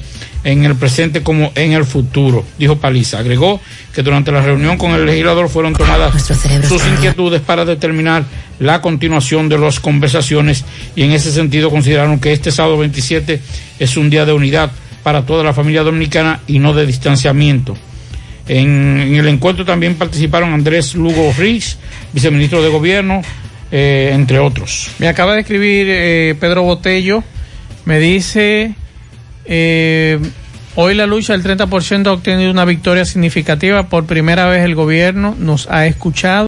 en el presente como en el futuro, dijo Paliza. Agregó que durante la reunión con el legislador fueron tomadas sus inquietudes para determinar la continuación de las conversaciones y en ese sentido consideraron que este sábado 27 es un día de unidad para toda la familia dominicana y no de distanciamiento. En, en el encuentro también participaron Andrés Lugo Riz, viceministro de Gobierno, eh, entre otros. Me acaba de escribir eh, Pedro Botello. Me dice, eh, hoy la lucha del 30% ha obtenido una victoria significativa. Por primera vez el gobierno nos ha escuchado.